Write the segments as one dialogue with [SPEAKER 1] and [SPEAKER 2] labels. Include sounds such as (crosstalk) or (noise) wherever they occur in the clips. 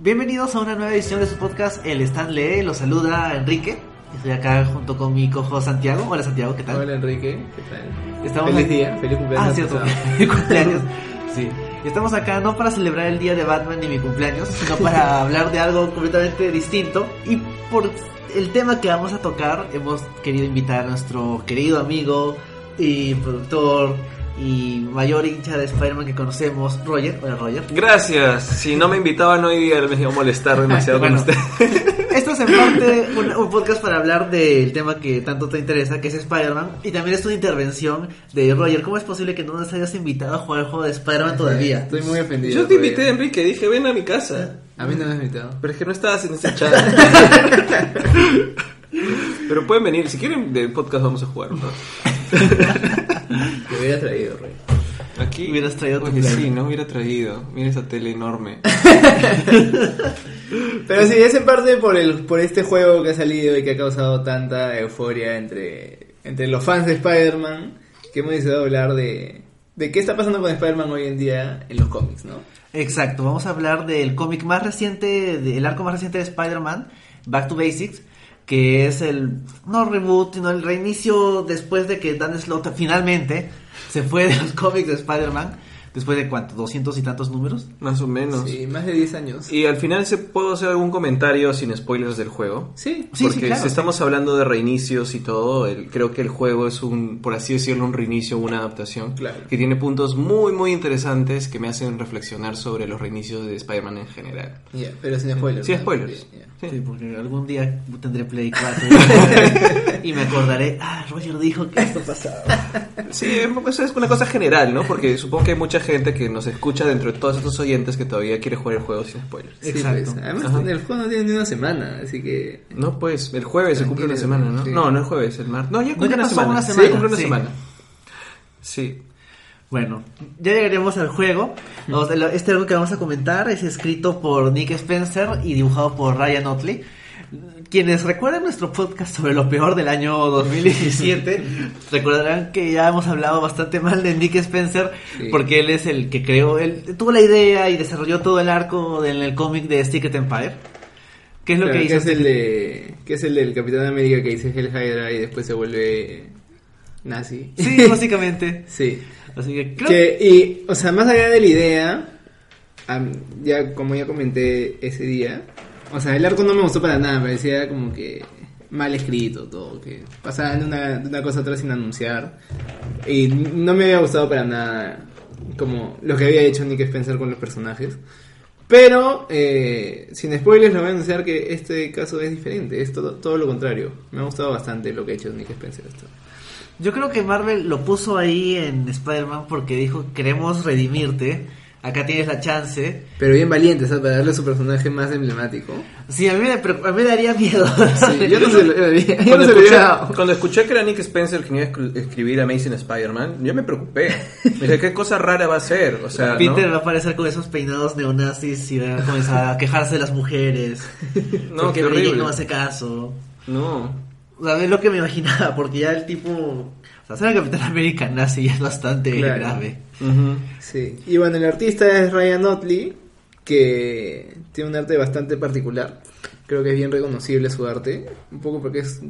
[SPEAKER 1] Bienvenidos a una nueva edición de su podcast El Stan Lee. Los saluda Enrique. Estoy acá junto con mi cojo Santiago. Hola Santiago, ¿qué tal?
[SPEAKER 2] Hola Enrique, ¿qué tal?
[SPEAKER 1] Estamos
[SPEAKER 2] feliz
[SPEAKER 1] aquí-
[SPEAKER 2] día, feliz cumpleaños.
[SPEAKER 1] Ah, cierto. Feliz (laughs) cumpleaños. Sí. Estamos acá no para celebrar el día de Batman ni mi cumpleaños, sino (laughs) para hablar de algo completamente distinto. Y por el tema que vamos a tocar, hemos querido invitar a nuestro querido amigo y productor y mayor hincha de Spider-Man que conocemos, Roger. Hola, Roger.
[SPEAKER 3] Gracias. Si no me invitaban hoy día me iba a molestar (laughs) demasiado
[SPEAKER 1] Bueno.
[SPEAKER 3] con usted. (laughs)
[SPEAKER 1] Esto es en parte un, un podcast para hablar del tema que tanto te interesa, que es Spider-Man. Y también es una intervención de Roger. ¿Cómo es posible que no nos hayas invitado a jugar el juego de Spider-Man todavía?
[SPEAKER 2] Estoy muy ofendido.
[SPEAKER 3] Yo te
[SPEAKER 2] Roger.
[SPEAKER 3] invité, Enrique. Dije, ven a mi casa.
[SPEAKER 2] A mí no me has invitado.
[SPEAKER 3] Pero es que no estabas en ese (laughs) chat. Pero pueden venir. Si quieren, del podcast vamos a jugar. ¿no?
[SPEAKER 2] Te hubiera traído, Rey.
[SPEAKER 3] Aquí.
[SPEAKER 1] Hubieras traído tu
[SPEAKER 3] sí, no hubiera traído. Mira esa tele enorme. (laughs)
[SPEAKER 2] Pero sí, es en parte por, el, por este juego que ha salido y que ha causado tanta euforia entre, entre los fans de Spider-Man que hemos decidido hablar de, de qué está pasando con Spider-Man hoy en día en los cómics, ¿no?
[SPEAKER 1] Exacto, vamos a hablar del cómic más reciente, del arco más reciente de Spider-Man, Back to Basics, que es el, no reboot, sino el reinicio después de que Dan Slott finalmente se fue de los (laughs) cómics de Spider-Man, después de cuánto, doscientos y tantos números.
[SPEAKER 3] Más o menos.
[SPEAKER 2] Sí, más de 10 años.
[SPEAKER 3] Y al final se puedo hacer algún comentario sin spoilers del juego.
[SPEAKER 2] Sí,
[SPEAKER 1] Sí,
[SPEAKER 3] Porque
[SPEAKER 1] sí, claro.
[SPEAKER 3] si estamos hablando de reinicios y todo, el- creo que el juego es un, por así decirlo, un reinicio, una adaptación.
[SPEAKER 2] Claro.
[SPEAKER 3] Que tiene puntos muy, muy interesantes que me hacen reflexionar sobre los reinicios de Spider-Man en general.
[SPEAKER 2] Ya, pero sin spoilers.
[SPEAKER 3] Sin spoilers.
[SPEAKER 2] Ya, ya.
[SPEAKER 3] Sí.
[SPEAKER 1] Sí, porque algún día tendré Play 4 (laughs) y me acordaré, ah, Roger dijo que esto pasaba.
[SPEAKER 3] Sí, eso es una cosa general, ¿no? Porque supongo que hay mucha gente que nos escucha dentro de todos estos oyentes que todavía quiere jugar el juego sin spoilers.
[SPEAKER 2] Sí,
[SPEAKER 1] Exacto.
[SPEAKER 2] pues, además,
[SPEAKER 3] Ajá.
[SPEAKER 2] el juego no tiene ni una semana, así que.
[SPEAKER 3] No, pues, el jueves se cumple una semana, ¿no?
[SPEAKER 2] sí.
[SPEAKER 3] No, no el jueves, el martes. No, ya
[SPEAKER 1] No,
[SPEAKER 3] cumple
[SPEAKER 1] ya
[SPEAKER 3] una
[SPEAKER 1] pasó
[SPEAKER 3] semana.
[SPEAKER 1] una
[SPEAKER 3] Sí,
[SPEAKER 1] semana,
[SPEAKER 3] cumple una
[SPEAKER 1] sí.
[SPEAKER 3] semana. Sí.
[SPEAKER 1] Bueno, ya llegaremos al juego. Este algo que vamos a comentar es escrito por Nick Spencer y dibujado por Ryan Otley. Quienes recuerdan nuestro podcast sobre lo peor del año 2017, (laughs) recordarán que ya hemos hablado bastante mal de Nick Spencer,
[SPEAKER 2] Sí.
[SPEAKER 1] porque él es el que creó, él tuvo la idea y desarrolló todo el arco del el cómic de Secret Empire. ¿Qué es lo
[SPEAKER 2] Claro,
[SPEAKER 1] que
[SPEAKER 2] que
[SPEAKER 1] hizo?
[SPEAKER 2] es el de que es el del Capitán América que dice Hell Hydra y después se vuelve nazi.
[SPEAKER 1] Sí, (laughs) básicamente.
[SPEAKER 2] sí.
[SPEAKER 1] Así que creo
[SPEAKER 2] Que, y, o sea, más allá de la idea, am, ya como ya comenté ese día, o sea, el arco no me gustó para nada, me parecía como que mal escrito todo, que pasaban de una, de una cosa a otra sin anunciar. Y no me había gustado para nada como lo que había hecho Nick Spencer con los personajes. Pero, eh, sin spoilers, le voy a anunciar que este caso es diferente, es todo, todo lo contrario. Me ha gustado bastante lo que ha hecho Nick Spencer. Esto.
[SPEAKER 1] Yo creo que Marvel lo puso ahí en Spider-Man porque dijo, queremos redimirte, acá tienes la chance.
[SPEAKER 2] Pero bien valiente, ¿sabes? Para darle su personaje más emblemático.
[SPEAKER 1] Sí, a mí me, a mí me daría miedo.
[SPEAKER 2] Sí, yo no (laughs) se lo, yo no
[SPEAKER 3] Cuando escuché, cuando que era Nick Spencer quien iba a escri- escribir Amazing Spider-Man, yo me preocupé. Me dije, ¿qué cosa rara va a ser? O sea,
[SPEAKER 1] Peter
[SPEAKER 3] ¿no?
[SPEAKER 1] va a aparecer con esos peinados neonazis y va a comenzar a quejarse de las mujeres. (laughs)
[SPEAKER 3] No,
[SPEAKER 1] porque
[SPEAKER 3] qué horrible.
[SPEAKER 1] no hace caso.
[SPEAKER 3] No.
[SPEAKER 1] O sea, es lo que me imaginaba, porque ya el tipo... Sea, ser el Capitán América nazi ya es bastante
[SPEAKER 2] Claro.
[SPEAKER 1] grave.
[SPEAKER 2] Sí. Y bueno, el artista es Ryan Otley, que tiene un arte bastante particular. Creo que es bien reconocible su arte. Un poco porque es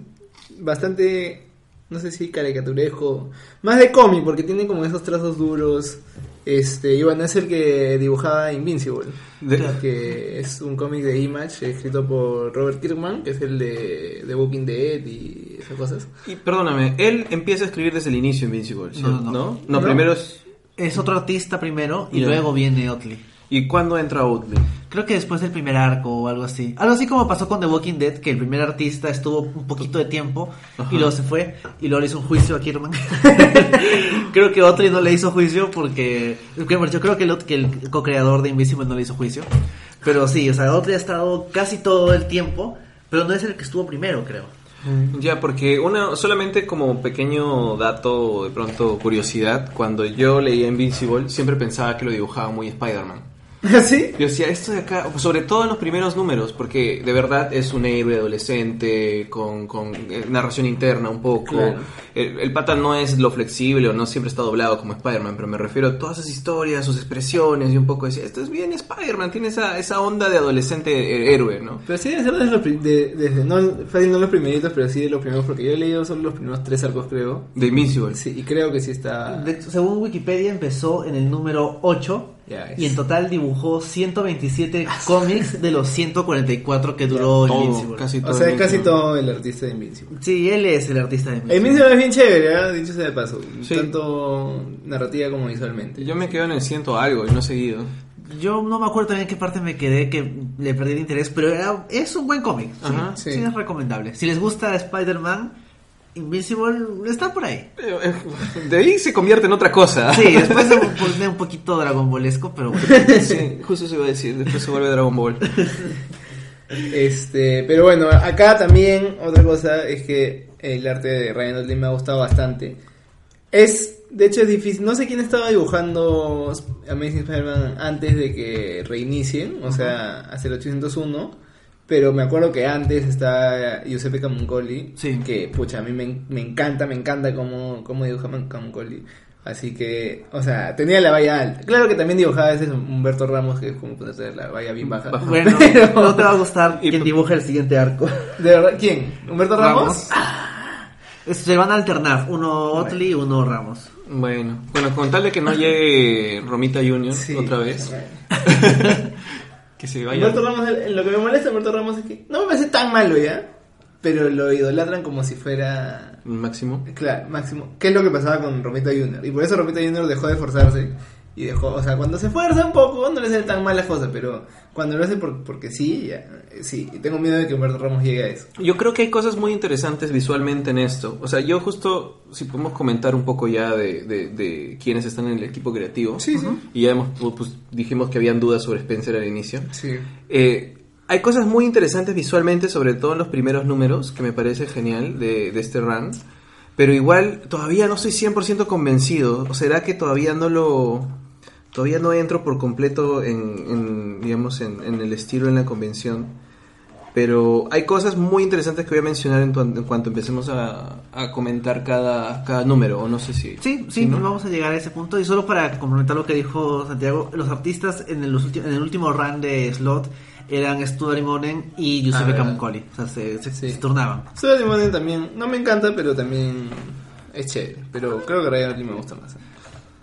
[SPEAKER 2] bastante, no sé si caricaturesco. Más de cómic, porque tiene como esos trazos duros. Este, y bueno, es el que dibujaba Invincible.
[SPEAKER 3] De-
[SPEAKER 2] que es un cómic de Image escrito por Robert Kirkman, que es el de The Walking Dead y esas cosas.
[SPEAKER 3] Y perdóname, él empieza a escribir desde el inicio Invincible.
[SPEAKER 1] No, no,
[SPEAKER 3] ¿no?
[SPEAKER 1] no.
[SPEAKER 3] No, primero es...
[SPEAKER 1] Es otro artista primero y luego viene Otley.
[SPEAKER 3] ¿Y cuándo entra Oatley?
[SPEAKER 1] Creo que después del primer arco o algo así. Algo así como pasó con The Walking Dead, que el primer artista estuvo un poquito de tiempo
[SPEAKER 3] Ajá.
[SPEAKER 1] y luego se fue y luego le hizo un juicio a Kierman. (laughs) creo que Otley no le hizo juicio porque... Yo creo que el, que el co-creador de Invisible no le hizo juicio. Pero sí, o sea, Otley ha estado casi todo el tiempo, pero no es el que estuvo primero, creo.
[SPEAKER 3] Ya, porque una, solamente como pequeño dato, de pronto curiosidad, cuando yo leía Invincible, siempre pensaba que lo dibujaba muy Spider-Man. (laughs)
[SPEAKER 2] ¿Sí?
[SPEAKER 3] Yo decía, esto de acá, sobre todo en los primeros números, porque de verdad es un héroe adolescente con, con eh, narración interna un poco.
[SPEAKER 2] Claro.
[SPEAKER 3] El, el pata no es lo flexible o no siempre está doblado como Spider-Man, pero me refiero a todas esas historias, sus expresiones y un poco decía, esto es bien Spider-Man, tiene esa, esa onda de adolescente eh, héroe, ¿no?
[SPEAKER 2] Pero sí debe ser desde los, de- desde, no, fácil no los primeritos, pero sí de los primeros, porque yo he leído solo los primeros tres arcos, creo.
[SPEAKER 3] De Invincible.
[SPEAKER 2] Sí, y creo que sí está...
[SPEAKER 1] De según Wikipedia empezó en el número 8
[SPEAKER 2] Es.
[SPEAKER 1] y en total dibujó 127 cómics de los 144 que duró
[SPEAKER 3] Todo,
[SPEAKER 1] Invincible.
[SPEAKER 3] casi todo.
[SPEAKER 2] O sea, es casi
[SPEAKER 3] Invincible.
[SPEAKER 2] todo el artista de Invincible.
[SPEAKER 1] Sí, él es el artista de
[SPEAKER 2] El
[SPEAKER 1] Invincible.
[SPEAKER 2] Invincible es bien chévere, ¿verdad? Dicho sea de paso.
[SPEAKER 3] Sí.
[SPEAKER 2] Tanto narrativa como visualmente.
[SPEAKER 3] Yo me quedo en el ciento algo y no he seguido.
[SPEAKER 1] Yo no me acuerdo también qué parte me quedé que le perdí el interés, pero era, es un buen cómic. Sí, sí.
[SPEAKER 2] sí.
[SPEAKER 1] es recomendable. Si les gusta Spider-Man, Invincible está por ahí.
[SPEAKER 3] De ahí se convierte en otra cosa.
[SPEAKER 1] Sí, después se pone un poquito Dragon Ballesco, pero bueno. (laughs)
[SPEAKER 3] Sí, justo se iba a decir, después se vuelve Dragon Ball. (laughs)
[SPEAKER 2] Este, pero bueno, acá también otra cosa es que el arte de Ryan Otley me ha gustado bastante. Es, de hecho es difícil, no sé quién estaba dibujando Amazing Spider-Man antes de que reinicien, o sea, hace el 801, pero me acuerdo que antes está Giuseppe Camuncoli,
[SPEAKER 1] Sí.
[SPEAKER 2] que pucha, a mí me, me encanta, me encanta cómo, cómo dibuja Camuncoli. Así que, o sea, tenía la valla alta. Claro que también dibujaba a veces Humberto Ramos, que es como ponerse la valla bien baja.
[SPEAKER 1] Bueno,
[SPEAKER 2] Pero-
[SPEAKER 1] no te va a gustar (laughs)
[SPEAKER 3] Y-
[SPEAKER 1] quien dibuja el siguiente arco. (laughs)
[SPEAKER 2] ¿De verdad? ¿Quién? ¿Humberto Ramos?
[SPEAKER 1] Se van a alternar, uno Otley y uno Ramos.
[SPEAKER 3] Bueno, bueno, con tal de que no llegue Romita Junior
[SPEAKER 2] Sí.
[SPEAKER 3] otra vez, (laughs) que se vaya.
[SPEAKER 2] Humberto Ramos, lo que me molesta de Humberto Ramos es que no me parece tan malo ya, pero lo idolatran como si fuera,
[SPEAKER 3] Máximo.
[SPEAKER 2] claro, máximo. ¿Qué es lo que pasaba con Romita Junior? Y por eso Romita Junior dejó de esforzarse y dejó, o sea, cuando se esfuerza un poco no le sale tan mal las cosas, pero cuando lo hace por- porque sí, ya, eh, sí, y tengo miedo de que Humberto Ramos llegue a eso.
[SPEAKER 3] Yo creo que hay cosas muy interesantes visualmente en esto. O sea, yo justo, si podemos comentar un poco ya de, de, de quienes están en el equipo creativo.
[SPEAKER 2] Sí, sí.
[SPEAKER 3] Y ya hemos, pues, dijimos que habían dudas sobre Spencer al inicio.
[SPEAKER 2] Sí.
[SPEAKER 3] Eh, hay cosas muy interesantes visualmente, sobre todo en los primeros números, que me parece genial de, de este run. Pero igual todavía no estoy 100% convencido. ¿O será que todavía no lo... Todavía no entro por completo en, en, digamos, en, en el estilo, en la convención. Pero hay cosas muy interesantes que voy a mencionar en, tu- en cuanto empecemos a, a comentar cada, cada número, o no sé si...
[SPEAKER 1] Sí, sí,
[SPEAKER 3] ¿no?
[SPEAKER 1] vamos a llegar a ese punto. Y solo para complementar lo que dijo Santiago, los artistas en el, ulti- en el último run de Slot eran Stu Monen y Giuseppe
[SPEAKER 2] Ah.
[SPEAKER 1] Camuncoli. O sea, se, se-
[SPEAKER 2] Sí.
[SPEAKER 1] se turnaban.
[SPEAKER 2] Soda Limón también, no me encanta, pero también es chévere. Pero creo que Ryan Otley me gusta más.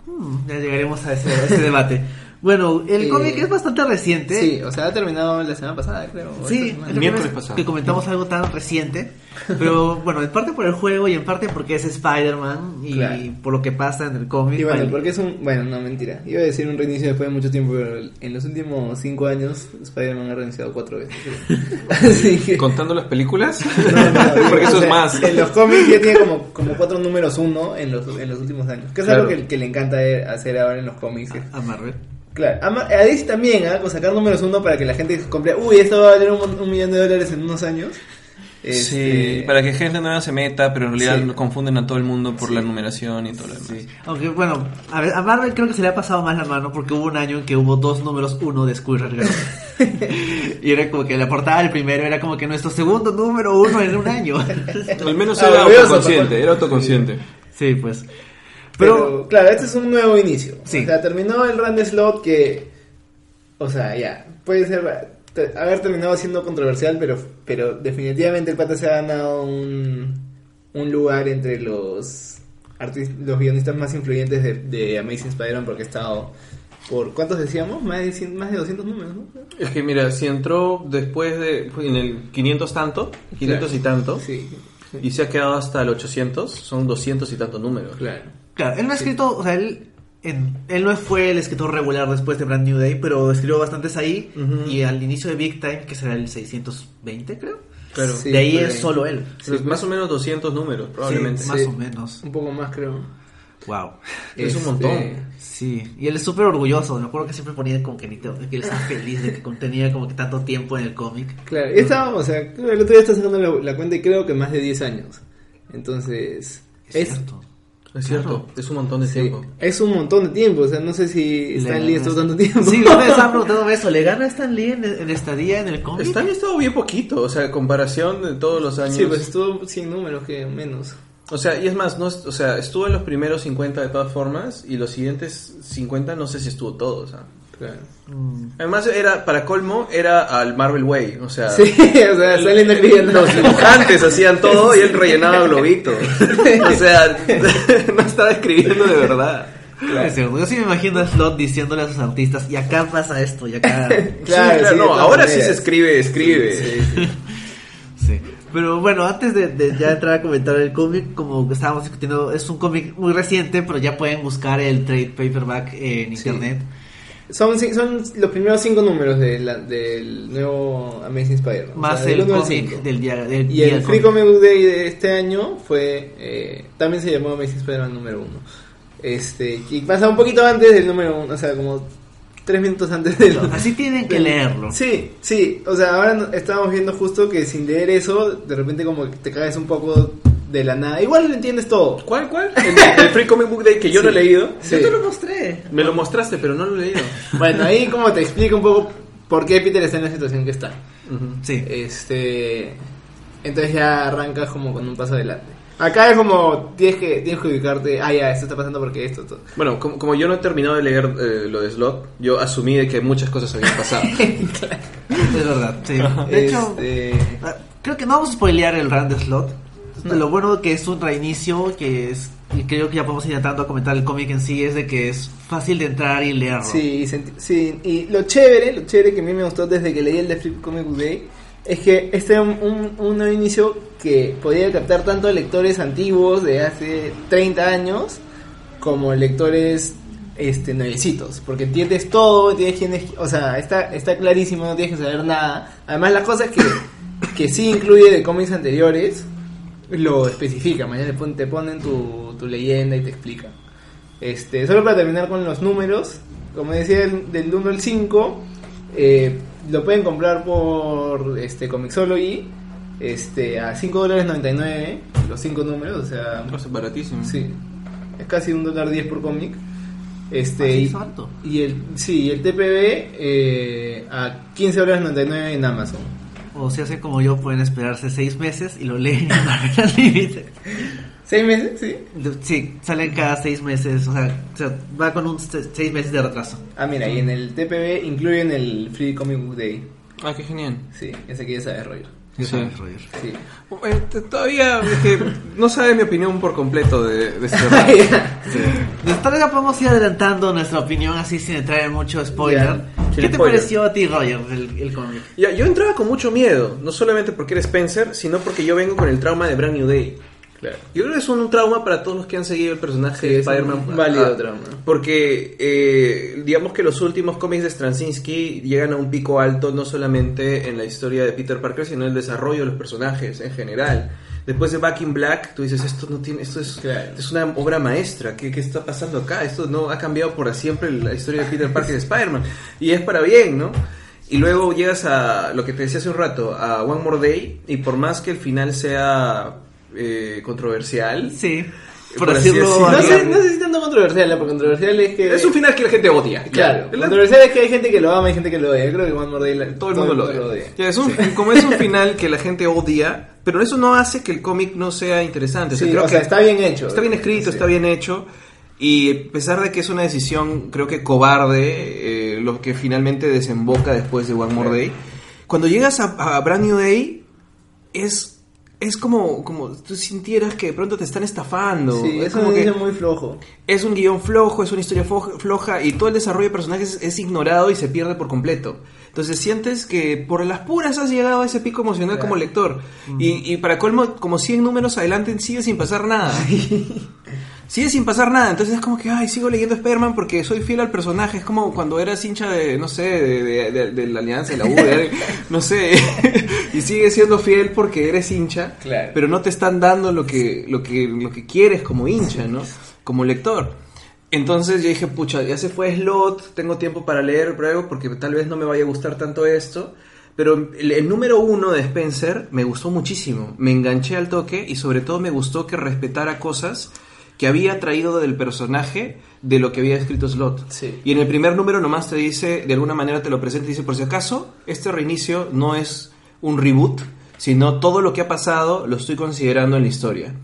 [SPEAKER 1] Hmm, ya llegaremos a ese, a ese debate. Bueno, el
[SPEAKER 2] Eh,
[SPEAKER 1] cómic es bastante reciente.
[SPEAKER 2] Sí, o sea, ha terminado la semana pasada, creo.
[SPEAKER 1] Sí,
[SPEAKER 2] semana.
[SPEAKER 1] la
[SPEAKER 3] Miércoles pasado.
[SPEAKER 1] que comentamos algo tan reciente, pero (laughs) bueno, en parte por el juego y en parte porque es Spider-Man y
[SPEAKER 2] Claro.
[SPEAKER 1] por lo que pasa en el cómic.
[SPEAKER 2] Y bueno,
[SPEAKER 1] Vale.
[SPEAKER 2] porque es un. Bueno, no, mentira. Iba a decir un reinicio después de mucho tiempo, pero en los últimos cinco años, Spider-Man ha reiniciado cuatro veces. (laughs) Así que.
[SPEAKER 3] ¿Contando las películas? (laughs)
[SPEAKER 2] No, no,
[SPEAKER 3] Porque eso
[SPEAKER 2] o
[SPEAKER 3] es
[SPEAKER 2] sea,
[SPEAKER 3] más.
[SPEAKER 2] En los cómics ya tiene como, como cuatro números uno en los, en los últimos años. Que es
[SPEAKER 3] Claro.
[SPEAKER 2] algo que, que le encanta hacer ahora en los cómics.
[SPEAKER 1] a Marvel.
[SPEAKER 2] Claro, a, DC también, ¿ah? con sacar números uno para que la gente compre. Uy, esto va a valer un, un millón de dólares en unos años. Este,
[SPEAKER 3] Sí, para que gente nueva se meta, pero en realidad
[SPEAKER 2] Sí.
[SPEAKER 3] confunden a todo el mundo por
[SPEAKER 2] Sí.
[SPEAKER 3] la numeración y todo lo demás.
[SPEAKER 1] Sí. Aunque bueno, a, ver, a Marvel creo que se le ha pasado más la mano porque hubo un año en que hubo dos números uno de Squirrel Girl. (laughs) y era como que la portada del primero era como que nuestro segundo número uno en un año.
[SPEAKER 3] Al menos (laughs) era autoconsciente, era autoconsciente.
[SPEAKER 1] sí, pues.
[SPEAKER 2] Pero,
[SPEAKER 1] Pero,
[SPEAKER 2] claro, este es un nuevo inicio.
[SPEAKER 1] Sí.
[SPEAKER 2] O sea, terminó el run de slot que. O sea, ya. Puede ser. te- haber terminado siendo controversial, pero, pero definitivamente el pata se ha ganado un, un lugar entre los los guionistas más influyentes de, de Amazing Spider-Man porque ha estado por. ¿Cuántos decíamos? Más de, 100 más de 200 números, ¿no?
[SPEAKER 3] Es que mira, si entró después de. fue en el 500 tanto, 500 y tanto,
[SPEAKER 2] Sí,
[SPEAKER 3] y se ha quedado hasta el 800, son 200 y tantos números.
[SPEAKER 2] claro.
[SPEAKER 1] Claro, él no ha escrito, o sea, él, en- él no fue el escritor regular después de Brand New Day, pero escribió bastantes ahí. Y al inicio de Big Time, que será el 620, creo.
[SPEAKER 3] Claro.
[SPEAKER 2] Sí,
[SPEAKER 1] de ahí es
[SPEAKER 2] ahí.
[SPEAKER 1] solo él.
[SPEAKER 3] Pues más o menos 200 números, probablemente.
[SPEAKER 1] Sí, más
[SPEAKER 2] Sí.
[SPEAKER 1] o menos.
[SPEAKER 2] Un poco más, creo.
[SPEAKER 1] Wow.
[SPEAKER 3] Es un
[SPEAKER 2] Este,
[SPEAKER 3] montón.
[SPEAKER 1] Sí, y él es súper orgulloso. Me acuerdo que siempre ponía como que, ni te- que él estaba feliz de que tenía como que tanto tiempo en el cómic.
[SPEAKER 2] Claro, y estábamos, o sea, el otro día está sacando la, la cuenta y creo que más de 10 años. Entonces,
[SPEAKER 1] Es,
[SPEAKER 2] es,
[SPEAKER 1] cierto.
[SPEAKER 3] Es cierto, es un montón de
[SPEAKER 2] Sí,
[SPEAKER 3] tiempo.
[SPEAKER 2] Es un montón de tiempo, o sea, no sé si Stan Lee estuvo
[SPEAKER 1] Stan-
[SPEAKER 2] tanto tiempo.
[SPEAKER 1] Sí, yo me estaba preguntando eso. ¿Le gana a Stan Lee en, en estadía en el cómic?
[SPEAKER 3] Stan Lee estado bien poquito, o sea, en comparación de todos los años.
[SPEAKER 2] Sí, pues estuvo sin números que menos.
[SPEAKER 3] O sea, y es más, no, es- o sea, estuvo en los primeros 50 de todas formas y los siguientes 50 no sé si estuvo todo, o sea.
[SPEAKER 2] Claro.
[SPEAKER 1] Mm.
[SPEAKER 3] Además era, para colmo, era al Marvel Way, o sea...
[SPEAKER 2] Sí, (laughs) o sea.
[SPEAKER 3] Los dibujantes hacían todo y él rellenaba globitos. (laughs) O sea, (laughs) no estaba escribiendo de verdad.
[SPEAKER 1] Es cierto. Yo sí me imagino a Slot diciéndole a sus artistas, y acá pasa esto, y acá...
[SPEAKER 2] Claro,
[SPEAKER 3] Sí, claro,
[SPEAKER 2] sí,
[SPEAKER 3] no, ahora sí se escribe, escribe.
[SPEAKER 2] Sí, sí.
[SPEAKER 1] Sí. Pero bueno, antes de, de ya entrar a comentar el cómic, como estábamos discutiendo, es un cómic muy reciente, pero ya pueden buscar el trade paperback en
[SPEAKER 2] Sí.
[SPEAKER 1] internet.
[SPEAKER 2] Son, son los primeros cinco números de la- del nuevo Amazing Spider-Man. o
[SPEAKER 1] Más
[SPEAKER 2] sea, del
[SPEAKER 1] el cómic del día del
[SPEAKER 2] Y
[SPEAKER 1] día
[SPEAKER 2] el Free. Comic Day de este año fue. eh, también se llamó Amazing Spider-Man número uno. Este, y pasa un poquito antes del número uno, o sea, como tres minutos antes del.
[SPEAKER 1] Así (laughs) tienen que leerlo.
[SPEAKER 2] Sí, sí. O sea, ahora no- estábamos viendo justo que sin leer eso, de repente como que te caes un poco de la nada. Igual lo entiendes todo.
[SPEAKER 3] ¿Cuál, cuál? (laughs) El, el Free Comic Book Day que yo no he
[SPEAKER 2] Sí.
[SPEAKER 3] leído.
[SPEAKER 2] Sí.
[SPEAKER 1] Yo te lo mostré.
[SPEAKER 3] Me lo mostraste, pero no lo he leído. (laughs)
[SPEAKER 2] Bueno, ahí como te explica un poco por qué Peter está en la situación que está.
[SPEAKER 1] Sí.
[SPEAKER 2] Este, entonces ya arrancas como con un paso adelante. Acá es como tienes que tienes que ubicarte, ah ya, esto está pasando porque esto, esto.
[SPEAKER 3] Bueno, como, como yo no he terminado de leer eh, lo de Slot, yo asumí de que muchas cosas habían pasado. (laughs)
[SPEAKER 1] Es verdad, sí. De hecho,
[SPEAKER 2] Este,
[SPEAKER 1] ah, creo que no vamos a spoilear el run de Slot. Lo bueno que es un reinicio, que es, y creo que ya podemos ir entrando a comentar el cómic en sí, es de que es fácil de entrar y leerlo.
[SPEAKER 2] sí, sí, y lo chévere, lo chévere que a mí me gustó desde que leí el de Free Comic Book Day es que este era un, un, inicio que podía captar tanto lectores antiguos de hace 30 años como lectores este nuevecitos, porque entiendes todo, tienes es, o sea, está está clarísimo, no tienes que saber nada. Además las cosas que que sí incluye de cómics anteriores lo especifica, mañana te pon- te ponen tu, tu leyenda y te explica. Este, solo para terminar con los números, como decía del, del 1 al 5, eh, lo pueden comprar por este Comixology este, a 5 dólares 99 los 5 números, o sea,
[SPEAKER 3] Es baratísimo.
[SPEAKER 2] sí, es casi un dólar 10 por cómic. Este, y, y el, sí, y el TPB eh, a 15 dólares 99 en Amazon.
[SPEAKER 1] O si hacen como yo, pueden esperarse seis meses y lo leen en Unlimited.
[SPEAKER 2] ¿Seis meses? Sí.
[SPEAKER 1] Sí, salen cada seis meses, o sea, o sea, va con un se- seis meses de retraso.
[SPEAKER 2] Ah, mira, y en el TPB incluyen el Free Comic Book Day.
[SPEAKER 3] Ah, qué genial.
[SPEAKER 2] Sí, ese que ya sabes, Roger.
[SPEAKER 1] Sí,
[SPEAKER 3] Sí.
[SPEAKER 1] sabes, Roger.
[SPEAKER 2] Sí.
[SPEAKER 3] Eh, todavía es que no sabe mi opinión por completo de, de este (laughs) run.
[SPEAKER 1] Después ya podemos ir adelantando nuestra opinión así sin entrar en mucho spoiler.
[SPEAKER 2] Ya,
[SPEAKER 3] sin
[SPEAKER 1] ¿Qué te pareció a ti, Roger, el, el cómic?
[SPEAKER 3] Ya, yo entraba con mucho miedo, no solamente porque era Spencer, sino porque yo vengo con el trauma de Brand New Day.
[SPEAKER 2] Claro.
[SPEAKER 3] Yo creo que es un trauma para todos los que han seguido el personaje
[SPEAKER 2] Sí,
[SPEAKER 3] de Spider-Man.
[SPEAKER 2] válido
[SPEAKER 3] Ah,
[SPEAKER 2] trauma.
[SPEAKER 3] Porque eh, digamos que los últimos cómics de Straczynski llegan a un pico alto no solamente en la historia de Peter Parker, sino en el desarrollo de los personajes en general. Después de Back in Black, tú dices, esto no tiene, esto es,
[SPEAKER 2] Claro.
[SPEAKER 3] es una obra maestra, ¿Qué, ¿qué está pasando acá? Esto no ha cambiado por siempre la historia de Peter Parker y de Spider-Man. Y es para bien, ¿no? Y luego llegas a lo que te decía hace un rato, a One More Day, y por más que el final sea eh, controversial,
[SPEAKER 1] Sí, por,
[SPEAKER 3] Por así
[SPEAKER 1] decirlo
[SPEAKER 3] decirlo.
[SPEAKER 2] No sé,
[SPEAKER 1] así.
[SPEAKER 2] no sé si tanto controversial, porque controversial es que...
[SPEAKER 3] es un final que la gente odia.
[SPEAKER 2] Claro,
[SPEAKER 3] El-
[SPEAKER 2] controversial es que hay gente que lo ama y gente que lo odia. Yo creo que One More Day la-
[SPEAKER 3] todo el mundo lo odia. Ya, es un- Como es un final que la gente odia, pero eso no hace que el cómic no sea interesante. O sea,
[SPEAKER 2] Sí,
[SPEAKER 3] creo
[SPEAKER 2] o sea,
[SPEAKER 3] que
[SPEAKER 2] está bien hecho.
[SPEAKER 3] Está bien escrito,
[SPEAKER 2] Sí.
[SPEAKER 3] está bien hecho. Y a pesar de que es una decisión, creo que cobarde, eh, lo que finalmente desemboca después de One More Day, cuando llegas a, a Brand New Day, es, es como, como tú sintieras que de pronto te están estafando.
[SPEAKER 2] Sí,
[SPEAKER 3] es
[SPEAKER 2] es
[SPEAKER 3] como
[SPEAKER 2] un inicio muy flojo.
[SPEAKER 3] es un guion flojo, es una historia floja y todo el desarrollo de personajes es ignorado y se pierde por completo. Entonces sientes que por las puras has llegado a ese pico emocional
[SPEAKER 2] Claro.
[SPEAKER 3] como lector. y, y para colmo, como 100 números adelante, sigue sin pasar nada. (laughs) sigue sin pasar nada. Entonces es como que, ay, sigo leyendo Spider-Man porque soy fiel al personaje. Es como cuando eras hincha de, no sé, de, de- de- de la Alianza, de la U, no sé. (laughs) y sigues siendo fiel porque eres hincha.
[SPEAKER 2] Claro.
[SPEAKER 3] Pero no te están dando lo que, lo que, lo que quieres como hincha, ¿no? Como lector. Entonces yo dije, pucha, ya se fue Slot, tengo tiempo para leer pruebo porque tal vez no me vaya a gustar tanto esto. Pero el, el número uno de Spencer me gustó muchísimo. Me enganché al toque y sobre todo me gustó que respetara cosas que había traído del personaje de lo que había escrito Slot.
[SPEAKER 2] Sí.
[SPEAKER 3] Y en el primer número nomás te dice, de alguna manera te lo presenta y dice, por si acaso, este reinicio no es un reboot, sino todo lo que ha pasado lo estoy considerando en la historia.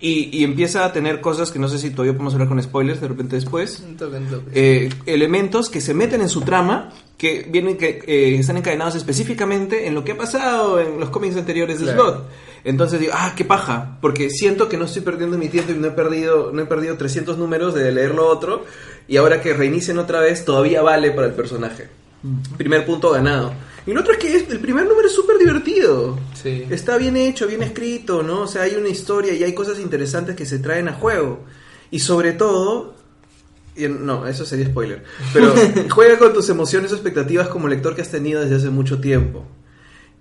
[SPEAKER 3] Y, y empieza a tener cosas que no sé si todavía podemos hablar con spoilers de repente después. (laughs) Eh, elementos que se meten en su trama que vienen que eh, están encadenados específicamente en lo que ha pasado en los cómics anteriores de
[SPEAKER 2] Claro.
[SPEAKER 3] Slot. Entonces digo, ah, qué paja, porque siento que no estoy perdiendo mi tiempo y no he perdido no he perdido 300 números de leer lo otro y ahora que reinicien otra vez todavía vale para el personaje. Primer punto ganado. Y lo otro es que es- el primer número es súper divertido.
[SPEAKER 2] Sí.
[SPEAKER 3] Está bien hecho, bien escrito, ¿no? O sea, hay una historia y hay cosas interesantes que se traen a juego. Y sobre todo, no, eso sería spoiler, pero (laughs) juega con tus emociones o expectativas como lector que has tenido desde hace mucho tiempo.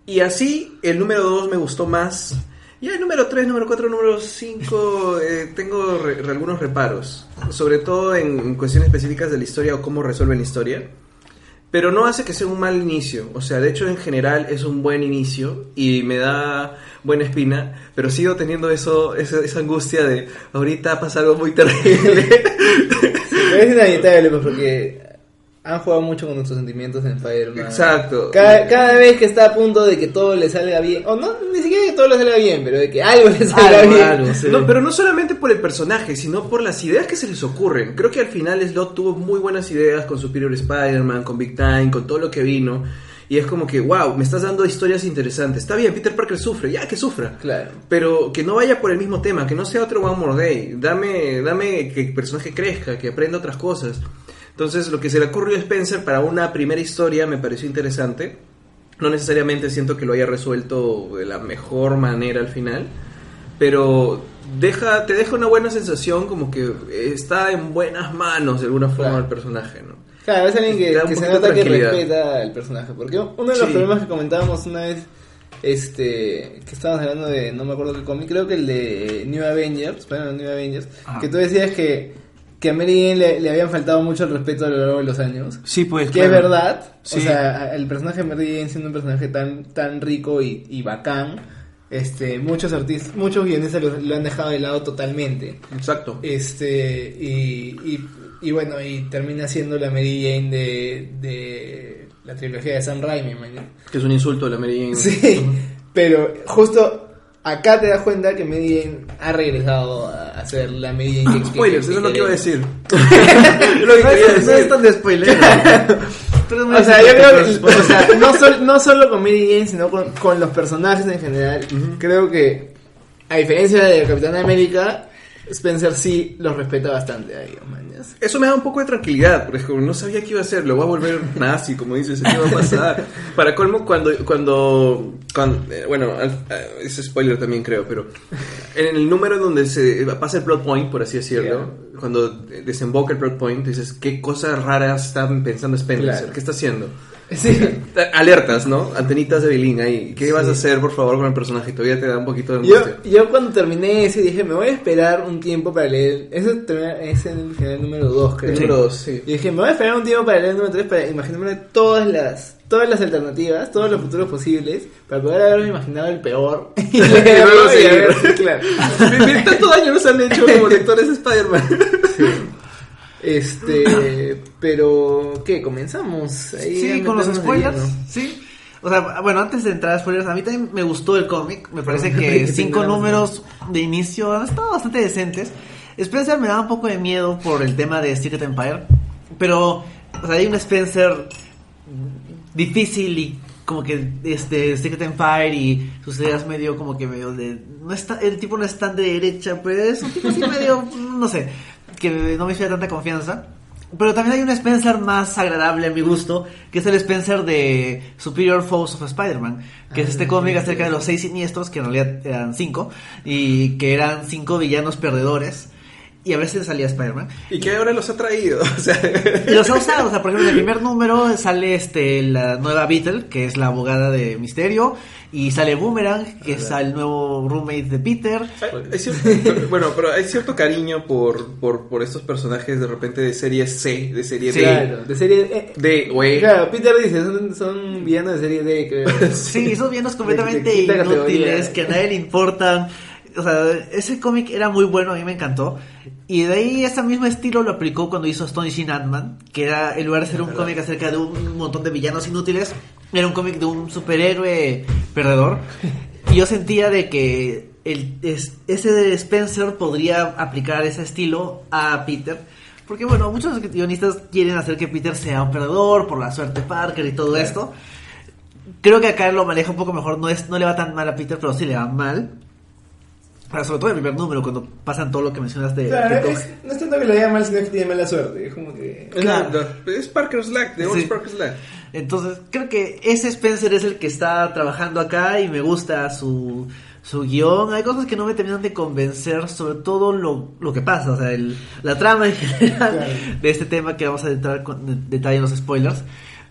[SPEAKER 3] Y así, el número 2 me gustó más. Y el número 3, número 4, número 5, tengo re- re- algunos reparos. Sobre todo en, en cuestiones específicas de la historia o cómo resuelven la historia. Pero no hace que sea un mal inicio. O sea, de hecho, en general es un buen inicio y me da buena espina. Pero sigo teniendo eso, esa, esa angustia de ahorita pasa algo muy terrible. (laughs)
[SPEAKER 2] Pues, porque han jugado mucho con nuestros sentimientos en Spider-Man.
[SPEAKER 3] Exacto.
[SPEAKER 2] Cada, cada vez que está a punto de que todo le salga bien, o no, ni siquiera que todo le salga bien, pero de que algo le salga
[SPEAKER 1] Algo,
[SPEAKER 2] bien.
[SPEAKER 1] algo, sí.
[SPEAKER 3] No, pero no solamente por el personaje, sino por las ideas que se les ocurren. Creo que al final Slot tuvo muy buenas ideas con Superior Spider-Man, con Big Time, con todo lo que vino. Y es como que, wow, me estás dando historias interesantes. Está bien, Peter Parker sufre, ya que sufra.
[SPEAKER 2] Claro.
[SPEAKER 3] Pero que no vaya por el mismo tema, que no sea otro One More Day. Dame, dame que el personaje crezca, que aprenda otras cosas. Entonces, lo que se le ocurrió a Spencer para una primera historia me pareció interesante. No necesariamente siento que lo haya resuelto de la mejor manera al final, pero deja, te deja una buena sensación como que está en buenas manos de alguna forma
[SPEAKER 2] Claro.
[SPEAKER 3] el personaje, ¿no?
[SPEAKER 2] Claro, es alguien que, se nota que respeta al personaje. Porque uno de los
[SPEAKER 3] Sí.
[SPEAKER 2] problemas que comentábamos una vez, este, que estábamos hablando de, no me acuerdo qué cómic, creo que el de New Avengers, bueno, New Avengers,
[SPEAKER 1] Ajá.
[SPEAKER 2] que tú decías que, que a Mary Jane le, le habían faltado mucho el respeto a lo largo de los años.
[SPEAKER 3] Sí, pues.
[SPEAKER 2] Que es verdad,
[SPEAKER 3] Sí.
[SPEAKER 2] o sea, el personaje de Mary Jane siendo un personaje tan, tan rico y, y bacán, este, muchos artistas, muchos guionistas lo, lo han dejado de lado totalmente.
[SPEAKER 3] Exacto.
[SPEAKER 2] Este, y, y, y bueno, y termina siendo la Mary Jane de, de la trilogía de Sam Raimi.
[SPEAKER 3] Que es un insulto a la Mary Jane.
[SPEAKER 2] Sí, pero justo acá te das cuenta que Jane ha regresado a ser la Jane (laughs) que-
[SPEAKER 3] Spoilers, eso es lo que iba a decir. (laughs) Lo que
[SPEAKER 1] No es, no
[SPEAKER 3] decir.
[SPEAKER 1] es tan de spoiler. (laughs)
[SPEAKER 2] O sea, yo creo que,
[SPEAKER 1] spoiler.
[SPEAKER 2] o sea, no, sol- no solo con Mary Jane, sino con, con los personajes en general. Creo que, a diferencia de Capitán América, Spencer sí los respeta bastante a ellos, sé.
[SPEAKER 3] Eso me da un poco de tranquilidad, porque es como no sabía qué iba a hacer, lo voy a volver nazi, como dices, ¿qué va a pasar? (laughs) Para colmo, cuando, cuando, cuando- eh, bueno, eh, es spoiler también creo, pero en el número donde se pasa el plot point, por así decirlo, cuando desemboca el plot point, dices, ¿qué cosas raras está pensando Spencer?
[SPEAKER 2] Claro.
[SPEAKER 3] ¿Qué está haciendo?
[SPEAKER 2] Sí. (laughs)
[SPEAKER 3] Alertas, ¿no? Antenitas de Bilín ahí. ¿Qué vas a hacer, por favor, con el personaje? Todavía te da un poquito de angustia.
[SPEAKER 2] yo cuando terminé ese dije, me voy a esperar un tiempo para leer. Eso termina- es el final número 2, creo.
[SPEAKER 3] El número dos, sí.
[SPEAKER 2] Y dije, me voy a esperar un tiempo para leer el número 3 para imaginarme todas las todas las alternativas, todos los futuros posibles, para poder haberme imaginado el peor. (laughs) (laughs) y
[SPEAKER 3] luego seguir.
[SPEAKER 2] claro.
[SPEAKER 3] Tanto daño nos han hecho como lectores de Spider-Man.
[SPEAKER 2] Este, (clears throat) pero, ¿qué? ¿Comenzamos? Ahí
[SPEAKER 1] Sí, con los spoilers. Sí. O sea, bueno, antes de entrar a spoilers, a mí también me gustó el cómic. Me parece (laughs)
[SPEAKER 2] que
[SPEAKER 1] cinco números de inicio han estado bastante decentes. Spencer me da un poco de miedo por el tema de Secret Empire. Pero, o sea, hay un Spencer difícil y como que este Secret Empire y sus ideas medio como que medio de no está el tipo no es tan de derecha pero es un tipo así medio (laughs) no sé que no me inspira tanta confianza. Pero también hay un Spencer más agradable a mi gusto que es el Spencer de Superior Foes of Spider-Man que es
[SPEAKER 2] Ah,
[SPEAKER 1] este cómic
[SPEAKER 2] sí,
[SPEAKER 1] acerca de los seis siniestros que en realidad eran cinco y que eran cinco villanos perdedores y a veces salía Spider-Man
[SPEAKER 3] ¿Y qué ahora los ha traído? (laughs) O sea,
[SPEAKER 1] los ha usado, o sea, por ejemplo, en el primer número sale este la nueva Beetle, que es la abogada de Misterio, y sale Boomerang, que es el nuevo roommate de Peter.
[SPEAKER 3] hay- hay cierto- (laughs) bueno, pero hay cierto cariño por, por, por estos personajes de repente de serie C, de serie
[SPEAKER 1] Sí.
[SPEAKER 3] D,
[SPEAKER 2] Claro, de serie eh,
[SPEAKER 3] D E.
[SPEAKER 2] Claro, Peter dice, son, son villanos de serie D, creo. (laughs)
[SPEAKER 1] Sí, esos villanos completamente
[SPEAKER 2] De- de quinta
[SPEAKER 1] inútiles,
[SPEAKER 2] categoría.
[SPEAKER 1] que a nadie le importan. O sea, ese cómic era muy bueno, a mí me encantó. Y de ahí ese mismo estilo lo aplicó cuando hizo Astonishing Ant-Man, que era, en lugar de ser un cómic acerca de un montón de villanos inútiles, era un cómic de un superhéroe perdedor. Y yo sentía de que el, es- ese de Spencer podría aplicar ese estilo a Peter. Porque bueno, muchos guionistas quieren hacer que Peter sea un perdedor por la suerte Parker y todo esto. Creo que acá lo maneja un poco mejor, no es no le va tan mal a Peter, pero sí le va mal. Pero sobre todo el primer número, cuando pasan todo lo que mencionas de...
[SPEAKER 2] Claro, es- no es tanto que lo haya mal, sino que tiene mala suerte. Es como que.
[SPEAKER 1] Claro.
[SPEAKER 3] la- es Parker's Luck, de
[SPEAKER 1] Sí.
[SPEAKER 3] Parker's Luck.
[SPEAKER 1] Entonces, creo que ese Spencer es el que está trabajando acá y me gusta su, su guion. Hay cosas que no me terminan de convencer, sobre todo lo, lo que pasa, o sea, el- la trama en general
[SPEAKER 2] Claro.
[SPEAKER 1] de este tema que vamos a entrar con en detalle en los spoilers.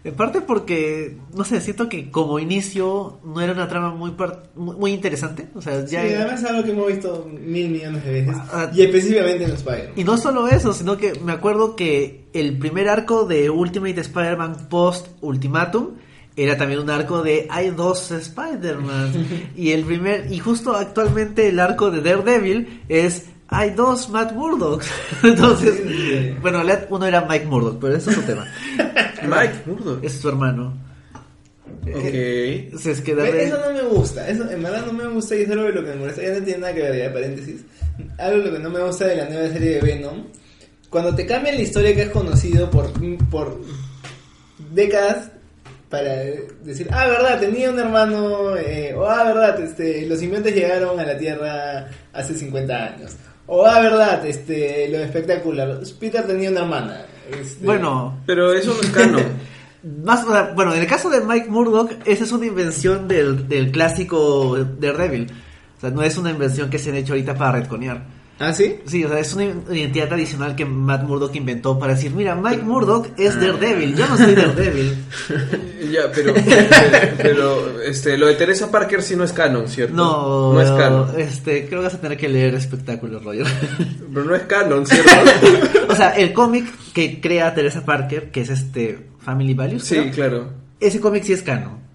[SPEAKER 1] En parte porque, no sé, siento que como inicio no era una trama muy muy, interesante. O sea, ya...
[SPEAKER 2] Sí, además es algo que hemos visto mil millones de veces.
[SPEAKER 1] Ah,
[SPEAKER 2] y específicamente en Spider.
[SPEAKER 1] Y no solo eso, sino que me acuerdo que el primer arco de Ultimate Spider-Man Post Ultimatum era también un arco de hay dos Spider-Man. (laughs) y el primer, y justo actualmente el arco de Daredevil es hay dos Matt Murdocks. (laughs) Entonces,
[SPEAKER 2] Sí.
[SPEAKER 1] bueno, uno era Mike Murdock, pero eso es otro tema. (laughs)
[SPEAKER 3] Mike Murdock.
[SPEAKER 1] Es su hermano.
[SPEAKER 3] Ok.
[SPEAKER 1] O sea, es que
[SPEAKER 2] Eso no me gusta, eso en verdad no me gusta y es algo de lo que me molesta. Ya no tiene nada que ver, ya paréntesis. Algo de lo que no me gusta de la nueva serie de Venom. Cuando te cambian la historia que has conocido por, por décadas para decir, ah, verdad, tenía un hermano, eh, o ah, verdad, este, los simbiontes llegaron a la Tierra hace 50 años. O ah, verdad, este, lo espectacular, Peter tenía una hermana. este,
[SPEAKER 1] Bueno,
[SPEAKER 3] Pero eso no es canon. (laughs)
[SPEAKER 1] Más, bueno, en el caso de Mike Murdock, esa es una invención del, del clásico Daredevil. O sea, no es una invención que se han hecho ahorita para retconear.
[SPEAKER 2] ¿Ah, sí?
[SPEAKER 1] Sí, o sea, es una identidad adicional que Matt Murdock inventó para decir, mira, Mike Murdock es Daredevil, yo no soy Daredevil. (laughs)
[SPEAKER 3] ya, pero, pero, pero, este, lo de Teresa Parker sí no es canon, ¿cierto?
[SPEAKER 1] No,
[SPEAKER 3] No es canon.
[SPEAKER 1] Este, creo que vas a tener que leer espectáculos, Roger. (laughs)
[SPEAKER 3] Pero no es canon, (laughs) ¿cierto?
[SPEAKER 1] o sea, el cómic que crea Teresa Parker, que es este Family Values,
[SPEAKER 3] sí,
[SPEAKER 1] creo,
[SPEAKER 3] claro.
[SPEAKER 1] ese cómic sí es canon.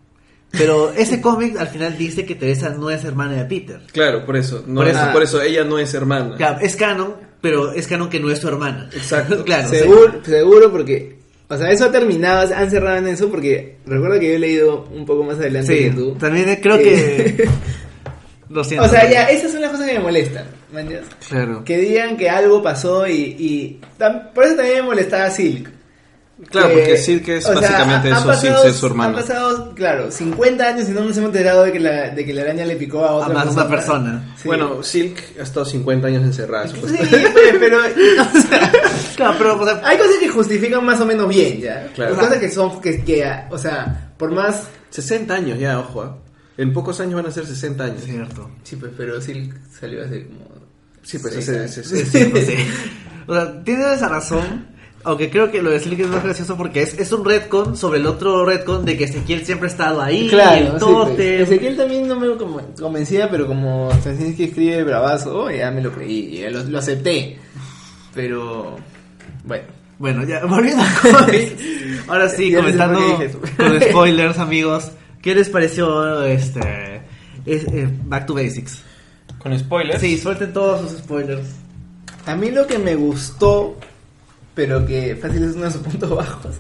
[SPEAKER 1] Pero ese cómic al final dice que Teresa no es hermana de Peter.
[SPEAKER 3] Claro, por eso. No
[SPEAKER 1] Por
[SPEAKER 3] es-
[SPEAKER 1] eso.
[SPEAKER 3] por eso ella no es hermana.
[SPEAKER 1] Claro, es canon, pero es canon que no es su hermana.
[SPEAKER 3] Exacto. (laughs)
[SPEAKER 1] claro.
[SPEAKER 2] Seguro, seguro porque, o sea, eso ha terminado, han cerrado en eso porque recuerdo que yo he leído un poco más adelante
[SPEAKER 1] Sí,
[SPEAKER 2] que tú.
[SPEAKER 1] también creo
[SPEAKER 2] Eh,
[SPEAKER 1] que... (laughs) Lo siento.
[SPEAKER 2] o sea, ya, esas son las cosas que me molestan, ¿me entiendes?
[SPEAKER 1] Claro.
[SPEAKER 2] Que digan que algo pasó y, y tam- por eso también me molestaba Silk.
[SPEAKER 3] Claro,
[SPEAKER 2] Que,
[SPEAKER 3] porque Silk es
[SPEAKER 2] o sea,
[SPEAKER 3] básicamente eso,
[SPEAKER 2] pasado-
[SPEAKER 3] Silk es su hermano.
[SPEAKER 2] Han pasado, claro, 50 años y no nos hemos enterado de que la, de que la araña le picó a
[SPEAKER 1] A
[SPEAKER 2] otra
[SPEAKER 1] más una persona.
[SPEAKER 2] Sí.
[SPEAKER 3] Bueno, Silk ha estado 50 años encerrada.
[SPEAKER 2] sí, pues, (laughs) pero, o (laughs) sea,
[SPEAKER 1] Claro, pero o sea,
[SPEAKER 2] hay cosas que justifican más o menos bien, ¿ya?
[SPEAKER 3] Claro.
[SPEAKER 2] Hay cosas que son, que, que, o sea, por más
[SPEAKER 3] 60 años ya, ojo. ¿ah? En pocos años van a ser 60 años.
[SPEAKER 1] cierto.
[SPEAKER 2] Sí, pues, pero Silk salió hace como.
[SPEAKER 3] Sí, pues
[SPEAKER 2] seis
[SPEAKER 3] ese,
[SPEAKER 2] años.
[SPEAKER 3] ese- ese-
[SPEAKER 1] Es cierto, sí. O sea, tienes esa razón. Aunque creo que lo de Silk es más gracioso porque es, es un retcon sobre el otro retcon de que Ezequiel siempre ha estado ahí.
[SPEAKER 2] Claro,
[SPEAKER 1] el
[SPEAKER 2] sí, pues. Ezequiel también no me como- convencía, pero como Straczynski escribe bravazo, ya me lo creí, ya lo, lo acepté. Pero, bueno.
[SPEAKER 1] Bueno, ya, volviendo a. (laughs) Ahora sí, comentando con (laughs) spoilers, amigos. ¿Qué les pareció este es- eh, Back to Basics?
[SPEAKER 3] Con spoilers.
[SPEAKER 1] Sí, suelten todos sus spoilers.
[SPEAKER 2] A mí lo que me gustó, pero que fácil es uno de sus (laughs) puntos bajos,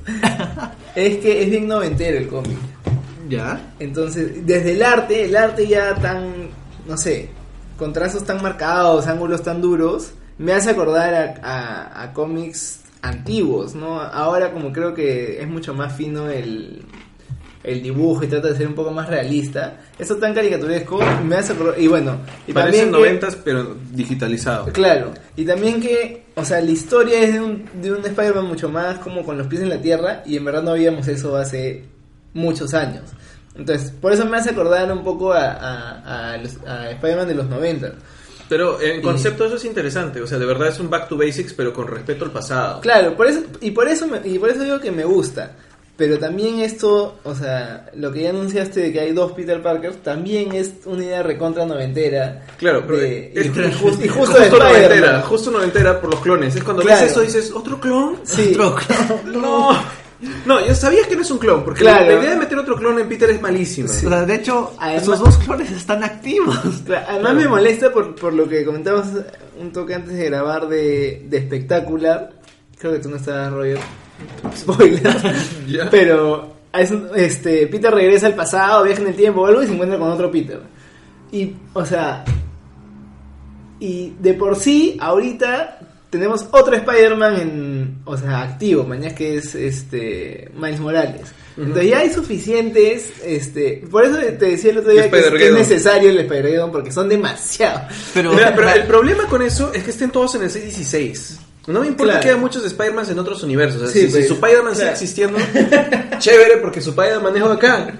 [SPEAKER 2] es que es bien noventero el cómic.
[SPEAKER 1] ¿Ya?
[SPEAKER 2] Entonces, desde el arte, el arte ya tan, no sé, con trazos tan marcados, ángulos tan duros, me hace acordar a, a- a cómics antiguos, ¿no? Ahora como creo que es mucho más fino el, el dibujo y trata de ser un poco más realista. Eso tan caricaturesco me hace acordar, y bueno, y
[SPEAKER 3] Parecen
[SPEAKER 2] que-
[SPEAKER 3] 90 pero digitalizado.
[SPEAKER 2] Claro, y también que, o sea, la historia es de un, de un Spider-Man mucho más como con los pies en la tierra y en verdad no habíamos eso hace muchos años. Entonces, por eso me hace acordar un poco a, a, a a Spider-Man de los 90.
[SPEAKER 3] Pero en
[SPEAKER 2] Y-
[SPEAKER 3] concepto eso es interesante. O sea, de verdad es un back to basics, pero con respeto al pasado.
[SPEAKER 2] Claro, por eso, y por eso me- y por eso digo que me gusta. Pero también esto, o sea, lo que ya anunciaste de que hay dos Peter Parkers, también es una idea recontra noventera.
[SPEAKER 3] Claro, pero
[SPEAKER 2] de-
[SPEAKER 3] es-
[SPEAKER 2] y, y justo, y (laughs) justo
[SPEAKER 3] justo noventera, justo noventera por los clones. Es cuando
[SPEAKER 2] Claro.
[SPEAKER 3] ves eso dices, ¿otro clon?
[SPEAKER 2] Sí.
[SPEAKER 1] Otro clon. (laughs)
[SPEAKER 3] No. No, yo sabía que no es un clon, porque
[SPEAKER 2] Claro.
[SPEAKER 3] la idea de meter otro clon en Peter es malísima.
[SPEAKER 1] O sea, de hecho,
[SPEAKER 2] Además-
[SPEAKER 1] esos dos clones están activos.
[SPEAKER 2] Claro, Además me molesta por, por lo que comentabas un toque antes de grabar de, de espectacular. Creo que tú no estabas, Roger. (laughs) Spoiler.
[SPEAKER 3] Ya.
[SPEAKER 2] Pero es este, Peter regresa al pasado, viaja en el tiempo o algo y se encuentra con otro Peter. Y, o sea, y de por sí, ahorita tenemos otro Spider-Man en, o sea, activo, mañana que es este Miles Morales. Entonces ya hay suficientes, este, por eso te decía el otro día que es, que es
[SPEAKER 3] Spider-Geddon.
[SPEAKER 2] necesario el Spider-Man porque son demasiados. (laughs)
[SPEAKER 1] Pero
[SPEAKER 3] el problema con eso es que estén todos en el 616. No me importa
[SPEAKER 2] Claro.
[SPEAKER 3] que haya muchos Spider-Man en otros universos. O sea,
[SPEAKER 2] Sí,
[SPEAKER 3] si, si
[SPEAKER 2] pues,
[SPEAKER 3] su Spider-Man sigue
[SPEAKER 2] claro.
[SPEAKER 3] existiendo, (laughs) chévere, porque su Spider-Man es acá.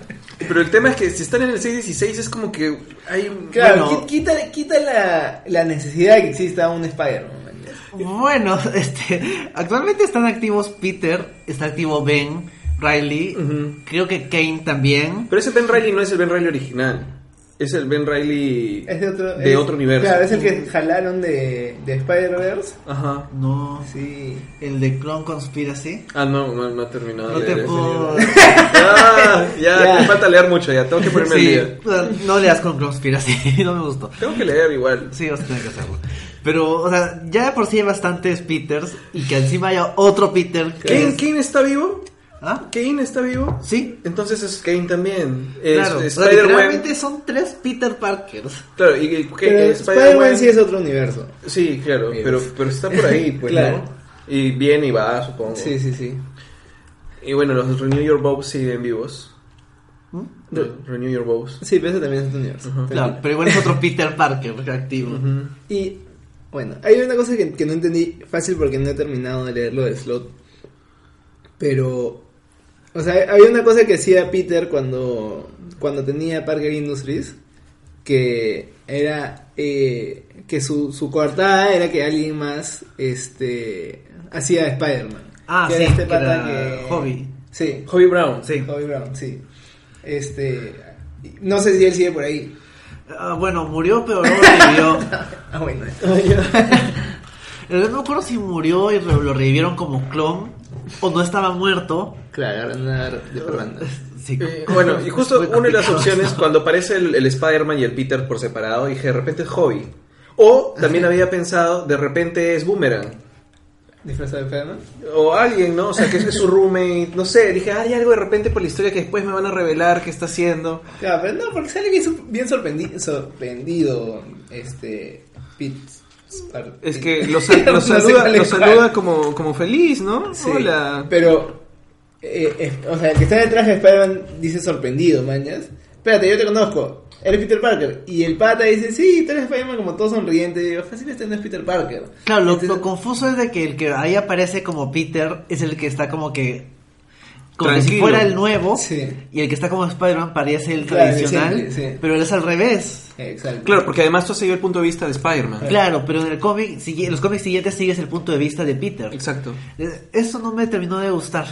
[SPEAKER 3] Pero el tema es que si están en el 616 es como que hay un...
[SPEAKER 2] Claro,
[SPEAKER 1] Bueno.
[SPEAKER 2] quita, quita la, la necesidad de que exista un Spider-Man. man.
[SPEAKER 1] bueno, (laughs) este, actualmente están activos Peter, está activo Ben, Riley, creo que Kane también.
[SPEAKER 3] Pero ese Ben Riley no es el Ben Riley original. Es el Ben Riley
[SPEAKER 2] Es de otro,
[SPEAKER 3] de
[SPEAKER 2] es-
[SPEAKER 3] otro universo.
[SPEAKER 2] Claro, es el que jalaron de, de Spider-Verse.
[SPEAKER 3] Ajá.
[SPEAKER 1] No,
[SPEAKER 2] Sí.
[SPEAKER 1] el de Clone Conspiracy.
[SPEAKER 3] Ah, no, no, no he terminado
[SPEAKER 1] No
[SPEAKER 3] de
[SPEAKER 1] te
[SPEAKER 3] leer
[SPEAKER 1] puedo... (laughs)
[SPEAKER 3] Ah, ya,
[SPEAKER 2] Ya.
[SPEAKER 3] me falta leer mucho ya, tengo que (laughs) ponerme
[SPEAKER 1] Sí,
[SPEAKER 3] al día.
[SPEAKER 1] no leas Clone Conspiracy, (laughs) no me gustó.
[SPEAKER 3] Tengo que leer igual.
[SPEAKER 1] Sí, vas a tener que hacerlo. Pero, o sea, ya de por sí hay bastantes Peters y que encima haya otro Peter que
[SPEAKER 3] ¿Kane,
[SPEAKER 1] es-
[SPEAKER 3] Kane está vivo?
[SPEAKER 1] ¿Ah?
[SPEAKER 3] ¿Kane está vivo?
[SPEAKER 1] Sí.
[SPEAKER 3] Entonces es Kane también. Es,
[SPEAKER 1] Claro, sea,
[SPEAKER 3] Spider-Man.
[SPEAKER 1] literalmente son tres Peter Parkers.
[SPEAKER 3] Claro, y,
[SPEAKER 2] Spider-Man sí es otro universo.
[SPEAKER 3] Sí, claro, pero, pero está por ahí, pues,
[SPEAKER 2] Claro.
[SPEAKER 3] ¿no? Y viene y va, supongo.
[SPEAKER 2] Sí, sí, sí.
[SPEAKER 3] Y bueno, los Renew Your Bows siguen vivos.
[SPEAKER 1] ¿Mm?
[SPEAKER 3] Los Renew Your Bows.
[SPEAKER 2] Sí, pero ese también es otro universo.
[SPEAKER 1] Claro, pero igual es otro Peter Parker activo.
[SPEAKER 3] Ujú.
[SPEAKER 2] Y bueno, hay una cosa que, que no entendí fácil porque no he terminado de leerlo de Slot. Pero, o sea, había una cosa que hacía Peter cuando, cuando tenía Parker Industries, que era eh, que su, su coartada era que alguien más este, hacía Spider-Man.
[SPEAKER 1] Ah,
[SPEAKER 2] que
[SPEAKER 1] sí,
[SPEAKER 2] era este
[SPEAKER 1] que
[SPEAKER 2] pata
[SPEAKER 1] era
[SPEAKER 2] que...
[SPEAKER 1] Hobby.
[SPEAKER 2] Sí,
[SPEAKER 3] Hobby Brown.
[SPEAKER 1] Sí.
[SPEAKER 2] Hobby Brown, sí. Este, no sé si él sigue por ahí.
[SPEAKER 1] Ah, bueno, murió, pero luego revivió. (laughs)
[SPEAKER 2] Ah, bueno. (laughs)
[SPEAKER 1] Eh, No me acuerdo si murió y lo revivieron como clon o no estaba muerto.
[SPEAKER 2] Claro, agarran una de parranda. (laughs)
[SPEAKER 1] Sí,
[SPEAKER 3] Eh, bueno, y justo una de las opciones, cuando aparece el, el Spider-Man y el Peter por separado, dije, de repente es Hobby. O también había pensado, de repente es Boomerang.
[SPEAKER 2] ¿Disfrazado de Spider-Man?
[SPEAKER 3] O alguien, ¿no? O sea, que es su roommate. No sé, dije, hay algo de repente por la historia que después me van a revelar qué está haciendo.
[SPEAKER 2] Claro, pero no, porque sale bien, sor- bien sorprendi- sorprendido este Pete.
[SPEAKER 3] Es que (laughs) lo,
[SPEAKER 2] No
[SPEAKER 3] sal- lo
[SPEAKER 2] sé
[SPEAKER 3] saluda,
[SPEAKER 2] cuál
[SPEAKER 3] lo
[SPEAKER 2] es
[SPEAKER 3] saluda como feliz, ¿no?
[SPEAKER 2] Sí,
[SPEAKER 3] Hola.
[SPEAKER 2] Pero, eh, eh, o sea, el que está detrás de Spider-Man dice sorprendido, mañas. Espérate, yo te conozco. Eres Peter Parker. Y el pata dice, sí, tú eres Spider-Man como todo sonriente. Y digo, fácil, este no es Peter Parker.
[SPEAKER 1] Claro, lo,
[SPEAKER 2] Entonces-
[SPEAKER 1] lo confuso es de que el que ahí aparece como Peter es el que está como que. Como si fuera el nuevo.
[SPEAKER 2] Sí.
[SPEAKER 1] Y el que está como Spider-Man parece el
[SPEAKER 2] Claro, el
[SPEAKER 1] tradicional.
[SPEAKER 2] sí.
[SPEAKER 1] Pero él es al revés.
[SPEAKER 2] Exacto.
[SPEAKER 3] Claro, porque además tú has seguido el punto de vista de Spider-Man.
[SPEAKER 1] Claro, pero en el cómic, en los cómics siguientes sigues el punto de vista de Peter.
[SPEAKER 3] Exacto.
[SPEAKER 1] Eso no me terminó de gustar.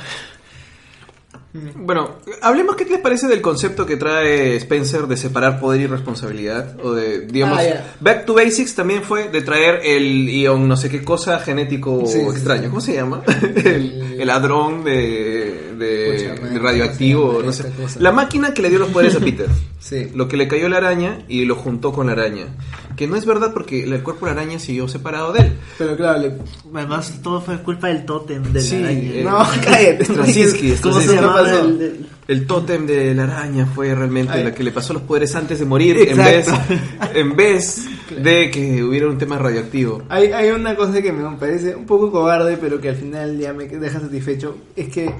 [SPEAKER 3] Bueno, hablemos qué les parece del concepto que trae Spencer de separar poder y responsabilidad. O de, digamos,
[SPEAKER 2] Ah, ya.
[SPEAKER 3] Back to Basics también fue de traer el ion no sé qué cosa genético
[SPEAKER 2] Sí, sí,
[SPEAKER 3] extraño.
[SPEAKER 2] sí.
[SPEAKER 3] ¿Cómo se llama? (laughs) el, el ladrón de, de-
[SPEAKER 2] Pucha,
[SPEAKER 3] de radioactivo,
[SPEAKER 2] ¿cómo se
[SPEAKER 3] no
[SPEAKER 2] llama
[SPEAKER 3] sé. La máquina que le dio los poderes a Peter. (laughs)
[SPEAKER 2] Sí.
[SPEAKER 3] Lo que le cayó a la araña y lo juntó con la araña. Que no es verdad porque el cuerpo de la araña siguió separado de él.
[SPEAKER 2] Pero claro, le...
[SPEAKER 1] Además, todo fue culpa del tótem de
[SPEAKER 3] Sí,
[SPEAKER 1] la araña.
[SPEAKER 3] eh,
[SPEAKER 2] No, (laughs) cállate.
[SPEAKER 3] Straczynski,
[SPEAKER 1] ¿Cómo se
[SPEAKER 3] Straczynski.
[SPEAKER 1] El-
[SPEAKER 3] tótem de la araña fue realmente
[SPEAKER 2] Ay.
[SPEAKER 3] la que le pasó los poderes antes de morir en vez,
[SPEAKER 1] Exacto.
[SPEAKER 3] en vez de que hubiera un tema radioactivo.
[SPEAKER 2] Hay, hay una cosa que me parece un poco cobarde, pero que al final ya me deja satisfecho. Es que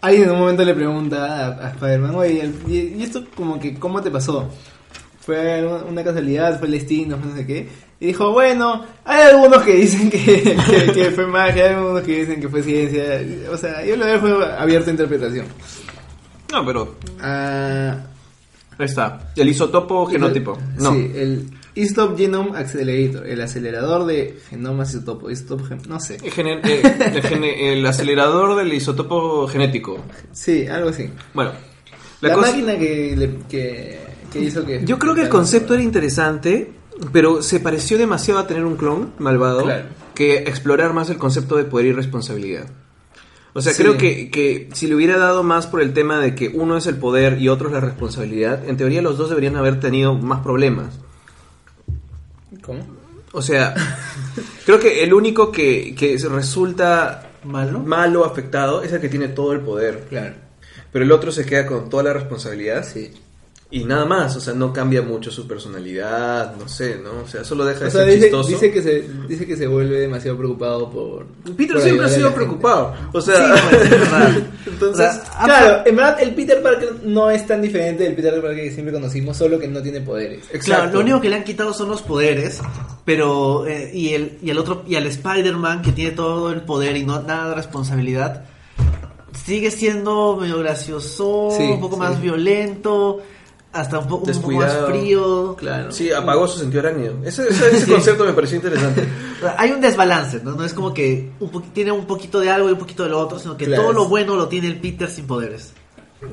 [SPEAKER 2] alguien en un momento le pregunta a, a Spider-Man, oye, y, y esto como que, ¿cómo te pasó? Fue una una casualidad, fue el destino, no sé qué. Y dijo, bueno, hay algunos que dicen que, que, que fue magia, hay algunos que dicen que fue ciencia. O sea, yo lo dejo abierto a interpretación.
[SPEAKER 3] No, pero
[SPEAKER 2] Ah,
[SPEAKER 3] ahí está. El isotopo genotipo. No.
[SPEAKER 2] Sí, el Istop Genome Accelerator, el acelerador de genomas isotopo. Istop gen- no sé.
[SPEAKER 3] El, gene- eh, el gene- el acelerador del isotopo genético.
[SPEAKER 2] Sí, algo así.
[SPEAKER 3] Bueno,
[SPEAKER 2] La,
[SPEAKER 3] la cosa-
[SPEAKER 2] máquina que, le- que, que hizo que...
[SPEAKER 3] yo creo que el concepto era interesante, pero se pareció demasiado a tener un clon malvado
[SPEAKER 2] Claro.
[SPEAKER 3] que explorar más el concepto de poder y responsabilidad. O sea,
[SPEAKER 2] Sí.
[SPEAKER 3] creo que, que si le hubiera dado más por el tema de que uno es el poder y otro es la responsabilidad, en teoría los dos deberían haber tenido más problemas.
[SPEAKER 2] ¿Cómo?
[SPEAKER 3] O sea, (laughs) creo que el único que, que resulta
[SPEAKER 1] ¿Malo?
[SPEAKER 3] malo, afectado, es el que tiene todo el poder.
[SPEAKER 2] Claro.
[SPEAKER 3] Pero el otro se queda con toda la responsabilidad
[SPEAKER 2] Sí.
[SPEAKER 3] Y nada más. O sea, no cambia mucho su personalidad, no sé, ¿no? O sea, solo deja de
[SPEAKER 2] O sea,
[SPEAKER 3] ser
[SPEAKER 2] dice,
[SPEAKER 3] chistoso.
[SPEAKER 2] dice que se dice que se vuelve demasiado preocupado por
[SPEAKER 3] Peter
[SPEAKER 2] por
[SPEAKER 3] siempre ha sido preocupado. O
[SPEAKER 1] Sí,
[SPEAKER 3] sea,
[SPEAKER 1] pues, verdad.
[SPEAKER 3] entonces... (laughs)
[SPEAKER 1] O sea, ha-
[SPEAKER 2] Claro, en verdad el Peter Parker no es tan diferente del Peter Parker que siempre conocimos, solo que no tiene poderes.
[SPEAKER 1] Claro,
[SPEAKER 3] Exacto.
[SPEAKER 1] lo único que le han quitado son los poderes, pero eh, y el y el otro y al Spider-Man que tiene todo el poder y no nada de responsabilidad sigue siendo medio gracioso,
[SPEAKER 2] Sí,
[SPEAKER 1] un poco
[SPEAKER 2] sí.
[SPEAKER 1] más violento, hasta un poco, un poco más frío.
[SPEAKER 2] Claro.
[SPEAKER 3] Sí, apagó su sentido arácnido. Ese, ese, ese concepto me pareció interesante. (laughs)
[SPEAKER 1] Hay un desbalance, ¿no? No es como que un tiene un poquito de algo y un poquito de lo otro, sino que
[SPEAKER 2] Claro.
[SPEAKER 1] todo lo bueno lo tiene el Peter sin poderes.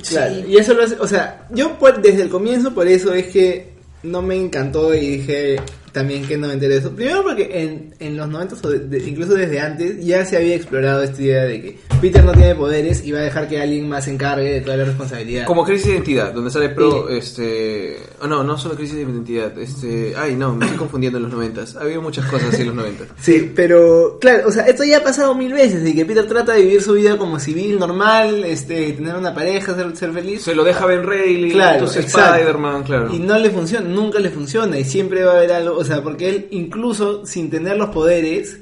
[SPEAKER 2] Claro,
[SPEAKER 3] Sí.
[SPEAKER 2] y eso lo hace, o sea, yo pues, desde el comienzo por eso es que no me encantó y dije también que no me interesó. Primero porque en, en los 90 o de- de- incluso desde antes ya se había explorado esta idea de que Peter no tiene poderes y va a dejar que alguien más se encargue de toda la responsabilidad.
[SPEAKER 3] Como crisis de identidad, donde sale pro, este... Oh, no, no solo crisis de identidad, este... Ay, no, me estoy confundiendo en los noventas. Ha habido muchas cosas así en los noventas. (laughs)
[SPEAKER 2] Sí, pero claro, o sea, esto ya ha pasado mil veces y que Peter trata de vivir su vida como civil, normal, este, tener una pareja, ser, ser feliz.
[SPEAKER 3] Se lo deja Ben Reilly,
[SPEAKER 2] Claro.
[SPEAKER 3] Spider-Man, claro.
[SPEAKER 2] Y no le funciona, nunca le funciona y siempre va a haber algo, o sea, porque él incluso sin tener los poderes,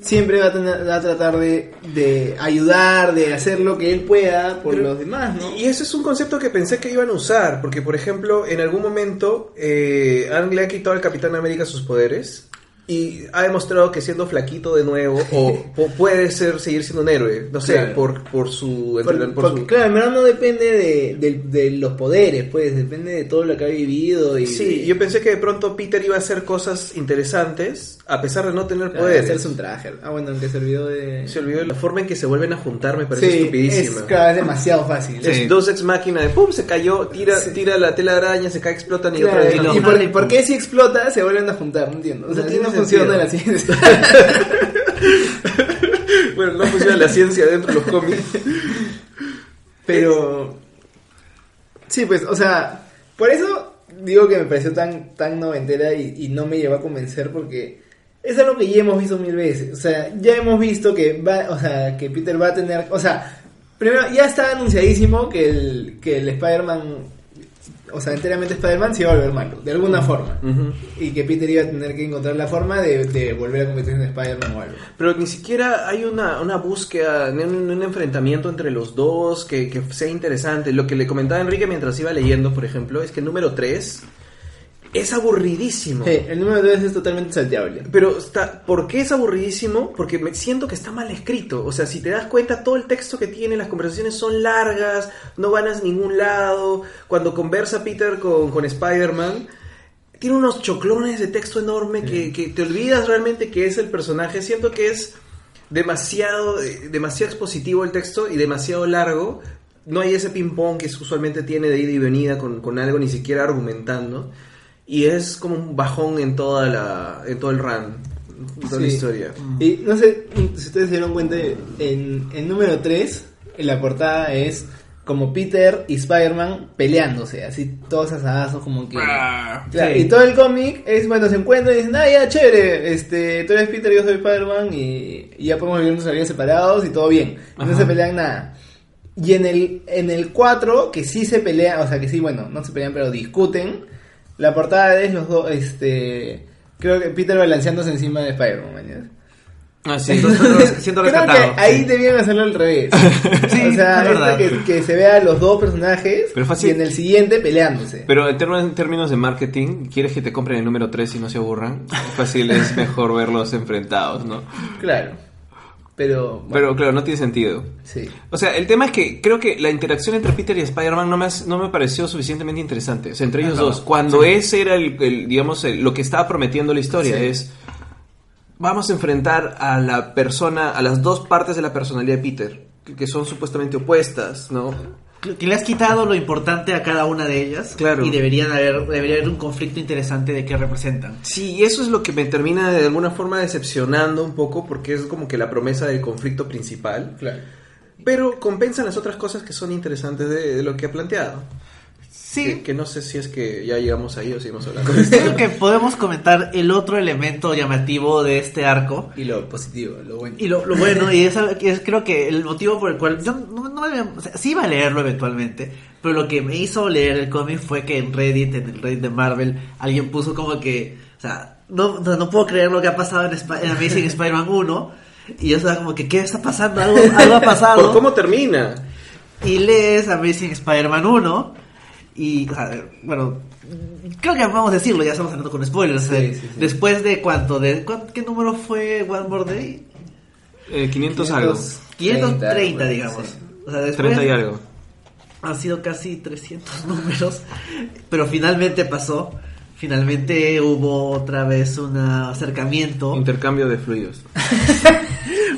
[SPEAKER 2] siempre va a, tener- va a tratar de, de ayudar, de hacer lo que él pueda por
[SPEAKER 3] Pero-
[SPEAKER 2] los demás, ¿no?
[SPEAKER 3] Y ese es un concepto que pensé que iban a usar, porque por ejemplo, en algún momento eh, han, le han quitado al Capitán América sus poderes y ha demostrado que siendo flaquito de nuevo (laughs) o, po- puede ser seguir siendo un héroe, no sé,
[SPEAKER 2] Claro.
[SPEAKER 3] por, por su...
[SPEAKER 2] Por-
[SPEAKER 3] por
[SPEAKER 2] porque,
[SPEAKER 3] su-
[SPEAKER 2] claro, en verdad no depende de, de- de los poderes, pues, depende de todo lo que ha vivido y
[SPEAKER 3] Sí,
[SPEAKER 2] de-
[SPEAKER 3] yo pensé que de pronto Peter iba a hacer cosas interesantes a pesar de no tener
[SPEAKER 2] claro,
[SPEAKER 3] poderes.
[SPEAKER 2] hacerse un traje. Ah, bueno, aunque se olvidó de...
[SPEAKER 3] Se olvidó de la forma en que se vuelven a juntar, me parece
[SPEAKER 2] Sí,
[SPEAKER 3] estupidísima.
[SPEAKER 2] es, claro, es demasiado fácil.
[SPEAKER 3] Es
[SPEAKER 1] Sí.
[SPEAKER 3] dos ex máquina de pum, se cayó, tira,
[SPEAKER 2] Sí.
[SPEAKER 3] tira la tela de araña, se cae, explotan y
[SPEAKER 2] Claro,
[SPEAKER 3] otra vez.
[SPEAKER 1] y lo-
[SPEAKER 2] ¿Y por, por qué si explota se vuelven a juntar? No entiendo. O
[SPEAKER 3] No
[SPEAKER 2] sea,
[SPEAKER 3] tiene
[SPEAKER 2] no. Funciona la ciencia. (laughs)
[SPEAKER 3] bueno, no funciona la ciencia dentro de los cómics.
[SPEAKER 2] Pero. Sí, pues, o sea, por eso digo que me pareció tan, tan noventera y, y no me llevó a convencer porque es algo que ya hemos visto mil veces. O sea, ya hemos visto que va, o sea, que Peter va a tener. O sea, primero ya está anunciadísimo que el, que el Spider-Man. O sea, enteramente Spider-Man se iba a volver malo, de alguna forma. Y que Peter iba a tener que encontrar la forma de, de volver a convertirse en Spider-Man o algo.
[SPEAKER 3] Pero ni siquiera hay una, una búsqueda, un, un enfrentamiento entre los dos que, que sea interesante. Lo que le comentaba Enrique mientras iba leyendo, por ejemplo, es que el número 3 es aburridísimo.
[SPEAKER 2] Sí, el número 2 es totalmente salteable.
[SPEAKER 3] Pero está, ¿por qué es aburridísimo? Porque me siento que está mal escrito. O sea, si te das cuenta, todo el texto que tiene, las conversaciones son largas, no van a ningún lado. Cuando conversa Peter con, con Spider-Man, tiene unos choclones de texto enorme que, que te olvidas realmente que es el personaje. Siento que es demasiado, eh, demasiado expositivo el texto y demasiado largo. No hay ese ping-pong que usualmente tiene de ida y venida con, con algo, ni siquiera argumentando. Y es como un bajón en toda la en todo el run, en toda la historia.
[SPEAKER 2] Y no sé si ustedes se dieron cuenta, en el número 3, en la portada es como Peter y Spider-Man peleándose, así todos asadazos como que...
[SPEAKER 3] Ah,
[SPEAKER 2] Claro,
[SPEAKER 1] sí.
[SPEAKER 2] Y todo el cómic es, bueno, se encuentran y dicen, ah, ya, chévere, este, tú eres Peter y yo soy Spider-Man y, y ya podemos vivir vidas separados y todo bien. Y no se pelean nada. Y en el, en el 4, que sí se pelean, o sea, que sí, bueno, no se pelean, pero discuten, la portada es los dos, este, creo que Peter balanceándose encima de Spider-Man.
[SPEAKER 3] Ah, sí.
[SPEAKER 1] Entonces, siento (laughs)
[SPEAKER 2] Creo
[SPEAKER 1] rescatado.
[SPEAKER 2] que ahí
[SPEAKER 1] sí.
[SPEAKER 2] debían hacerlo al revés. (laughs)
[SPEAKER 1] Sí,
[SPEAKER 2] o sea,
[SPEAKER 1] es verdad.
[SPEAKER 2] que, que se vea los dos personajes
[SPEAKER 3] Pero fácil.
[SPEAKER 2] y en el siguiente peleándose.
[SPEAKER 3] Pero en términos, en términos de marketing, ¿quieres que te compren el número 3 y no se aburran? Fácil, es mejor verlos enfrentados, ¿no?
[SPEAKER 2] Claro. Pero, bueno,
[SPEAKER 3] Pero claro, no tiene sentido.
[SPEAKER 2] sí.
[SPEAKER 3] O sea, el tema es que creo que la interacción entre Peter y Spider-Man no me, no me pareció suficientemente interesante. O sea, entre ellos
[SPEAKER 1] Ajá,
[SPEAKER 3] dos. Cuando ese era el, el, digamos, el- lo que estaba prometiendo la historia
[SPEAKER 2] Sí.
[SPEAKER 3] es... Vamos a enfrentar a la persona, a las dos partes de la personalidad de Peter, que, que son supuestamente opuestas, ¿no?
[SPEAKER 1] Que le has quitado lo importante a cada una de ellas
[SPEAKER 3] Claro.
[SPEAKER 1] y deberían haber debería haber un conflicto interesante de qué representan.
[SPEAKER 3] Sí, y eso es lo que me termina de alguna forma decepcionando un poco, porque es como que la promesa del conflicto principal.
[SPEAKER 2] Claro.
[SPEAKER 3] pero compensan las otras cosas que son interesantes de, de lo que ha planteado.
[SPEAKER 1] Sí,
[SPEAKER 3] Que, que no sé si es que ya llegamos ahí o seguimos hablando.
[SPEAKER 1] creo (laughs) que podemos comentar el otro elemento llamativo de este arco.
[SPEAKER 2] Y lo positivo, lo bueno.
[SPEAKER 1] Y lo, lo bueno, y es, creo que el motivo por el cual yo no, no me- o sea, sí iba a leerlo eventualmente, pero lo que me hizo leer el cómic fue que en Reddit, en el Reddit de Marvel, alguien puso como que, o sea, no, no puedo creer lo que ha pasado en Amazing Spider-Man 1, y yo estaba como que, ¿qué está pasando? Algo, algo ha pasado. (laughs)
[SPEAKER 3] ¿Por cómo termina?
[SPEAKER 1] Y lees Amazing Spider-Man 1 y, o sea, bueno, creo que vamos a decirlo, ya estamos hablando con spoilers.
[SPEAKER 2] Sí,
[SPEAKER 1] eh,
[SPEAKER 2] sí, sí.
[SPEAKER 1] Después de cuánto, de ¿qué número fue One More Day?
[SPEAKER 3] Eh, 500 algo.
[SPEAKER 1] 530,
[SPEAKER 2] 30,
[SPEAKER 1] digamos.
[SPEAKER 2] sí.
[SPEAKER 1] O sea, después
[SPEAKER 3] 30 y algo.
[SPEAKER 1] han sido casi 300 (laughs) números, pero finalmente pasó. Finalmente hubo otra vez un acercamiento.
[SPEAKER 3] Intercambio de fluidos. (laughs)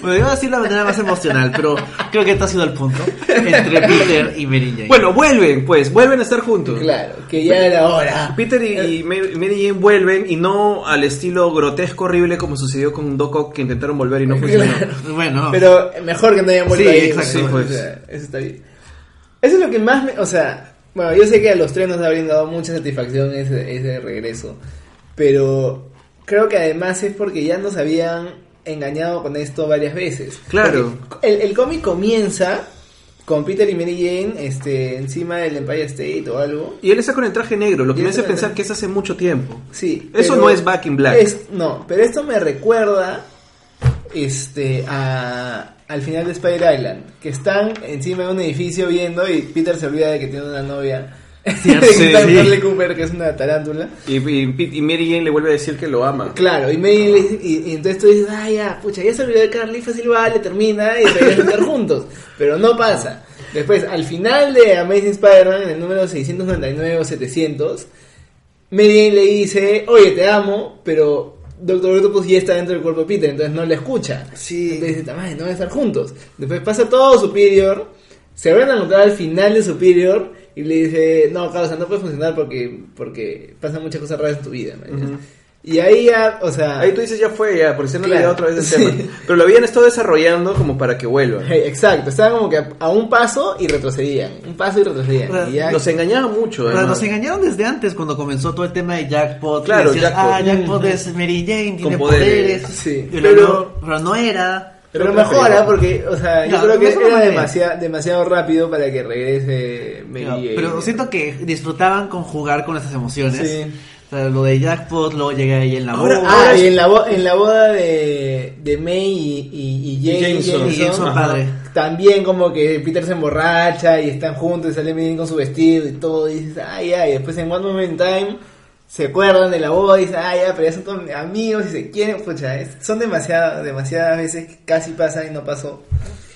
[SPEAKER 1] Bueno, iba a decir de la manera más emocional, pero creo que este ha sido el punto. Entre Peter y Mary Jane.
[SPEAKER 3] Bueno, vuelven, pues, vuelven a estar juntos.
[SPEAKER 2] Claro, que ya era hora.
[SPEAKER 3] Peter y, y Mary Mary Jane vuelven y no al estilo grotesco horrible como sucedió con Doc Ock que intentaron volver y no funcionó.
[SPEAKER 1] bueno,
[SPEAKER 2] Pero mejor que no hayan vuelto
[SPEAKER 1] Sí,
[SPEAKER 2] ahí.
[SPEAKER 1] exacto,
[SPEAKER 3] pues.
[SPEAKER 2] O sea, eso está bien. Eso es lo que más me... O sea, bueno, yo sé que a los tres nos ha brindado mucha satisfacción ese, ese regreso. Pero creo que además es porque ya nos habían engañado con esto varias veces.
[SPEAKER 3] Claro.
[SPEAKER 2] Porque El, el cómic comienza con Peter y Mary Jane este, encima del Empire State o algo.
[SPEAKER 3] Y él está con el traje negro, lo que me hace pensar que es hace mucho tiempo.
[SPEAKER 2] Sí.
[SPEAKER 3] Eso no es Back in Black.
[SPEAKER 2] es- no, pero esto me recuerda este a, al final de Spider Island, que están encima de un edificio viendo y Peter se olvida de que tiene una novia.
[SPEAKER 3] Sí. (laughs)
[SPEAKER 2] Bradley Cooper, que es una tarántula.
[SPEAKER 3] Y, y, y Mary Jane le vuelve a decir que lo ama.
[SPEAKER 2] Claro, y, Mary le dice- y, y entonces tú dices, ah, ya, pucha, ya se olvidó de Carly, fácil vale, termina y van a estar (laughs) juntos. Pero no pasa. Después, al final de Amazing Spider-Man, en el número 699 o 700, Mary Jane le dice, oye, te amo, pero Doctor Octopus ya está dentro del cuerpo de Peter, entonces no le escucha.
[SPEAKER 1] Sí.
[SPEAKER 2] Entonces dice, no van a estar juntos. Después pasa todo Superior, se van a encontrar al final de Superior y le dice, no, Carlos, no puede funcionar porque, porque pasan muchas cosas raras en tu vida. man".
[SPEAKER 3] Ujú.
[SPEAKER 2] Y ahí ya, o sea...
[SPEAKER 3] Ahí tú dices ya fue, ya, porque se no le
[SPEAKER 2] Claro,
[SPEAKER 3] dio otra vez el (laughs)
[SPEAKER 2] sí.
[SPEAKER 3] tema. Pero lo habían estado desarrollando como para que vuelva.
[SPEAKER 2] Hey, (laughs) exacto, estaban como que a, a un paso y retrocedían, un paso y retrocedían.
[SPEAKER 1] Claro,
[SPEAKER 2] y ya-
[SPEAKER 3] Nos engañaba mucho,
[SPEAKER 1] Pero nos engañaron desde antes cuando comenzó todo el tema de Jackpot.
[SPEAKER 3] Claro,
[SPEAKER 1] decías,
[SPEAKER 3] Jackpot.
[SPEAKER 1] Ah, Jackpot es Mary Jane, tiene
[SPEAKER 3] poderes,
[SPEAKER 1] poderes.
[SPEAKER 2] sí.
[SPEAKER 1] pero,
[SPEAKER 2] Pero-
[SPEAKER 1] no, pero no era.
[SPEAKER 2] Pero
[SPEAKER 3] que
[SPEAKER 2] mejora porque, o sea, yo
[SPEAKER 1] No,
[SPEAKER 2] creo que era demasiado, demasiado rápido para que regrese Mary Jane.
[SPEAKER 1] pero siento que disfrutaban con jugar con esas emociones.
[SPEAKER 2] Sí.
[SPEAKER 1] O sea, lo de Jackpot, luego llega ahí en la
[SPEAKER 3] Ahora-
[SPEAKER 1] boda.
[SPEAKER 2] Ah, y en la, bo- en la boda de, de May y, y, y Jane-
[SPEAKER 3] Jameson.
[SPEAKER 1] Y Jameson padre.
[SPEAKER 2] También como que Peter se emborracha y están juntos y sale Jane con su vestido y todo. Y dices, ay, ay. Después en One Moment in Time se acuerdan de la boda y dicen, ay, ya, pero ya son todos amigos y se quieren. Pucha, es- son demasiadas, demasiadas veces que casi pasa y no pasó.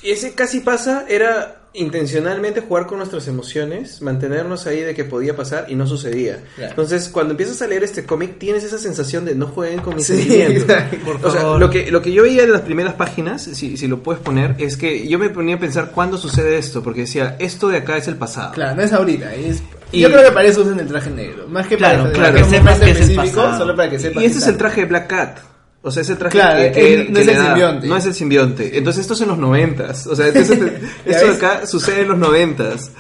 [SPEAKER 3] Y ese casi pasa era intencionalmente jugar con nuestras emociones, mantenernos ahí de que podía pasar y no sucedía.
[SPEAKER 2] Claro.
[SPEAKER 3] Entonces, cuando empiezas a leer este cómic, tienes esa sensación de no jueguen con mis
[SPEAKER 2] Sí,
[SPEAKER 3] sentimientos. O sea, lo que, lo que yo veía en las primeras páginas, si, si lo puedes poner, es que yo me ponía a pensar cuándo sucede esto, porque decía, esto de acá es el pasado.
[SPEAKER 2] Claro, no es ahorita. es-
[SPEAKER 3] Y-
[SPEAKER 2] Yo creo que para eso usan el traje negro. Más que
[SPEAKER 1] Claro,
[SPEAKER 2] para,
[SPEAKER 3] claro,
[SPEAKER 2] para
[SPEAKER 1] que sepas que es el
[SPEAKER 2] específico,
[SPEAKER 1] pasado.
[SPEAKER 2] solo para que sepas.
[SPEAKER 3] Y ese es el traje de Black Cat. O sea, ese traje
[SPEAKER 2] Claro,
[SPEAKER 3] que, que-
[SPEAKER 2] no
[SPEAKER 3] que
[SPEAKER 2] es el simbionte.
[SPEAKER 3] No es el simbionte. Entonces esto es en los noventas. O sea, entonces, (laughs)
[SPEAKER 2] ¿Ya
[SPEAKER 3] esto
[SPEAKER 2] ves?
[SPEAKER 3] acá sucede en los noventas.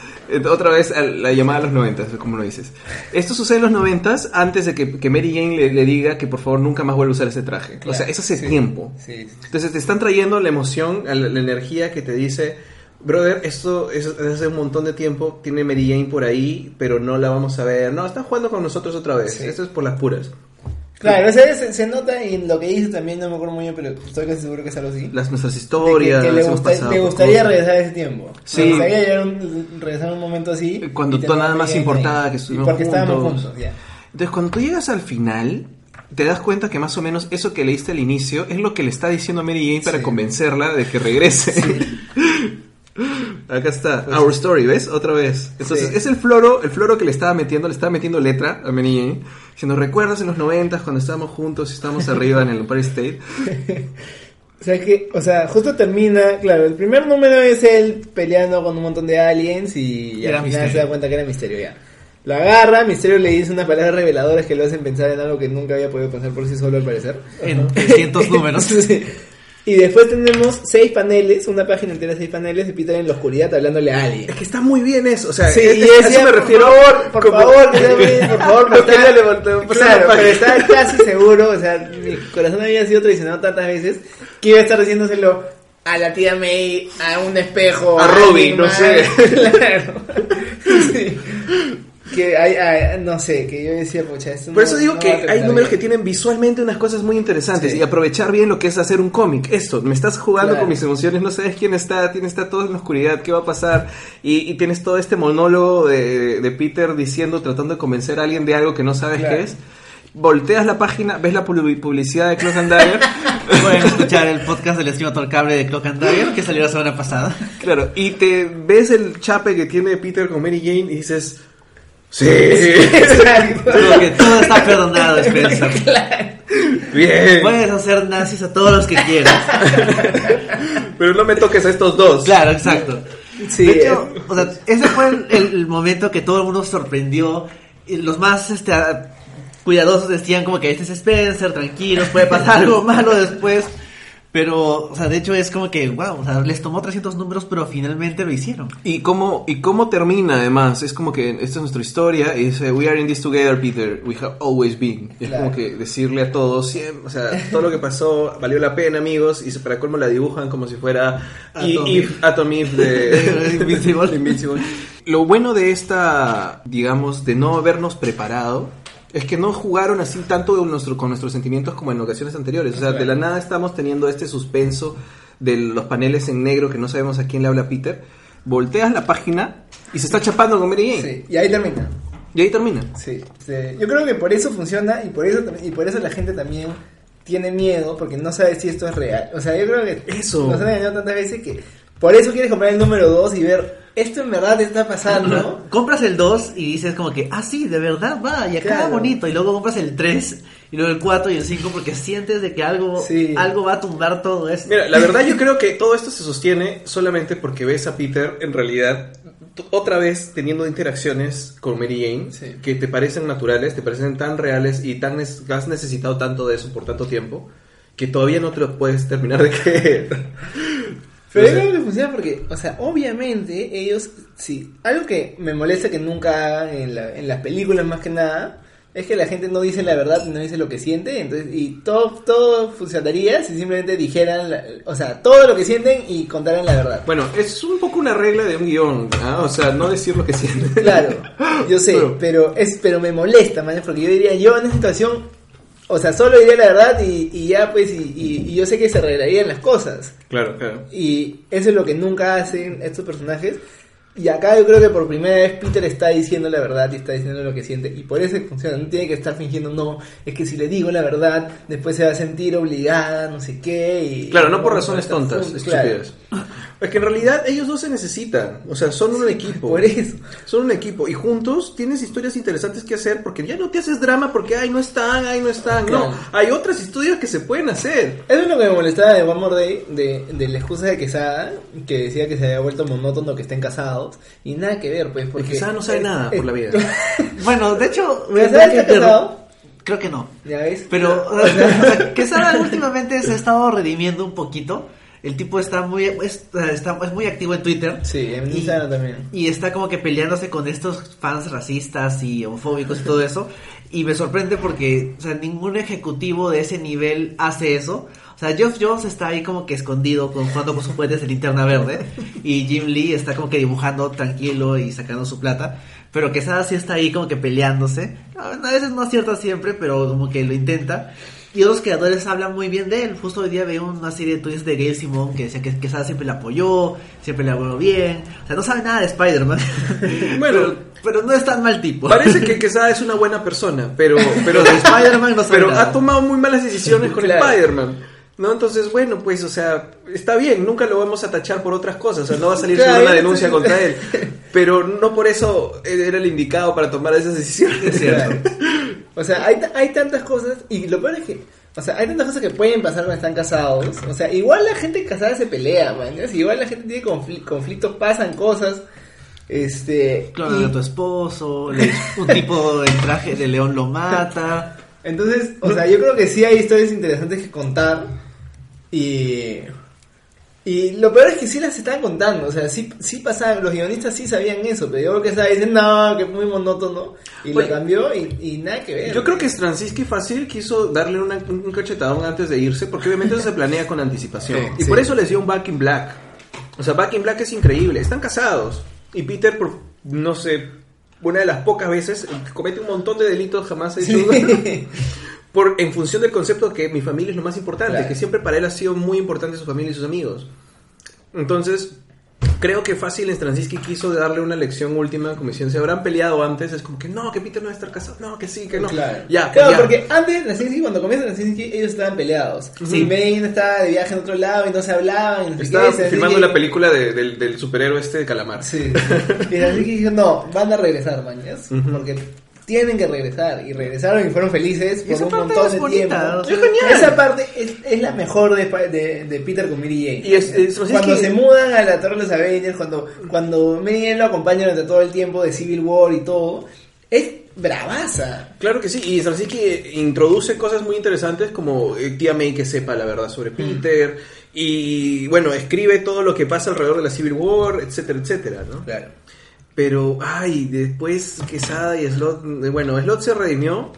[SPEAKER 3] Otra vez la llamada a los noventas, como lo dices. Esto sucede en los noventas antes de que, que Mary Jane le, le diga que por favor nunca más vuelva a usar ese traje. o sea,
[SPEAKER 2] Claro,
[SPEAKER 3] eso hace
[SPEAKER 2] sí.
[SPEAKER 3] tiempo.
[SPEAKER 2] Sí, sí.
[SPEAKER 3] Entonces te están trayendo la emoción, la, la energía que te dice, brother, esto es desde hace un montón de tiempo, tiene Mary Jane por ahí, pero no la vamos a ver. No, están jugando con nosotros otra vez.
[SPEAKER 2] Sí.
[SPEAKER 3] Esto es por las puras.
[SPEAKER 2] Claro, o sea, se, se nota y lo que dice también, no me acuerdo muy bien, pero estoy casi seguro que es algo así.
[SPEAKER 3] Las nuestras
[SPEAKER 2] De que-
[SPEAKER 3] historias.
[SPEAKER 2] que, le, gusta- le gustaría regresar a ese tiempo.
[SPEAKER 3] Sí.
[SPEAKER 2] Le gustaría un- regresar a un momento así.
[SPEAKER 3] Cuando
[SPEAKER 2] tener
[SPEAKER 3] nada más importaba que estuvimos
[SPEAKER 2] Porque estábamos
[SPEAKER 3] juntos.
[SPEAKER 2] juntos, ya.
[SPEAKER 3] Entonces, cuando tú llegas al final, te das cuenta que más o menos eso que leíste al inicio es lo que le está diciendo Mary Jane para
[SPEAKER 2] Sí.
[SPEAKER 3] convencerla de que regrese. (laughs) (laughs) Acá está, Our Story, ¿ves? Otra vez. Entonces,
[SPEAKER 2] Sí.
[SPEAKER 3] es el floro, el floro que le estaba metiendo, le estaba metiendo letra a Mary Jane, diciendo, ¿recuerdas en los noventas cuando estábamos juntos y estábamos arriba en el Empire State?
[SPEAKER 2] O sea que, o sea, justo termina, claro, el primer número es él peleando con un montón de aliens y,
[SPEAKER 1] Era
[SPEAKER 2] al final
[SPEAKER 1] Misterio.
[SPEAKER 2] se da cuenta que era Misterio ya. Lo agarra, Misterio le dice unas palabras reveladoras que lo hacen pensar en algo que nunca había podido pensar por sí solo al parecer.
[SPEAKER 1] En 300 (laughs) números.
[SPEAKER 2] Sí. Y después tenemos seis paneles, una página entera de seis paneles de Peter en la oscuridad hablándole a alguien.
[SPEAKER 3] Es que está muy bien eso, o sea,
[SPEAKER 2] Sí,
[SPEAKER 3] es-
[SPEAKER 2] y
[SPEAKER 3] a eso me refiero. (laughs)
[SPEAKER 2] por favor, por favor, por favor,
[SPEAKER 3] No
[SPEAKER 2] estaba-
[SPEAKER 3] levantar- la
[SPEAKER 2] Claro, pero estaba casi (laughs) seguro, o sea, mi corazón había sido traicionado tantas veces que iba a estar diciéndoselo a la tía May, a un espejo,
[SPEAKER 3] A Robin,
[SPEAKER 2] alguien
[SPEAKER 3] no sé. (laughs)
[SPEAKER 2] claro. Sí. Que hay, hay- no sé, que yo decía, pucha, esto
[SPEAKER 3] Por
[SPEAKER 2] no-
[SPEAKER 3] eso digo
[SPEAKER 2] no
[SPEAKER 3] que hay números que
[SPEAKER 2] bien.
[SPEAKER 3] tienen visualmente unas cosas muy interesantes
[SPEAKER 2] Sí.
[SPEAKER 3] y aprovechar bien lo que es hacer un cómic. Esto, me estás jugando
[SPEAKER 2] Claro.
[SPEAKER 3] con mis emociones, no sabes quién está, quién está todo en la oscuridad, qué va a pasar y, y tienes todo este monólogo de, de Peter diciendo, tratando de convencer a alguien de algo que no sabes
[SPEAKER 2] Claro.
[SPEAKER 3] qué es. Volteas la página, ves la publi- publicidad de Clock and Dagger, (laughs)
[SPEAKER 1] Pueden escuchar el podcast del estimador cable de Clock and Dagger que salió la semana pasada.
[SPEAKER 3] claro, y te ves el chape que tiene Peter con Mary Jane y dices, sí,
[SPEAKER 2] Exacto.
[SPEAKER 1] Como que todo está perdonado, Spencer. (laughs)
[SPEAKER 3] bien,
[SPEAKER 1] Puedes hacer nazis a todos los que quieras.
[SPEAKER 3] pero no me toques a estos dos.
[SPEAKER 1] Claro, exacto.
[SPEAKER 2] Sí,
[SPEAKER 1] de hecho,
[SPEAKER 2] eh,
[SPEAKER 1] o sea, ese fue el, el momento que todo el mundo sorprendió. Y los más este, a- cuidadosos decían como que este es Spencer, tranquilos, puede pasar algo malo después. Pero, o sea, de hecho es como que, wow, o sea, les tomó 300 números, pero finalmente lo hicieron.
[SPEAKER 3] Y cómo, y cómo termina además, es como que esta es nuestra historia y dice, we are in this together, Peter, we have always been. Y es
[SPEAKER 2] Claro.
[SPEAKER 3] como que decirle a todos, siempre, o sea, todo lo que pasó valió la pena, amigos, y para colmo la dibujan como si fuera
[SPEAKER 1] Atom
[SPEAKER 3] I-
[SPEAKER 1] Eve.
[SPEAKER 3] Eve, Atom Eve (laughs) de
[SPEAKER 1] Invincible. (laughs)
[SPEAKER 3] Invincible. Lo bueno de esta, digamos, de no habernos preparado, es que no jugaron así tanto con, nuestro, con nuestros sentimientos como en ocasiones anteriores. O sea, de la nada estamos teniendo este suspenso de los paneles en negro que no sabemos a quién le habla Peter. Volteas la página y se está chapando con Mary Jane.
[SPEAKER 2] sí, y ahí termina.
[SPEAKER 3] Y ahí termina.
[SPEAKER 2] Sí, sí. Yo creo que por eso funciona y por eso y por eso la gente también tiene miedo porque no sabe si esto es real. O sea, yo creo que
[SPEAKER 3] Eso.
[SPEAKER 2] nos han engañado tantas veces que por eso quieres comprar el número 2 y ver esto en verdad está pasando.
[SPEAKER 1] Compras el 2 y dices como que, ah, sí, de verdad va, y acá
[SPEAKER 2] Claro.
[SPEAKER 1] bonito. Y luego compras el 3, y luego el 4 y el 5 porque sientes de que algo,
[SPEAKER 2] Sí.
[SPEAKER 1] algo va a tumbar todo esto.
[SPEAKER 3] Mira, la (laughs) verdad yo creo que todo esto se sostiene solamente porque ves a Peter en realidad otra vez teniendo interacciones con Mary Jane
[SPEAKER 2] Sí.
[SPEAKER 3] que te parecen naturales, te parecen tan reales y tan has necesitado tanto de eso por tanto tiempo que todavía no te lo puedes terminar de (laughs) creer.
[SPEAKER 2] Pero
[SPEAKER 3] sé.
[SPEAKER 2] creo que funciona porque, o sea, obviamente ellos, sí, algo que me molesta que nunca hagan en, la- en las películas más que nada, es que la gente no dice la verdad y no dice lo que siente, entonces, y todo, todo funcionaría si simplemente dijeran, la- o sea, todo lo que sienten y contaran la verdad.
[SPEAKER 3] Bueno, es un poco una regla de un guion, ¿ah? o sea, no decir lo que sientes.
[SPEAKER 2] Claro, yo (laughs) sé,
[SPEAKER 3] Pero-
[SPEAKER 2] pero es pero me molesta, man, porque yo diría, yo en esa situación, o sea, solo diría la verdad y, y ya pues, y, y- y yo sé que se arreglarían las cosas.
[SPEAKER 3] Claro, claro.
[SPEAKER 2] Y eso es lo que nunca hacen estos personajes. Y acá yo creo que por primera vez Peter está diciendo la verdad y está diciendo lo que siente. Y por eso funciona. No tiene que estar fingiendo, no, es que si le digo la verdad, después se va a sentir obligada, no sé qué. Y,
[SPEAKER 3] Claro, no por razones tontas,
[SPEAKER 2] juntos, claro.
[SPEAKER 3] Es que en realidad ellos no se necesitan, o sea, son un equipo.
[SPEAKER 2] Por eso.
[SPEAKER 3] Son un equipo y juntos tienes historias interesantes que hacer porque ya no te haces drama porque ay no están, ay no están.
[SPEAKER 2] Claro.
[SPEAKER 3] No, hay otras historias que se pueden hacer.
[SPEAKER 2] Eso es lo que me molestaba de One More Day, de, de la excusa de Quesada, que decía que se había vuelto monótono que estén casados. Y nada que ver, pues, porque...
[SPEAKER 3] Quesada no sabe
[SPEAKER 2] es-
[SPEAKER 3] nada
[SPEAKER 2] es-
[SPEAKER 3] por la vida. (laughs)
[SPEAKER 1] Bueno, de hecho,
[SPEAKER 2] ¿Quesada está casado?
[SPEAKER 1] creo que no.
[SPEAKER 2] ¿Ya ves?
[SPEAKER 1] Pero, o (laughs) sea, (laughs) Quesada últimamente se ha estado redimiendo un poquito. El tipo está muy, es, está, es muy activo en Twitter.
[SPEAKER 2] Sí, en
[SPEAKER 1] Y-
[SPEAKER 2] Instagram también.
[SPEAKER 1] Y está como que peleándose con estos fans racistas y homofóbicos y todo eso. Y me sorprende porque, o sea, ningún ejecutivo de ese nivel hace eso. O sea, Geoff Jones está ahí como que escondido con, jugando con sus juguetes de linterna verde. Y Jim Lee está como que dibujando tranquilo y sacando su plata. Pero Quesada sí está ahí como que peleándose. A veces no acierta siempre, pero como que lo intenta. Y otros creadores hablan muy bien de él. Justo hoy día veo una serie de tweets de Gail Simón que decía que Quesada siempre le apoyó, siempre le habló bien. O sea, no sabe nada de Spider-Man. (laughs)
[SPEAKER 3] Bueno.
[SPEAKER 1] pero, pero no es tan mal tipo.
[SPEAKER 3] Parece que (laughs) Quesada es una buena persona, pero pero (laughs)
[SPEAKER 1] de Spider-Man no sabe
[SPEAKER 3] pero
[SPEAKER 1] nada.
[SPEAKER 3] ha tomado muy malas decisiones con
[SPEAKER 2] Claro.
[SPEAKER 3] Spider-Man. ¿No? Entonces, bueno, pues, o sea, está bien, nunca lo vamos a tachar por otras cosas, o sea, no va a salir (laughs)
[SPEAKER 2] Claro,
[SPEAKER 3] una
[SPEAKER 2] sí.
[SPEAKER 3] denuncia contra él, (laughs) pero no por eso era el indicado para tomar esas decisiones.
[SPEAKER 2] Claro. O sea, hay, ta- hay tantas cosas y lo peor es que, o sea, hay tantas cosas que pueden pasar cuando están casados. O sea, igual la gente casada se pelea, man. ¿no? Igual la gente tiene confli- conflictos, pasan cosas. Este,
[SPEAKER 1] Claro,
[SPEAKER 2] y-
[SPEAKER 1] a tu esposo, le- un tipo en traje de león lo mata. (laughs)
[SPEAKER 2] entonces, o sea, yo creo que sí hay historias interesantes que contar. Y, y lo peor es que sí las estaban contando, o sea, sí, sí pasaban, los guionistas sí sabían eso, pero yo creo que estaba diciendo, no, que es muy monótono, y
[SPEAKER 3] Oye,
[SPEAKER 2] lo cambió y, y nada que ver.
[SPEAKER 3] Yo creo que Straczynski fácil quiso darle una- un cachetadón antes de irse, porque obviamente eso se planea con anticipación.
[SPEAKER 2] Sí,
[SPEAKER 3] y
[SPEAKER 2] sí.
[SPEAKER 3] por eso les dio un Back in Black. O sea, Back in Black es increíble. Están casados. Y Peter, por, no sé, una de las pocas veces, comete un montón de delitos jamás hecho.
[SPEAKER 2] Sí. (laughs)
[SPEAKER 3] Por, en función del concepto de que mi familia es lo más importante,
[SPEAKER 2] Claro.
[SPEAKER 3] que siempre para él ha sido muy importante su familia y sus amigos. Entonces, creo que fácil Straczynski quiso darle una lección última, como diciendo, se habrán peleado antes, es como que no, que Peter no va a estar casado, no, que sí, que no.
[SPEAKER 2] Claro,
[SPEAKER 3] Ya, pues
[SPEAKER 2] claro
[SPEAKER 3] ya.
[SPEAKER 2] porque antes, Krasinski, cuando comienza Krasinski, ellos estaban peleados. Sí. May estaba de viaje en otro lado y no se hablaban. No
[SPEAKER 3] Estaba
[SPEAKER 2] qué, Straczynski-
[SPEAKER 3] filmando la película de- del, del superhéroe este de Calamar.
[SPEAKER 2] Sí. Y Krasinski dijo, no, van a regresar, mañas.
[SPEAKER 3] Ujú.
[SPEAKER 2] Porque tienen que regresar. Y regresaron y fueron felices
[SPEAKER 1] Y
[SPEAKER 2] por
[SPEAKER 1] esa
[SPEAKER 2] un
[SPEAKER 1] parte
[SPEAKER 2] montón
[SPEAKER 1] es
[SPEAKER 2] de
[SPEAKER 1] bonita,
[SPEAKER 2] tiempo.
[SPEAKER 1] o sea,
[SPEAKER 3] Es genial.
[SPEAKER 2] Esa parte es, es la mejor de, de, de Peter con Mary Jane.
[SPEAKER 3] Y es- es-
[SPEAKER 2] cuando
[SPEAKER 3] es que-
[SPEAKER 2] se mudan a la Torre de los Avengers, cuando, cuando Mary Jane lo acompaña durante todo el tiempo de Civil War y todo, es bravaza.
[SPEAKER 3] Claro que sí, y Straczynski introduce cosas muy interesantes como eh, tía May que sepa la verdad sobre Peter, y bueno, escribe todo lo que pasa alrededor de la Civil War, etcétera, etcétera, ¿no?
[SPEAKER 2] Claro.
[SPEAKER 3] Pero, ay, después Quesada y Slot, bueno, Slot se redimió,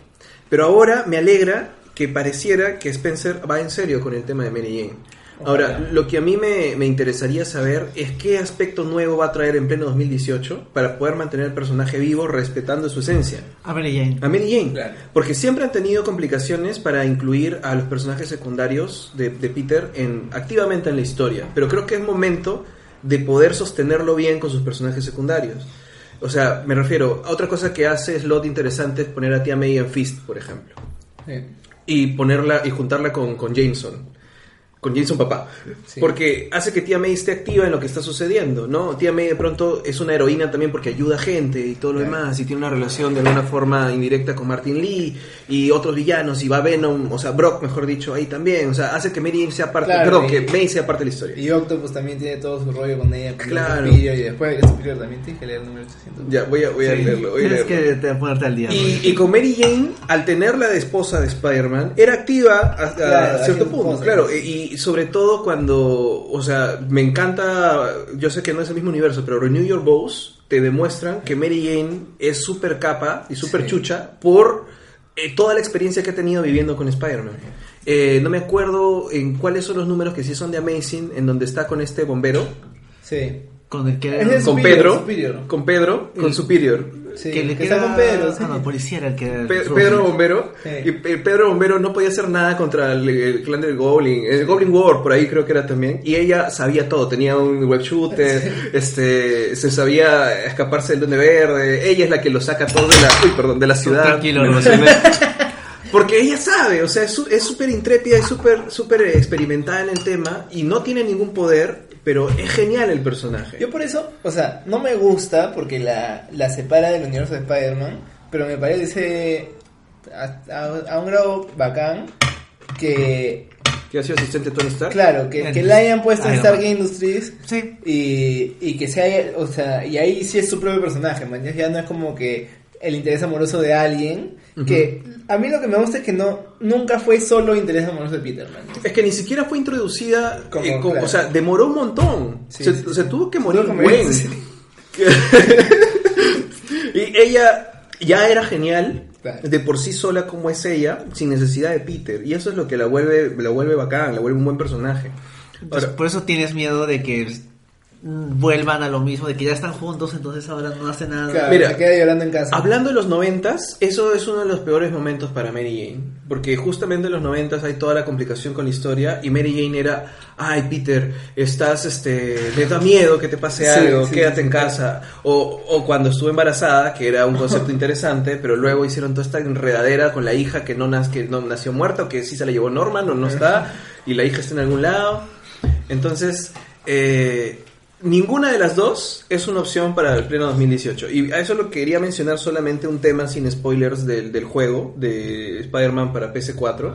[SPEAKER 3] pero ahora me alegra que pareciera que Spencer va en serio con el tema de Mary Jane. Ahora,
[SPEAKER 2] Ojalá.
[SPEAKER 3] lo que a mí me, me interesaría saber es qué aspecto nuevo va a traer en pleno 2018 para poder mantener el personaje vivo respetando su esencia.
[SPEAKER 1] A Mary Jane.
[SPEAKER 3] A Mary Jane.
[SPEAKER 2] Claro.
[SPEAKER 3] Porque siempre han tenido complicaciones para incluir a los personajes secundarios de, de Peter en, activamente en la historia. Pero creo que es momento de poder sostenerlo bien con sus personajes secundarios. O sea, me refiero a otra cosa que hace Slot interesante es poner a Tía May en Fist, por ejemplo.
[SPEAKER 2] Sí.
[SPEAKER 3] Y ponerla y juntarla con, con Jameson. Con Jameson papá.
[SPEAKER 2] Sí.
[SPEAKER 3] Porque hace que Tía May esté activa en lo que está sucediendo, ¿no? Tía May de pronto es una heroína también porque ayuda a gente y todo lo
[SPEAKER 2] Claro.
[SPEAKER 3] demás. Y tiene una relación de alguna forma indirecta con Martin Lee y otros villanos. Y va Venom, o sea, Brock, mejor dicho, ahí también. O sea, hace que Mary Jane sea parte,
[SPEAKER 2] Claro,
[SPEAKER 3] perdón,
[SPEAKER 2] y-
[SPEAKER 3] que May sea parte de la historia.
[SPEAKER 2] Y Octopus también tiene todo su rollo con ella. Con
[SPEAKER 3] Claro.
[SPEAKER 2] el y después Superior también tiene que leer el número 800.
[SPEAKER 3] Ya, voy a, voy a
[SPEAKER 1] Sí,
[SPEAKER 3] leerlo. Voy a
[SPEAKER 1] Tienes
[SPEAKER 3] leerlo.
[SPEAKER 1] que te- ponerte al día.
[SPEAKER 3] Y, y con Mary Jane, al tenerla de esposa de Spider-Man, era activa hasta
[SPEAKER 2] Claro,
[SPEAKER 3] cierto punto,
[SPEAKER 2] cosas.
[SPEAKER 3] claro. Y, y sobre todo cuando, o sea, me encanta, yo sé que no es el mismo universo, pero Renew Your Bows te demuestran que Mary Jane es súper capa y súper
[SPEAKER 2] Sí.
[SPEAKER 3] chucha por eh, toda la experiencia que ha tenido viviendo con Spider-Man. Eh, no me acuerdo en cuáles son los números que sí son de Amazing, en donde está con este bombero,
[SPEAKER 2] Sí.
[SPEAKER 1] Con el que,
[SPEAKER 3] con
[SPEAKER 2] Superior,
[SPEAKER 3] Pedro,
[SPEAKER 2] Superior.
[SPEAKER 3] con Pedro, con
[SPEAKER 2] El-
[SPEAKER 3] Superior.
[SPEAKER 2] Sí,
[SPEAKER 1] que le
[SPEAKER 2] que
[SPEAKER 1] queda
[SPEAKER 2] con Pedro.
[SPEAKER 1] Ah,
[SPEAKER 2] sí.
[SPEAKER 1] no, policía era el que
[SPEAKER 3] Pe- Pedro Bombero
[SPEAKER 2] Sí.
[SPEAKER 3] y Pe- Pedro Bombero no podía hacer nada contra el, el clan del Goblin el Goblin War por ahí creo que era también y ella sabía todo tenía un web shooter este se sabía escaparse del Duende Verde ella es la que lo saca todo de la uy, perdón de la ciudad
[SPEAKER 1] tranquilo, no.
[SPEAKER 3] porque ella sabe o sea es su- es súper intrépida es súper súper experimentada en el tema y no tiene ningún poder pero es genial el personaje
[SPEAKER 2] Yo por eso, o sea, no me gusta porque la, la separa del universo de Spider-Man, pero me parece a, a- a un grado bacán que,
[SPEAKER 3] que ha sido asistente de Tony Stark
[SPEAKER 2] claro, que, que la hayan puesto en
[SPEAKER 1] Man.
[SPEAKER 2] Industries
[SPEAKER 1] Sí.
[SPEAKER 2] y, y que se haya, o sea, y ahí sí es su propio personaje, man, ya no es como que el interés amoroso de alguien, que a mí lo que me gusta es que no nunca fue solo interés amoroso de Peter, man.
[SPEAKER 3] Es que ni siquiera fue introducida,
[SPEAKER 2] Como,
[SPEAKER 3] eh, como-
[SPEAKER 2] claro.
[SPEAKER 3] o sea, demoró un montón.
[SPEAKER 2] Sí,
[SPEAKER 3] se,
[SPEAKER 2] sí,
[SPEAKER 3] se
[SPEAKER 2] sí.
[SPEAKER 3] tuvo que morir Gwen.
[SPEAKER 2] sí. (laughs)
[SPEAKER 3] y ella ya era genial
[SPEAKER 2] Claro.
[SPEAKER 3] de por sí sola como es ella, sin necesidad de Peter. Y eso es lo que la vuelve, la vuelve bacán, la vuelve un buen personaje. Ahora,
[SPEAKER 1] por eso tienes miedo de que vuelvan a lo mismo, de que ya están juntos, entonces ahora no hace nada.
[SPEAKER 2] Claro,
[SPEAKER 3] Mira,
[SPEAKER 2] se queda llorando en casa.
[SPEAKER 3] Hablando de los noventas, eso es uno de los peores momentos para Mary Jane. Porque justamente en los noventas hay toda la complicación con la historia y Mary Jane era, ay Peter, estás, este, me da miedo que te pase algo,
[SPEAKER 2] sí,
[SPEAKER 3] quédate
[SPEAKER 2] sí,
[SPEAKER 3] en
[SPEAKER 2] sí.
[SPEAKER 3] casa. O, o cuando estuve embarazada, que era un concepto (laughs) interesante, pero luego hicieron toda esta enredadera con la hija que no, nas- que no nació muerta o que sí se la llevó Norman o no está y la hija está en algún lado. Entonces, eh, ninguna de las dos es una opción para el pleno 2018. Y a eso lo quería mencionar solamente un tema sin spoilers del, del juego de Spider-Man para PC4.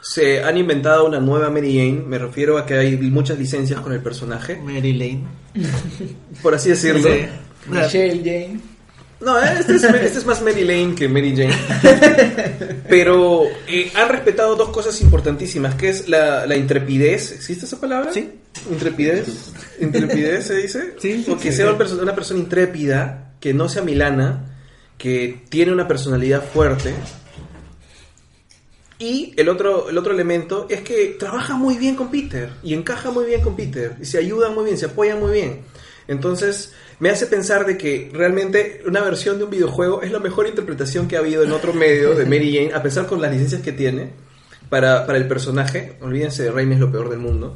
[SPEAKER 3] Se han inventado una nueva Mary Jane, me refiero a que hay muchas licencias con el personaje,
[SPEAKER 1] Mary Lane.
[SPEAKER 3] por así decirlo.
[SPEAKER 1] Sí.
[SPEAKER 2] Michelle Jane.
[SPEAKER 3] No, este es, este es más Mary Lane que Mary Jane. (laughs) Pero eh, han respetado dos cosas importantísimas, que es la, la intrepidez. ¿Existe esa palabra?
[SPEAKER 1] Sí.
[SPEAKER 3] Intrepidez. (laughs) Intrepidez se dice.
[SPEAKER 1] Sí, sí,
[SPEAKER 3] O que
[SPEAKER 1] sí.
[SPEAKER 3] sea una persona, una persona intrépida, que no sea milana, que tiene una personalidad fuerte. Y el otro, el otro elemento es que trabaja muy bien con Peter y encaja muy bien con Peter y se ayudan muy bien, se apoyan muy bien. Entonces me hace pensar de que realmente una versión de un videojuego es la mejor interpretación que ha habido en otro medio de Mary Jane, a pesar con las licencias que tiene para, para el personaje. Olvídense de Raimi es lo peor del mundo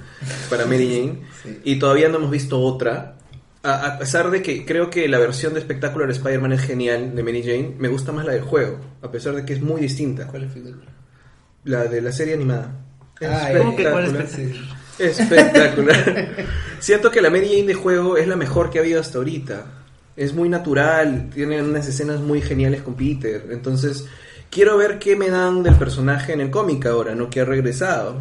[SPEAKER 3] para Mary Jane.
[SPEAKER 4] Sí.
[SPEAKER 3] Y todavía no hemos visto otra. A, a pesar de que creo que la versión de Spectacular Spider-Man es genial de Mary Jane, me gusta más la del juego, a pesar de que es muy distinta.
[SPEAKER 4] ¿Cuál es el
[SPEAKER 3] La de la serie animada.
[SPEAKER 4] Ah,
[SPEAKER 1] ¿Cómo que cuál es
[SPEAKER 3] Espectacular. Siento que la Mary Jane de juego es la mejor que ha habido hasta ahorita. Es muy natural, tiene unas escenas muy geniales con Peter. Entonces, quiero ver qué me dan del personaje en el cómic ahora, ¿no? Que ha regresado.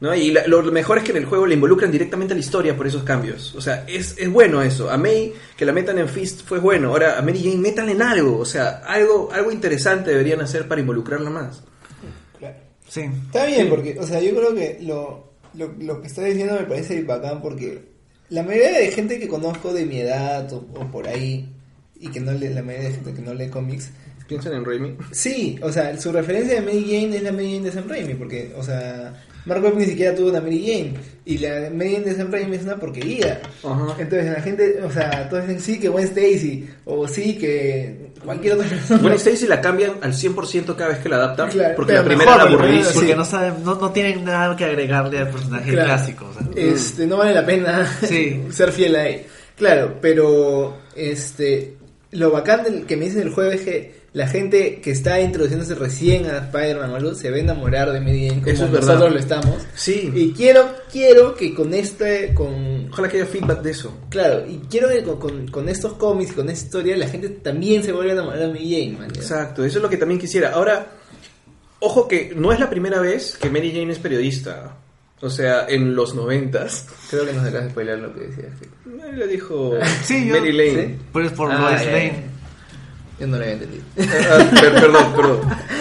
[SPEAKER 3] ¿No? Y la- lo mejor es que en el juego le involucran directamente a la historia por esos cambios. O sea, es, es bueno eso. A May, que la metan en Fist, fue bueno. Ahora, a Mary Jane, metan en algo. O sea, algo, algo interesante deberían hacer para involucrarla más.
[SPEAKER 2] Claro.
[SPEAKER 1] Sí.
[SPEAKER 2] Está bien, porque, o sea, yo creo que lo, lo, lo que estás diciendo me parece bacán porque la mayoría de gente que conozco de mi edad o, o por ahí, y que no le, la mayoría de gente que no lee cómics,
[SPEAKER 3] Piensan en Raimi.
[SPEAKER 2] sí, o sea, su referencia de Mary Jane es la Mary Jane de Sam Raimi, porque, o sea, Mark Webb ni siquiera tuvo una Mary Jane, y la Mary Jane de Sam Raimi es una porquería.
[SPEAKER 3] Ajá.
[SPEAKER 2] Entonces la gente, o sea, todos dicen sí que Gwen Stacy, o sí que cualquier otra persona.
[SPEAKER 3] Bueno, Stacy la cambian al 100% cada vez que la adaptan.
[SPEAKER 2] Claro,
[SPEAKER 3] porque la primera
[SPEAKER 2] mejor,
[SPEAKER 3] era aburridísima.
[SPEAKER 2] Sí.
[SPEAKER 1] Porque no, saben, no, no tienen nada que agregarle al personaje
[SPEAKER 2] Claro.
[SPEAKER 1] clásico. o sea.
[SPEAKER 2] este no vale la pena (laughs)
[SPEAKER 1] Sí.
[SPEAKER 2] ser fiel a él claro pero este lo bacán del que me dicen del juego es que la gente que está introduciéndose recién a Spider-Man o algo se va a enamorar de Mary Jane como
[SPEAKER 3] Eso es verdad.
[SPEAKER 2] nosotros lo estamos
[SPEAKER 3] Sí.
[SPEAKER 2] y quiero quiero que con este con
[SPEAKER 3] Ojalá que haya feedback de eso.
[SPEAKER 2] claro y quiero que con, con, con estos cómics y con esta historia la gente también se vuelva a enamorar de Mary Jane.
[SPEAKER 3] Exacto, eso es lo que también quisiera. Ahora, ojo que no es la primera vez que Mary Jane es periodista. O sea, en los noventas,
[SPEAKER 4] Creo que nos acabas de spoiler lo que decías. sí.
[SPEAKER 3] le dijo (laughs)
[SPEAKER 1] Sí, yo-
[SPEAKER 3] Mary Lane.
[SPEAKER 2] ¿Sí?
[SPEAKER 1] Por, por
[SPEAKER 4] Ah,
[SPEAKER 1] Lois Lane.
[SPEAKER 4] Yo no lo había entendido. (laughs)
[SPEAKER 3] Ah, per- perdón, perdón.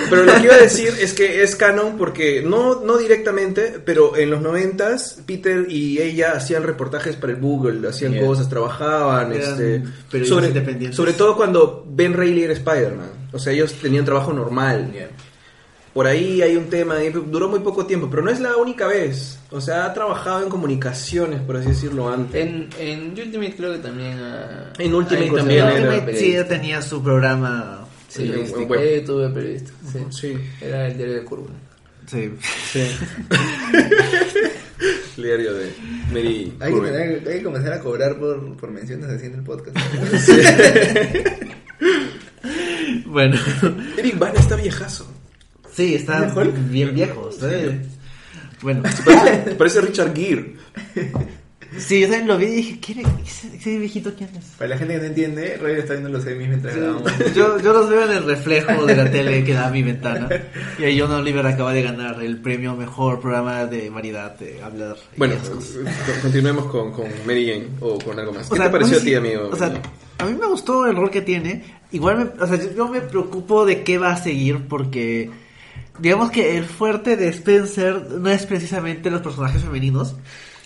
[SPEAKER 3] Pero lo que iba a decir es que es canon porque no, no directamente, pero en los noventas Peter y ella hacían reportajes para el Google, hacían
[SPEAKER 4] Yeah.
[SPEAKER 3] cosas, trabajaban,
[SPEAKER 1] Eran
[SPEAKER 3] este, sobre, sobre todo cuando Ben Reilly era Spider-Man. O sea, ellos tenían trabajo normal.
[SPEAKER 4] Ya.
[SPEAKER 3] Por ahí hay un tema, duró muy poco tiempo, pero no es la única vez. O sea, ha trabajado en comunicaciones, por así decirlo, antes.
[SPEAKER 4] En, en Ultimate creo que también. ah,
[SPEAKER 3] En Ultimate también era
[SPEAKER 1] Ultimate sí
[SPEAKER 4] periodista.
[SPEAKER 1] tenía su programa.
[SPEAKER 4] Sí,
[SPEAKER 3] web.
[SPEAKER 4] eh, tuve periodista. Sí.
[SPEAKER 3] Sí,
[SPEAKER 4] Era el diario de Curva.
[SPEAKER 1] Sí.
[SPEAKER 3] sí. (laughs) El diario de Mary
[SPEAKER 2] hay que, hay que comenzar a cobrar por, por menciones así en el podcast (laughs)
[SPEAKER 1] Bueno.
[SPEAKER 3] Eric Bana está viejazo.
[SPEAKER 1] Sí, están
[SPEAKER 2] ¿Es Hulk?
[SPEAKER 1] bien viejos. ¿eh? Bueno.
[SPEAKER 3] Parece, parece Richard Gere.
[SPEAKER 1] Sí, yo también lo vi y dije, ¿quién es? ¿Ese, ese viejito quién es?
[SPEAKER 2] para la gente que no entiende Roy está viendo los semis mientras grabamos
[SPEAKER 1] Yo, yo los veo en el reflejo de la tele que da a mi ventana. Y ahí John Oliver acaba de ganar el premio mejor programa de variedad de hablar.
[SPEAKER 3] Bueno, continuemos con, con Mary Jane o con algo más.
[SPEAKER 1] O
[SPEAKER 3] ¿Qué
[SPEAKER 1] sea,
[SPEAKER 3] te pareció a ti, amigo?
[SPEAKER 1] O sea, a mí me gustó el rol que tiene. Igual, me, o sea, yo, yo me preocupo de qué va a seguir porque, digamos que el fuerte de Spencer no es precisamente los personajes femeninos.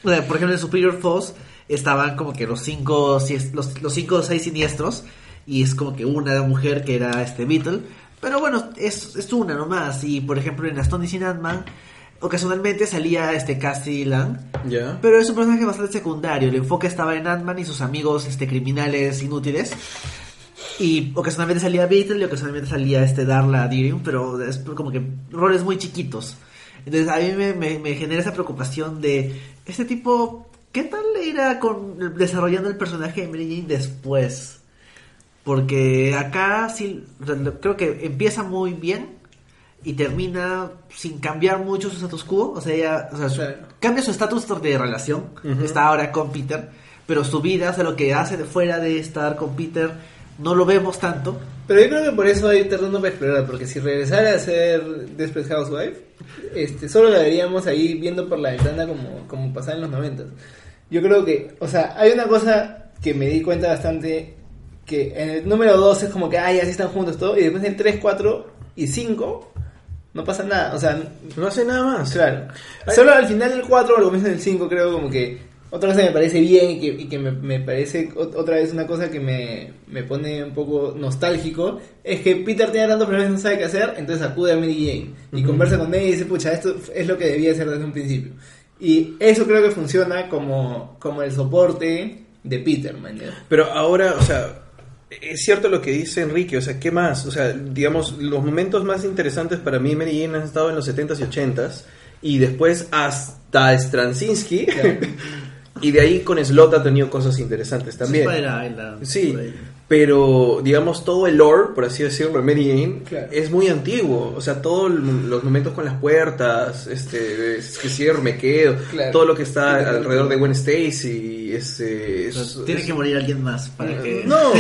[SPEAKER 1] O sea, por ejemplo, en Superior Force estaban como que los cinco, los, los cinco o seis siniestros y es como que una mujer que era este Beetle. Pero bueno, es, es una nomás. Y por ejemplo, en Astonishing Ant-Man, ocasionalmente salía este Cassie Lang.
[SPEAKER 3] ya.
[SPEAKER 1] Pero es un personaje bastante secundario. El enfoque estaba en Ant-Man y sus amigos este, criminales inútiles. Y ocasionalmente salía Beetle y ocasionalmente salía este Darla Dirium, pero es como que roles muy chiquitos. Entonces a mí me, me- me genera esa preocupación de este tipo, ¿qué tal le irá con, desarrollando el personaje de Mary Jane después? Porque acá sí, creo que empieza muy bien y termina sin cambiar mucho su status quo. O sea, ella o sea, su-
[SPEAKER 2] Claro.
[SPEAKER 1] cambia su estatus de relación. Está ahora con Peter, pero su vida, o sea, lo que hace de fuera de estar con Peter, no lo vemos tanto.
[SPEAKER 2] Pero yo creo que por eso hay terreno para explorar, porque si regresara a ser Desperate Housewife, este, solo la veríamos ahí viendo por la ventana como, como pasaba en los noventas. Yo creo que, o sea, hay una cosa que me di cuenta bastante que en el número 2 es como que, ay, así están juntos todo, y después en el 3, 4 y 5 no pasa nada, o sea,
[SPEAKER 3] No hace nada más.
[SPEAKER 2] claro. Solo al final del 4 o al comienzo del 5 creo como que otra cosa que me parece bien y que, y que me, me parece ot- otra vez una cosa que me, me pone un poco nostálgico es que Peter tiene tantos problemas y no sabe qué hacer, entonces acude a Mary Jane y
[SPEAKER 3] Ujú.
[SPEAKER 2] conversa con ella y dice, pucha, esto es lo que debía hacer desde un principio. Y eso creo que funciona como, como el soporte de Peter, man.
[SPEAKER 3] Pero ahora, o sea, es cierto lo que dice Enrique, o sea, ¿qué más? O sea, digamos, los momentos más interesantes para mí, Mary Jane, han estado en los 70s y 80s, y después hasta Straczynski,
[SPEAKER 2] Claro. (laughs)
[SPEAKER 3] y de ahí con Slot ha tenido cosas interesantes también. Sí. Pero digamos todo el lore, por así decirlo, de Mary Jane
[SPEAKER 2] Claro.
[SPEAKER 3] es muy antiguo. O sea, todos los momentos con las puertas, este, es que cierro, me quedo,
[SPEAKER 2] Claro.
[SPEAKER 3] todo lo que está
[SPEAKER 2] Sí, claro.
[SPEAKER 3] alrededor de Gwen Stacy, este, es-
[SPEAKER 1] tiene
[SPEAKER 3] es-
[SPEAKER 1] que morir alguien más para que...
[SPEAKER 3] no,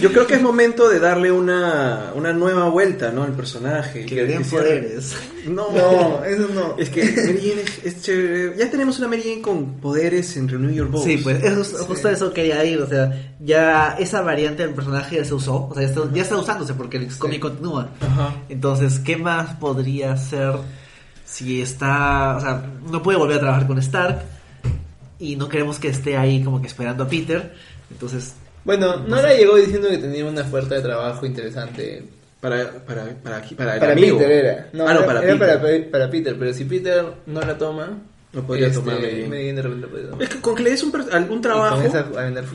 [SPEAKER 3] yo creo que es momento de darle una, una nueva vuelta, ¿no? Al personaje.
[SPEAKER 1] que le den poderes.
[SPEAKER 3] No,
[SPEAKER 2] No, eso no.
[SPEAKER 3] Es que Mary Jane es, es chévere. Ya tenemos una Mary Jane con poderes entre New York Bulls.
[SPEAKER 1] Sí, pues es justo, justo eso quería ir, o sea, ya esa variante del personaje ya se usó, o sea, ya está, ya está usándose porque el cómic continúa.
[SPEAKER 3] Ajá.
[SPEAKER 1] Entonces, ¿qué más podría ser si está, o sea, no puede volver a trabajar con Stark y no queremos que esté ahí como que esperando a Peter? Entonces,
[SPEAKER 2] Bueno, Nora llegó diciendo que tenía una oferta de trabajo interesante.
[SPEAKER 3] Para, para, para, aquí- para el
[SPEAKER 2] Para
[SPEAKER 3] amigo.
[SPEAKER 2] Peter era. No,
[SPEAKER 3] ah, no,
[SPEAKER 2] era,
[SPEAKER 3] para
[SPEAKER 2] era
[SPEAKER 3] Peter.
[SPEAKER 2] para, Pe- para Peter, pero si Peter no la toma,
[SPEAKER 3] No podría
[SPEAKER 2] este,
[SPEAKER 3] tomar Mary Jane.
[SPEAKER 2] Mary Jane de repente tomar.
[SPEAKER 3] Es que con que le des un, algún trabajo,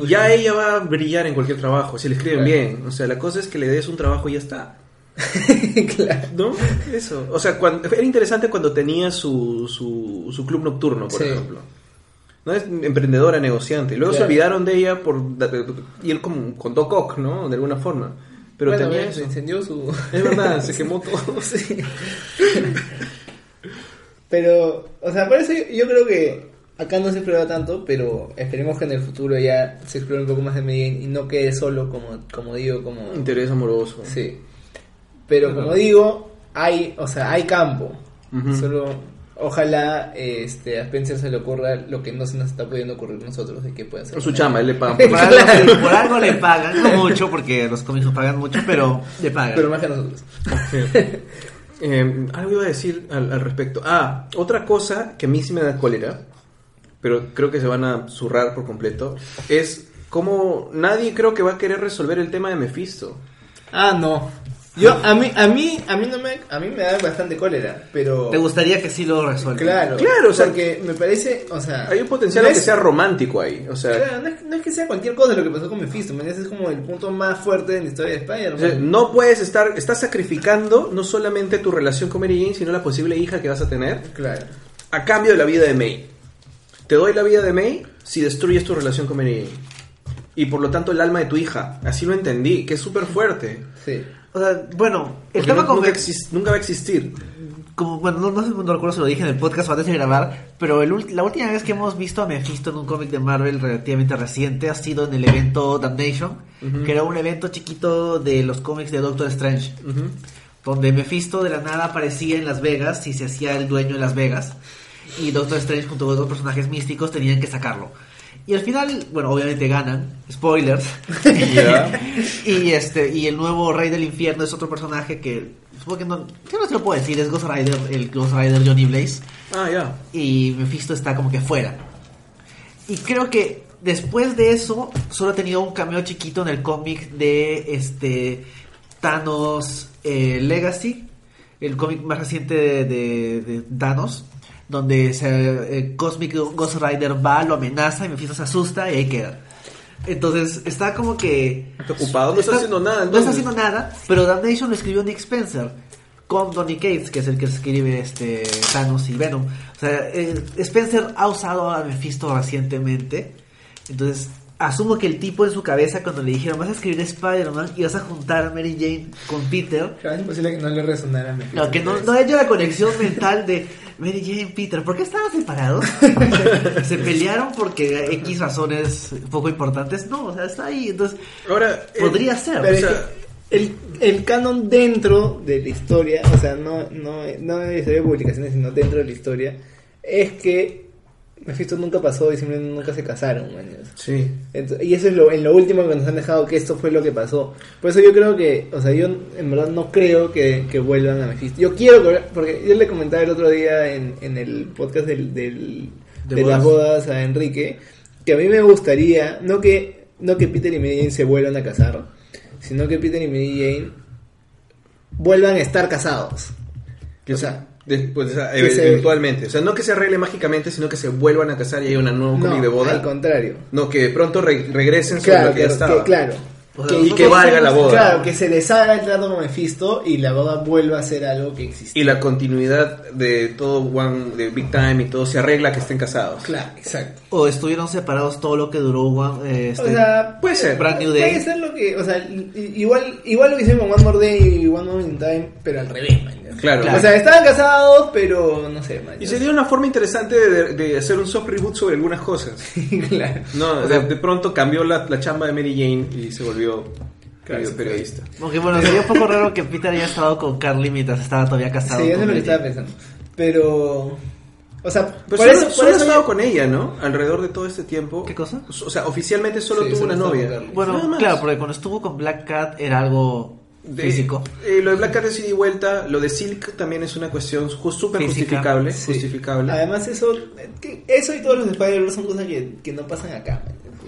[SPEAKER 3] ya ella va a brillar en cualquier trabajo, si le escriben
[SPEAKER 2] Claro.
[SPEAKER 3] bien. O sea, la cosa es que le des un trabajo y ya está. (laughs)
[SPEAKER 2] claro.
[SPEAKER 3] ¿No? Eso. O sea, cuando, era interesante cuando tenía su, su, su club nocturno, por
[SPEAKER 2] Sí.
[SPEAKER 3] ejemplo. ¿No? Es emprendedora, negociante. Luego se olvidaron de ella por y él como contó cock, ¿no? De alguna forma. Pero
[SPEAKER 2] bueno,
[SPEAKER 3] tenía
[SPEAKER 2] ven,
[SPEAKER 3] eso.
[SPEAKER 2] se incendió su...
[SPEAKER 3] Es verdad, se (laughs) quemó todo. (laughs)
[SPEAKER 2] Sí. Pero, o sea, por eso yo, yo creo que acá no se explora tanto, pero esperemos que en el futuro ya se explore un poco más de Jane y no quede solo, como, como digo, como...
[SPEAKER 3] Interés amoroso.
[SPEAKER 2] Sí. Pero como digo, hay, o sea, hay campo. Solo ojalá este, a Spencer se le ocurra lo que no se nos está pudiendo ocurrir a nosotros de que puede hacer.
[SPEAKER 3] Su chamba, él le paga.
[SPEAKER 1] por algo, (laughs) por algo le pagan, no mucho, porque los no pagan mucho, pero le pagan.
[SPEAKER 2] Pero más que a nosotros. (laughs)
[SPEAKER 3] Eh, algo iba a decir al, al respecto. Ah, otra cosa que a mí sí me da cólera, pero creo que se van a zurrar por completo, es como nadie creo que va a querer resolver el tema de Mephisto.
[SPEAKER 2] Ah, no. Yo, a mí, a mí, a mí no me, a mí me da bastante cólera, pero...
[SPEAKER 1] ¿Te gustaría que sí lo resuelvan?
[SPEAKER 2] Claro,
[SPEAKER 3] Claro, o sea,
[SPEAKER 2] porque me parece, o sea...
[SPEAKER 3] Hay un potencial
[SPEAKER 2] no
[SPEAKER 3] a que
[SPEAKER 2] es-
[SPEAKER 3] sea romántico ahí. O sea,
[SPEAKER 2] Claro, no es, no es que sea cualquier cosa lo que pasó con Mephisto, ¿me entiendes? Es como el punto más fuerte en la historia de
[SPEAKER 3] o sea,
[SPEAKER 2] Spider-Man.
[SPEAKER 3] no puedes estar, estás sacrificando no solamente tu relación con Mary Jane, sino la posible hija que vas a tener
[SPEAKER 2] Claro.
[SPEAKER 3] a cambio de la vida de May. Te doy la vida de May si destruyes tu relación con Mary Jane. Y por lo tanto el alma de tu hija. Así lo entendí, que es súper fuerte.
[SPEAKER 2] Sí.
[SPEAKER 1] O sea, bueno, el tema
[SPEAKER 3] no-
[SPEAKER 1] con
[SPEAKER 3] nunca, va a existir.
[SPEAKER 1] como bueno, no, no sé, no recuerdo si lo dije en el podcast o antes de grabar, pero el la última vez que hemos visto a Mephisto en un cómic de Marvel relativamente reciente ha sido en el evento Damnation, que era un evento chiquito de los cómics de Doctor Strange, donde Mephisto de la nada aparecía en Las Vegas y se hacía el dueño de Las Vegas, y Doctor Strange junto con otros personajes místicos tenían que sacarlo. Y al final, bueno, obviamente ganan, spoilers. (laughs) Y este y el nuevo Rey del Infierno es otro personaje que supongo que no, yo no se lo puedo decir, es Ghost Rider, el Ghost Rider Johnny Blaze
[SPEAKER 3] Ah, ya.
[SPEAKER 1] y Mephisto está como que fuera. Y creo que después de eso solo ha tenido un cameo chiquito en el cómic de este Thanos eh, Legacy, el cómic más reciente de, de- de Thanos, donde se, eh, Cosmic Ghost Rider va, lo amenaza y Mephisto se asusta y ahí queda. Entonces está como que
[SPEAKER 3] Está ocupado, no está haciendo nada,
[SPEAKER 1] No está haciendo nada, pero Damnation lo escribió Nick Spencer con Donny Cates, que es el que escribe este Thanos y Venom. O sea, eh, Spencer ha usado a Mephisto recientemente. Entonces, asumo que el tipo en su cabeza cuando le dijeron, "Vas a escribir Spider-Man y vas a juntar a Mary Jane con Peter",
[SPEAKER 2] Claro, es imposible que no le resonara a Mephisto.
[SPEAKER 1] no, que no, no ha hecho la conexión mental de Mary Jane y Peter. ¿Por qué estaban separados? (laughs) ¿Se pelearon porque X razones poco importantes? No, o sea, está ahí. Entonces,
[SPEAKER 3] Ahora,
[SPEAKER 1] podría ser.
[SPEAKER 2] Pero
[SPEAKER 1] o sea,
[SPEAKER 2] el, el canon dentro de la historia, o sea, no, no, no de publicaciones, sino dentro de la historia, es que Mephisto nunca pasó y simplemente nunca se casaron, man.
[SPEAKER 3] Sí.
[SPEAKER 2] Y eso es lo, en lo último que nos han dejado que esto fue lo que pasó. Por eso yo creo que, o sea, yo en verdad no creo que, que vuelvan a Mephisto. Yo quiero que, porque yo le comentaba el otro día en, en el podcast del, del-
[SPEAKER 1] De
[SPEAKER 2] de, las bodas a Enrique, que a mí me gustaría, no que, no que Peter y Mary Jane se vuelvan a casar, sino que Peter y Mary Jane vuelvan a estar casados. O
[SPEAKER 3] sea, después, o sea,
[SPEAKER 2] que se-
[SPEAKER 3] eventualmente. O sea, no que se arregle mágicamente, sino que se vuelvan a casar y haya una nueva cómic
[SPEAKER 2] no,
[SPEAKER 3] de boda.
[SPEAKER 2] al contrario.
[SPEAKER 3] No, que de pronto re- regresen sobre
[SPEAKER 2] Claro,
[SPEAKER 3] lo que ya
[SPEAKER 2] que,
[SPEAKER 3] estaba.
[SPEAKER 2] que- claro.
[SPEAKER 1] O sea,
[SPEAKER 3] y que valga la boda.
[SPEAKER 2] Claro, que se deshaga el trato con Mephisto y la boda vuelva a ser algo que existe.
[SPEAKER 3] Y la continuidad de todo One, de Big Time y todo se arregla que estén casados.
[SPEAKER 2] Claro, exacto.
[SPEAKER 1] O estuvieron separados todo lo que duró One, eh, este,
[SPEAKER 2] o sea,
[SPEAKER 3] puede ser.
[SPEAKER 1] Brand New
[SPEAKER 2] puede
[SPEAKER 1] Day.
[SPEAKER 2] ser lo que, o sea, igual, igual lo que hicieron con One More Day y One Moment in Time, pero al revés, man.
[SPEAKER 3] Claro.
[SPEAKER 2] O sea, estaban casados, pero no sé, man.
[SPEAKER 3] Y sería una forma interesante de, de hacer un soft reboot sobre algunas cosas. (laughs)
[SPEAKER 2] claro.
[SPEAKER 3] No, de, de pronto cambió la, la chamba de Mary Jane y se volvió
[SPEAKER 2] Claro,
[SPEAKER 3] periodista.
[SPEAKER 1] Aunque bueno, sería un poco raro que Peter haya estado con Carly mientras estaba todavía casado.
[SPEAKER 2] Sí, eso es lo que estaba pensando. Pero, o sea,
[SPEAKER 3] Pero
[SPEAKER 2] por
[SPEAKER 3] solo,
[SPEAKER 2] eso,
[SPEAKER 3] solo ha estado
[SPEAKER 2] yo-
[SPEAKER 3] con ella, ¿no? Alrededor de todo este tiempo.
[SPEAKER 1] ¿Qué cosa?
[SPEAKER 3] O sea, oficialmente solo
[SPEAKER 2] Sí,
[SPEAKER 3] tuvo
[SPEAKER 2] solo
[SPEAKER 3] una novia.
[SPEAKER 1] Bueno, claro, porque cuando estuvo con Black Cat era algo
[SPEAKER 3] De-
[SPEAKER 1] físico.
[SPEAKER 3] eh, lo de Black Cat es ida y vuelta. Lo de Silk también es una cuestión súper justificable.
[SPEAKER 2] Sí.
[SPEAKER 3] justificable.
[SPEAKER 2] Además eso, eso y todos los Spider-Verse son cosas que, que no pasan acá.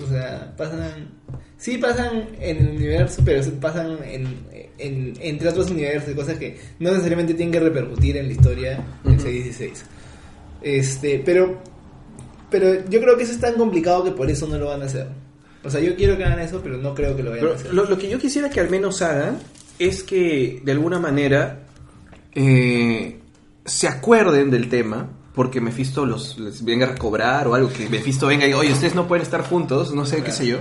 [SPEAKER 2] O sea, pasan, sí pasan en el universo, pero pasan en, en- entre otros universos cosas que no necesariamente tienen que repercutir en la historia del
[SPEAKER 3] Ujú.
[SPEAKER 2] 616. Este, pero, pero yo creo que eso es tan complicado que por eso no lo van a hacer. O sea, yo quiero que hagan eso, pero no creo que lo vayan
[SPEAKER 3] Pero
[SPEAKER 2] a hacer.
[SPEAKER 3] lo, lo que yo quisiera que al menos hagan es que de alguna manera eh, se acuerden del tema. Porque Mephisto los, les venga a cobrar o algo, que Mephisto venga y diga, oye, ustedes no pueden estar juntos, no sé, qué sé yo.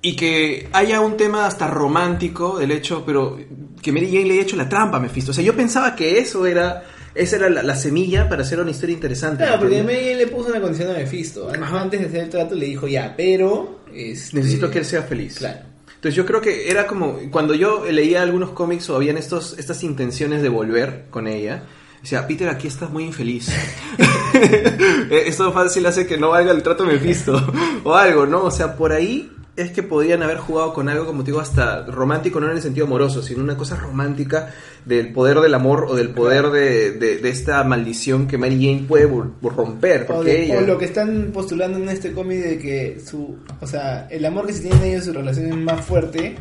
[SPEAKER 3] Y que haya un tema hasta romántico del hecho, pero que Mary Jane le haya hecho la trampa a Mephisto. O sea, yo pensaba que eso era, esa era la, la semilla para hacer una historia interesante.
[SPEAKER 2] Claro, porque. May le puso una condición a Mephisto. Antes de hacer el trato le dijo, ya, pero... este,
[SPEAKER 3] Necesito que él sea feliz.
[SPEAKER 2] Claro.
[SPEAKER 3] Entonces yo creo que era como cuando yo leía algunos cómics o habían estos estas intenciones de volver con ella. Decía, Peter, aquí estás muy infeliz. (laughs) (laughs) Eh, Esto fácil hace que no valga el trato Mephisto. (laughs) o algo, ¿no? O sea, por ahí es que podían haber jugado con algo, como te digo, hasta romántico, no en el sentido amoroso, sino una cosa romántica del poder del amor o del poder de, de- de esta maldición que Mary Jane puede romper.
[SPEAKER 2] O,
[SPEAKER 3] Porque
[SPEAKER 2] de-
[SPEAKER 3] ella...
[SPEAKER 2] o lo que están postulando en este cómic de que su, o sea, el amor que se tienen ellos, su relación es más fuerte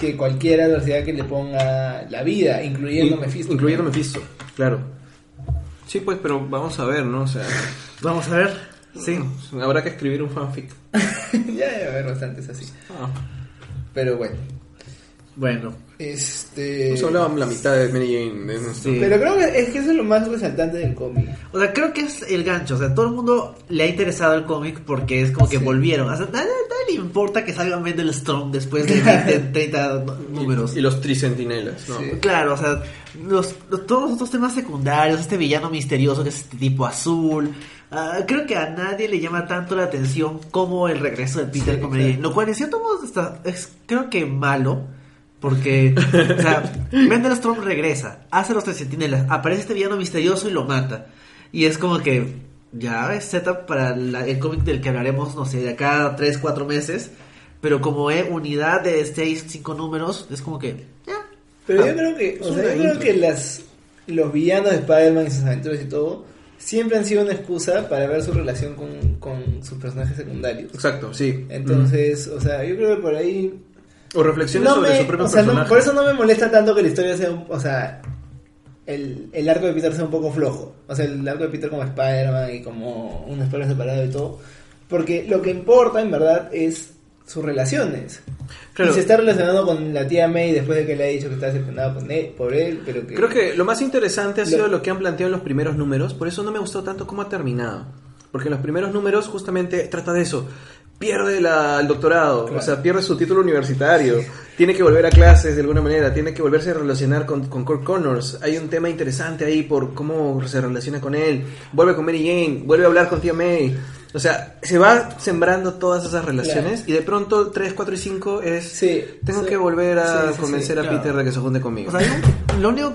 [SPEAKER 2] que cualquier adversidad que le ponga la vida, incluyendo
[SPEAKER 3] In-
[SPEAKER 2] Mephisto.
[SPEAKER 3] Incluyendo Mephisto, claro. Sí, pues, pero vamos a ver, ¿no? O sea,
[SPEAKER 1] Vamos a ver. Sí.
[SPEAKER 3] habrá que escribir un fanfic. (laughs)
[SPEAKER 2] ya debe haber bastantes así.
[SPEAKER 3] Ah.
[SPEAKER 2] Pero bueno,
[SPEAKER 1] Bueno.
[SPEAKER 2] este...
[SPEAKER 3] Hemos hablado la mitad de Mary Jane. de nuestro-
[SPEAKER 1] Sí.
[SPEAKER 2] Pero creo que es que eso es lo más resaltante del cómic.
[SPEAKER 1] O sea, creo que es el gancho. O sea, todo el mundo le ha interesado el cómic porque es como que
[SPEAKER 2] Sí.
[SPEAKER 1] volvieron. O sea, nadie, nadie le importa que salgan Mendel Strong después de (laughs) 20, 30 números.
[SPEAKER 3] Y los tricentinelas, ¿no?
[SPEAKER 2] Sí.
[SPEAKER 1] Claro, o sea, los, los- todos los otros temas secundarios, este villano misterioso que es este tipo azul. Ah, creo que a nadie le llama tanto la atención como el regreso de Peter
[SPEAKER 2] Sí.
[SPEAKER 1] Lo cual en cierto modo está- es creo que malo. Porque, o sea, (laughs) Mendel Strong regresa, hace los tres centinelas, aparece este villano misterioso y lo mata. Y es como que ya es setup para la- el cómic del que hablaremos, no sé, de acá a 3, 4 meses. Pero como es unidad de 6, 5 números, es como que ya,
[SPEAKER 2] Pero
[SPEAKER 3] Ah,
[SPEAKER 2] yo creo que, o sea, yo creo que las, los villanos de Spider-Man y sus aventuras y todo siempre han sido una excusa para ver su relación con, con sus personajes secundarios.
[SPEAKER 3] Exacto, sí.
[SPEAKER 2] Entonces, o sea, yo creo que por ahí
[SPEAKER 3] O reflexiones
[SPEAKER 2] no
[SPEAKER 3] sobre
[SPEAKER 2] me-
[SPEAKER 3] su propio
[SPEAKER 2] o sea, no-
[SPEAKER 3] personaje.
[SPEAKER 2] por eso no me molesta tanto que la historia sea, un- o sea, el, el arco de Peter sea un poco flojo. O sea, el arco de Peter como Spider-Man y como un Spider-Man separado y todo. Porque lo que importa en verdad es sus relaciones.
[SPEAKER 3] Claro.
[SPEAKER 2] Y se está relacionando con la tía May después de que le ha dicho que está él- por él, pero que...
[SPEAKER 3] Creo que lo más interesante ha sido
[SPEAKER 2] Lo-
[SPEAKER 3] lo que han planteado en los primeros números, por eso no me gustó tanto cómo ha terminado. Porque en los primeros números justamente trata de eso. Pierde la- el doctorado,
[SPEAKER 2] Claro.
[SPEAKER 3] o sea, pierde su título universitario, tiene que volver a clases de alguna manera, tiene que volverse a relacionar con, con Kurt Connors. Hay un tema interesante ahí por cómo se relaciona con él, vuelve con Mary Jane, vuelve a hablar con tía May. O sea, se va sembrando todas esas relaciones y de pronto 3, 4 y 5 es...
[SPEAKER 2] Sí,
[SPEAKER 3] tengo
[SPEAKER 2] sí.
[SPEAKER 3] que volver a
[SPEAKER 2] Sí, sí, sí,
[SPEAKER 3] convencer a
[SPEAKER 1] claro.
[SPEAKER 3] Peter de que se junte conmigo.
[SPEAKER 1] O sea, lo único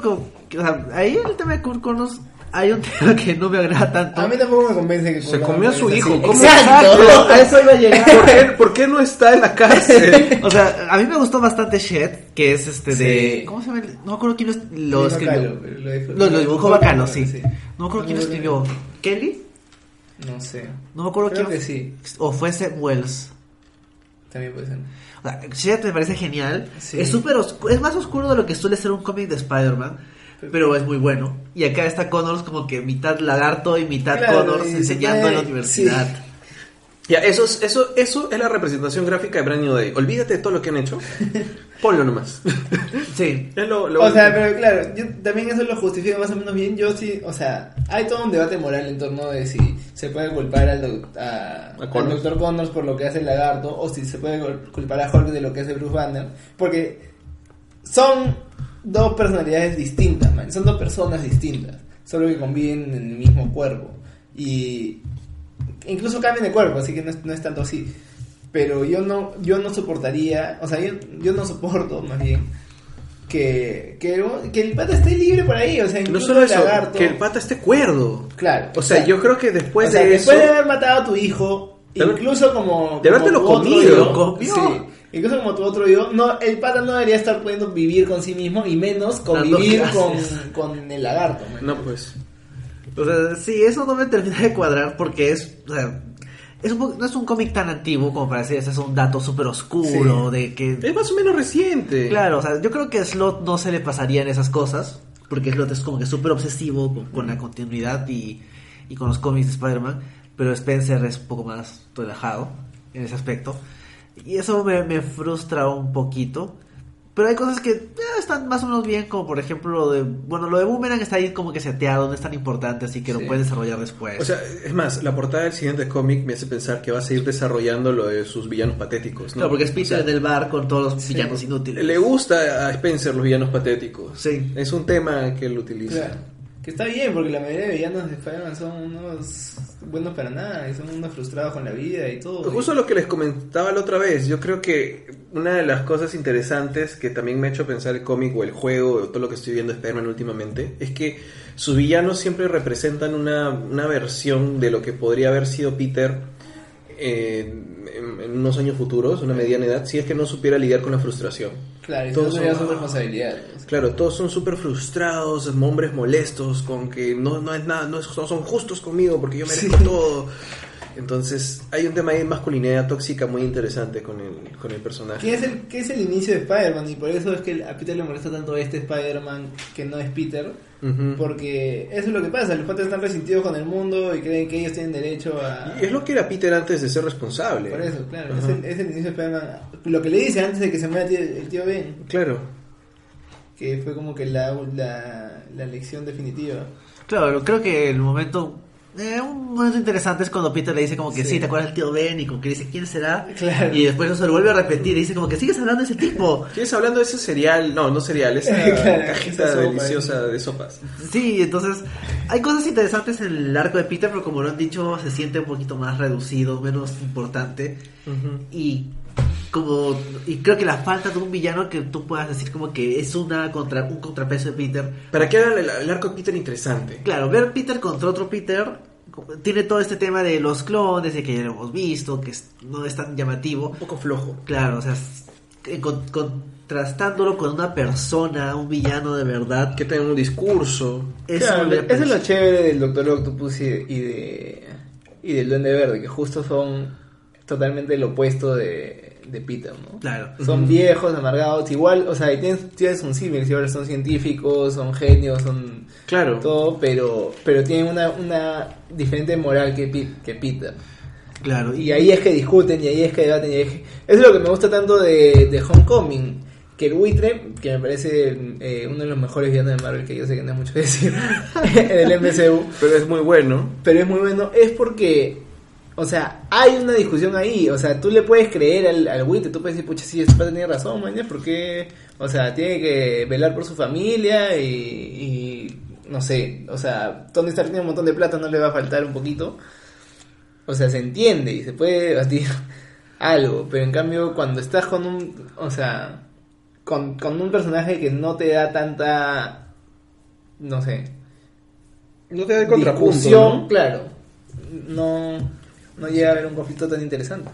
[SPEAKER 1] que, o sea, ahí el tema de Kurt Connors, hay un (laughs) tema que no me agrada tanto.
[SPEAKER 2] A mí tampoco me convence que
[SPEAKER 3] Se comió a su hijo.
[SPEAKER 2] así.
[SPEAKER 3] ¿Cómo
[SPEAKER 2] Exacto.
[SPEAKER 1] A eso iba a llegar.
[SPEAKER 3] ¿Por qué, por qué no está en la cárcel? (laughs)
[SPEAKER 1] O sea, a mí me gustó bastante Shed, que es este de... ¿Cómo se llama? el- No me acuerdo quién lo, escribió.
[SPEAKER 2] lo dibujó-
[SPEAKER 1] Lo, lo dibujó bacano, sí.
[SPEAKER 2] sí.
[SPEAKER 1] No me acuerdo quién lo escribió. ¿Kelly?
[SPEAKER 2] No sé.
[SPEAKER 1] No me acuerdo
[SPEAKER 2] Creo
[SPEAKER 1] quién.
[SPEAKER 2] que sí.
[SPEAKER 1] O fue Seth Wells.
[SPEAKER 2] También puede ser.
[SPEAKER 1] O sea, me parece genial.
[SPEAKER 2] Sí.
[SPEAKER 1] Es súper es más oscuro de lo que suele ser un cómic de Spider-Man. Pero es muy bueno. Y acá está Connors como que mitad lagarto y mitad
[SPEAKER 2] Claro,
[SPEAKER 1] Connors
[SPEAKER 2] y
[SPEAKER 1] enseñando en la universidad.
[SPEAKER 3] Ya, eso es, eso, eso es la representación gráfica de Brand New Day. Olvídate de todo lo que han hecho. (laughs) Ponlo nomás.
[SPEAKER 1] Sí. (laughs)
[SPEAKER 3] Es lo, lo
[SPEAKER 2] O sea, pero claro, yo también eso lo justifico más o menos bien. Yo sí, o sea, hay todo un debate moral en torno de si se puede culpar al, doc- a, al Connors. Por lo que hace el lagarto o si se puede cul- culpar a Hulk de lo que hace Bruce Banner. Porque son dos personalidades distintas, man. Son dos personas distintas, solo que conviven en el mismo cuerpo. Y incluso cambian de cuerpo, así que no es, no es tanto así. Pero yo no, yo no soportaría, o sea, yo, yo no soporto más bien que, que, que el pata esté libre por ahí, o sea,
[SPEAKER 3] No
[SPEAKER 2] incluso
[SPEAKER 3] solo
[SPEAKER 2] el
[SPEAKER 3] eso,
[SPEAKER 2] lagarto.
[SPEAKER 3] que el pata esté cuerdo.
[SPEAKER 2] Claro.
[SPEAKER 3] O sea, yo creo que después
[SPEAKER 2] o sea,
[SPEAKER 3] de
[SPEAKER 2] después
[SPEAKER 3] eso.
[SPEAKER 2] de haber matado a tu hijo,
[SPEAKER 3] De
[SPEAKER 2] incluso como.
[SPEAKER 3] de habértelo comido,
[SPEAKER 1] comió.
[SPEAKER 2] Sí, incluso como tu otro yo, no, el pata no debería estar pudiendo vivir con sí mismo y menos convivir con, con el lagarto. man.
[SPEAKER 3] No, pues.
[SPEAKER 1] O sea, sí, eso no me termina de cuadrar porque es, o sea, es un no es un cómic tan antiguo como para decir, ese es un dato súper oscuro de que...
[SPEAKER 3] Es más o menos reciente.
[SPEAKER 1] Claro, o sea, yo creo que a Slot no se le pasarían esas cosas, porque Slot es como que súper obsesivo con, con la continuidad y, y con los cómics de Spider-Man, pero Spencer es un poco más relajado en ese aspecto. Y eso me, me frustra un poquito. Pero hay cosas que eh, están más o menos bien, como por ejemplo lo de... Bueno, lo de Boomerang está ahí como que seteado, no es tan importante, así que
[SPEAKER 2] Sí.
[SPEAKER 1] lo puedes desarrollar después.
[SPEAKER 3] O sea, es más, la portada del siguiente cómic me hace pensar que va a seguir desarrollando lo de sus villanos patéticos. ¿no?
[SPEAKER 1] claro, porque es
[SPEAKER 3] O
[SPEAKER 1] Peter
[SPEAKER 3] sea,
[SPEAKER 1] en el bar con todos los
[SPEAKER 2] Sí.
[SPEAKER 1] villanos inútiles.
[SPEAKER 3] Le gusta a Spencer los villanos patéticos.
[SPEAKER 1] Sí.
[SPEAKER 3] Es un tema que él utiliza.
[SPEAKER 2] Claro. Que está bien, porque la mayoría de villanos de Spider-Man son unos buenos para nada, y son unos frustrados con la vida y todo.
[SPEAKER 3] Justo lo que les comentaba la otra vez, yo creo que una de las cosas interesantes que también me ha hecho pensar el cómic o el juego o todo lo que estoy viendo de Spider-Man últimamente es que sus villanos siempre representan una, una versión de lo que podría haber sido Peter en, en- en unos años futuros, una mediana edad, si es que no supiera lidiar con la frustración.
[SPEAKER 2] Claro, y
[SPEAKER 3] Todos son-
[SPEAKER 2] su.
[SPEAKER 3] Claro, todos son súper frustrados, hombres molestos, con que no, no es nada, no, es- no son justos conmigo porque yo merezco todo. Entonces, hay un tema ahí de masculinidad tóxica muy interesante con el, con el personaje.
[SPEAKER 2] Que es, el, que es el inicio de Spider-Man y por eso es que a Peter le molesta tanto este Spider-Man que no es Peter. Porque eso es lo que pasa, los patas están resentidos con el mundo y creen que ellos tienen derecho a...
[SPEAKER 3] Y es lo que era Peter antes de ser responsable.
[SPEAKER 2] Por eso, claro, es
[SPEAKER 3] Ajá.
[SPEAKER 2] el, es el inicio de Spider-Man. Lo que le dice antes de que se muera el tío, el tío Ben,
[SPEAKER 3] Claro.
[SPEAKER 2] que fue como que la, la, la lección definitiva.
[SPEAKER 1] Claro, creo que el momento. Eh, un momento interesante es cuando Peter le dice como que sí,
[SPEAKER 2] Sí.
[SPEAKER 1] ¿te acuerdas del tío Ben? Y como que dice, ¿quién será?
[SPEAKER 2] Claro.
[SPEAKER 1] Y después se lo vuelve a repetir y dice como que sigues hablando de ese tipo.
[SPEAKER 3] ¿Quieres hablando de ese cereal? No, no cereal, esa (laughs)
[SPEAKER 2] Claro,
[SPEAKER 3] cajita
[SPEAKER 2] sopa,
[SPEAKER 3] deliciosa de sopas.
[SPEAKER 1] Sí, entonces hay cosas interesantes en el arco de Peter, pero como lo han dicho, se siente un poquito más reducido, menos importante. Y como y creo que la falta de un villano que tú puedas decir como que es una contra un contrapeso de Peter.
[SPEAKER 3] Para que haga el, el arco de Peter interesante.
[SPEAKER 1] Claro, ver Peter contra otro Peter tiene todo este tema de los clones, de que ya lo hemos visto, que es- no es tan llamativo.
[SPEAKER 3] Un poco flojo.
[SPEAKER 1] Claro, o sea, eh, con- contrastándolo con una persona, un villano de verdad,
[SPEAKER 3] Que tenga un discurso.
[SPEAKER 1] eso
[SPEAKER 2] Claro, es lo chévere del Doctor Octopus y de, y de y del Duende Verde, que justo son totalmente el opuesto de, de Peter, ¿no?
[SPEAKER 1] Claro.
[SPEAKER 2] Son
[SPEAKER 3] Ujú.
[SPEAKER 2] viejos, amargados, igual, o sea, y tienes, tienes un civil, igual son científicos, son genios, son
[SPEAKER 3] Claro.
[SPEAKER 2] todo, pero pero tienen una, una diferente moral que, que Peter.
[SPEAKER 1] Claro,
[SPEAKER 2] Y ahí es que discuten, y ahí es que debaten, y ahí es que... Eso es lo que me gusta tanto de, de Homecoming. Que el buitre, que me parece eh, uno de los mejores villanos de Marvel, que yo sé que no es mucho decir, (laughs) en el MCU,
[SPEAKER 3] Pero es muy bueno.
[SPEAKER 2] pero es muy bueno, es porque, o sea, hay una discusión ahí, o sea, tú le puedes creer al, al tú puedes decir, pucha, sí, este tiene razón, man, porque, o sea, tiene que velar por su familia y, y, no sé, o sea, Tony Stark tiene un montón de plata, no le va a faltar un poquito, o sea, se entiende y se puede debatir (laughs) algo, pero en cambio cuando estás con un, o sea, con, con un personaje que no te da tanta, no sé,
[SPEAKER 3] No te da el contrapunto,
[SPEAKER 2] discusión,
[SPEAKER 3] ¿no?
[SPEAKER 2] claro, no, no llega a haber un conflicto tan interesante.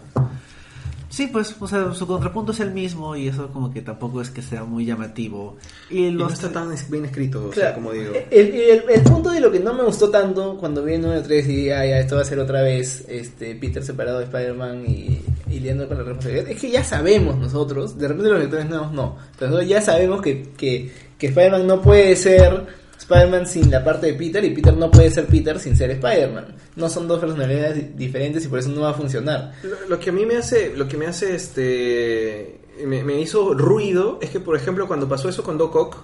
[SPEAKER 1] Sí, pues, o sea, su contrapunto es el mismo y eso como que tampoco es que sea muy llamativo. Y
[SPEAKER 3] Y no
[SPEAKER 1] los
[SPEAKER 3] está tan bien escrito, o sea,
[SPEAKER 2] Claro.
[SPEAKER 3] como digo.
[SPEAKER 2] El, el- el punto de lo que no me gustó tanto cuando vi el número 3 y ah, ya, esto va a ser otra vez este Peter separado de Spider-Man y, y lidiando con la responsabilidad, es que ya sabemos nosotros, de repente los lectores nuevos no, pero nosotros ya sabemos que, que, que Spider-Man no puede ser Spider-Man sin la parte de Peter y Peter no puede ser Peter sin ser Spider-Man. No son dos personalidades di- diferentes y por eso no va a funcionar.
[SPEAKER 3] Lo, lo que a mí me hace, lo que me hace este, me, me hizo ruido es que, por ejemplo, cuando pasó eso con Doc Ock,